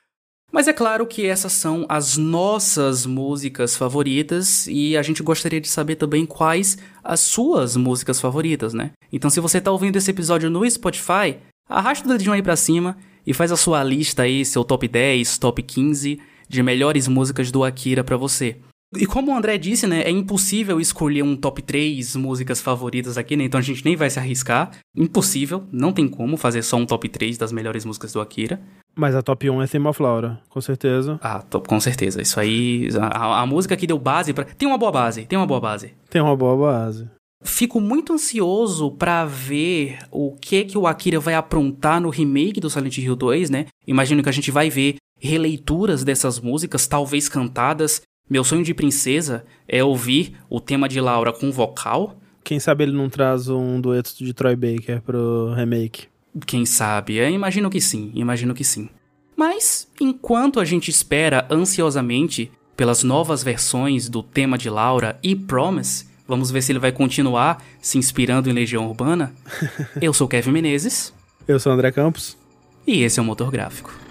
Mas é claro que essas são as nossas músicas favoritas e a gente gostaria de saber também quais as suas músicas favoritas, né? Então se você tá ouvindo esse episódio no Spotify, arrasta o dedinho aí pra cima e faz a sua lista aí, seu top 10, top 15 de melhores músicas do Akira pra você. E como o André disse, né, é impossível escolher um top 3 músicas favoritas aqui, né? Então a gente nem vai se arriscar. Impossível, não tem como fazer só um top 3 das melhores músicas do Akira. Mas a top 1 é Theme of Laura, com certeza. Ah, top, com certeza. Isso aí. A, a música que deu base pra. Tem uma boa base, tem uma boa base. Tem uma boa base. Fico muito ansioso pra ver o que que o Akira vai aprontar no remake do Silent Hill 2, né? Imagino que a gente vai ver releituras dessas músicas, talvez cantadas. Meu sonho de princesa é ouvir o tema de Laura com vocal. Quem sabe ele não traz um dueto de Troy Baker pro remake. Quem sabe? Eu imagino que sim, imagino que sim. Mas, enquanto a gente espera ansiosamente pelas novas versões do tema de Laura e Promise, vamos ver se ele vai continuar se inspirando em Legião Urbana. Eu sou Kevin Menezes Eu sou André Campos. e esse é o Motor Gráfico.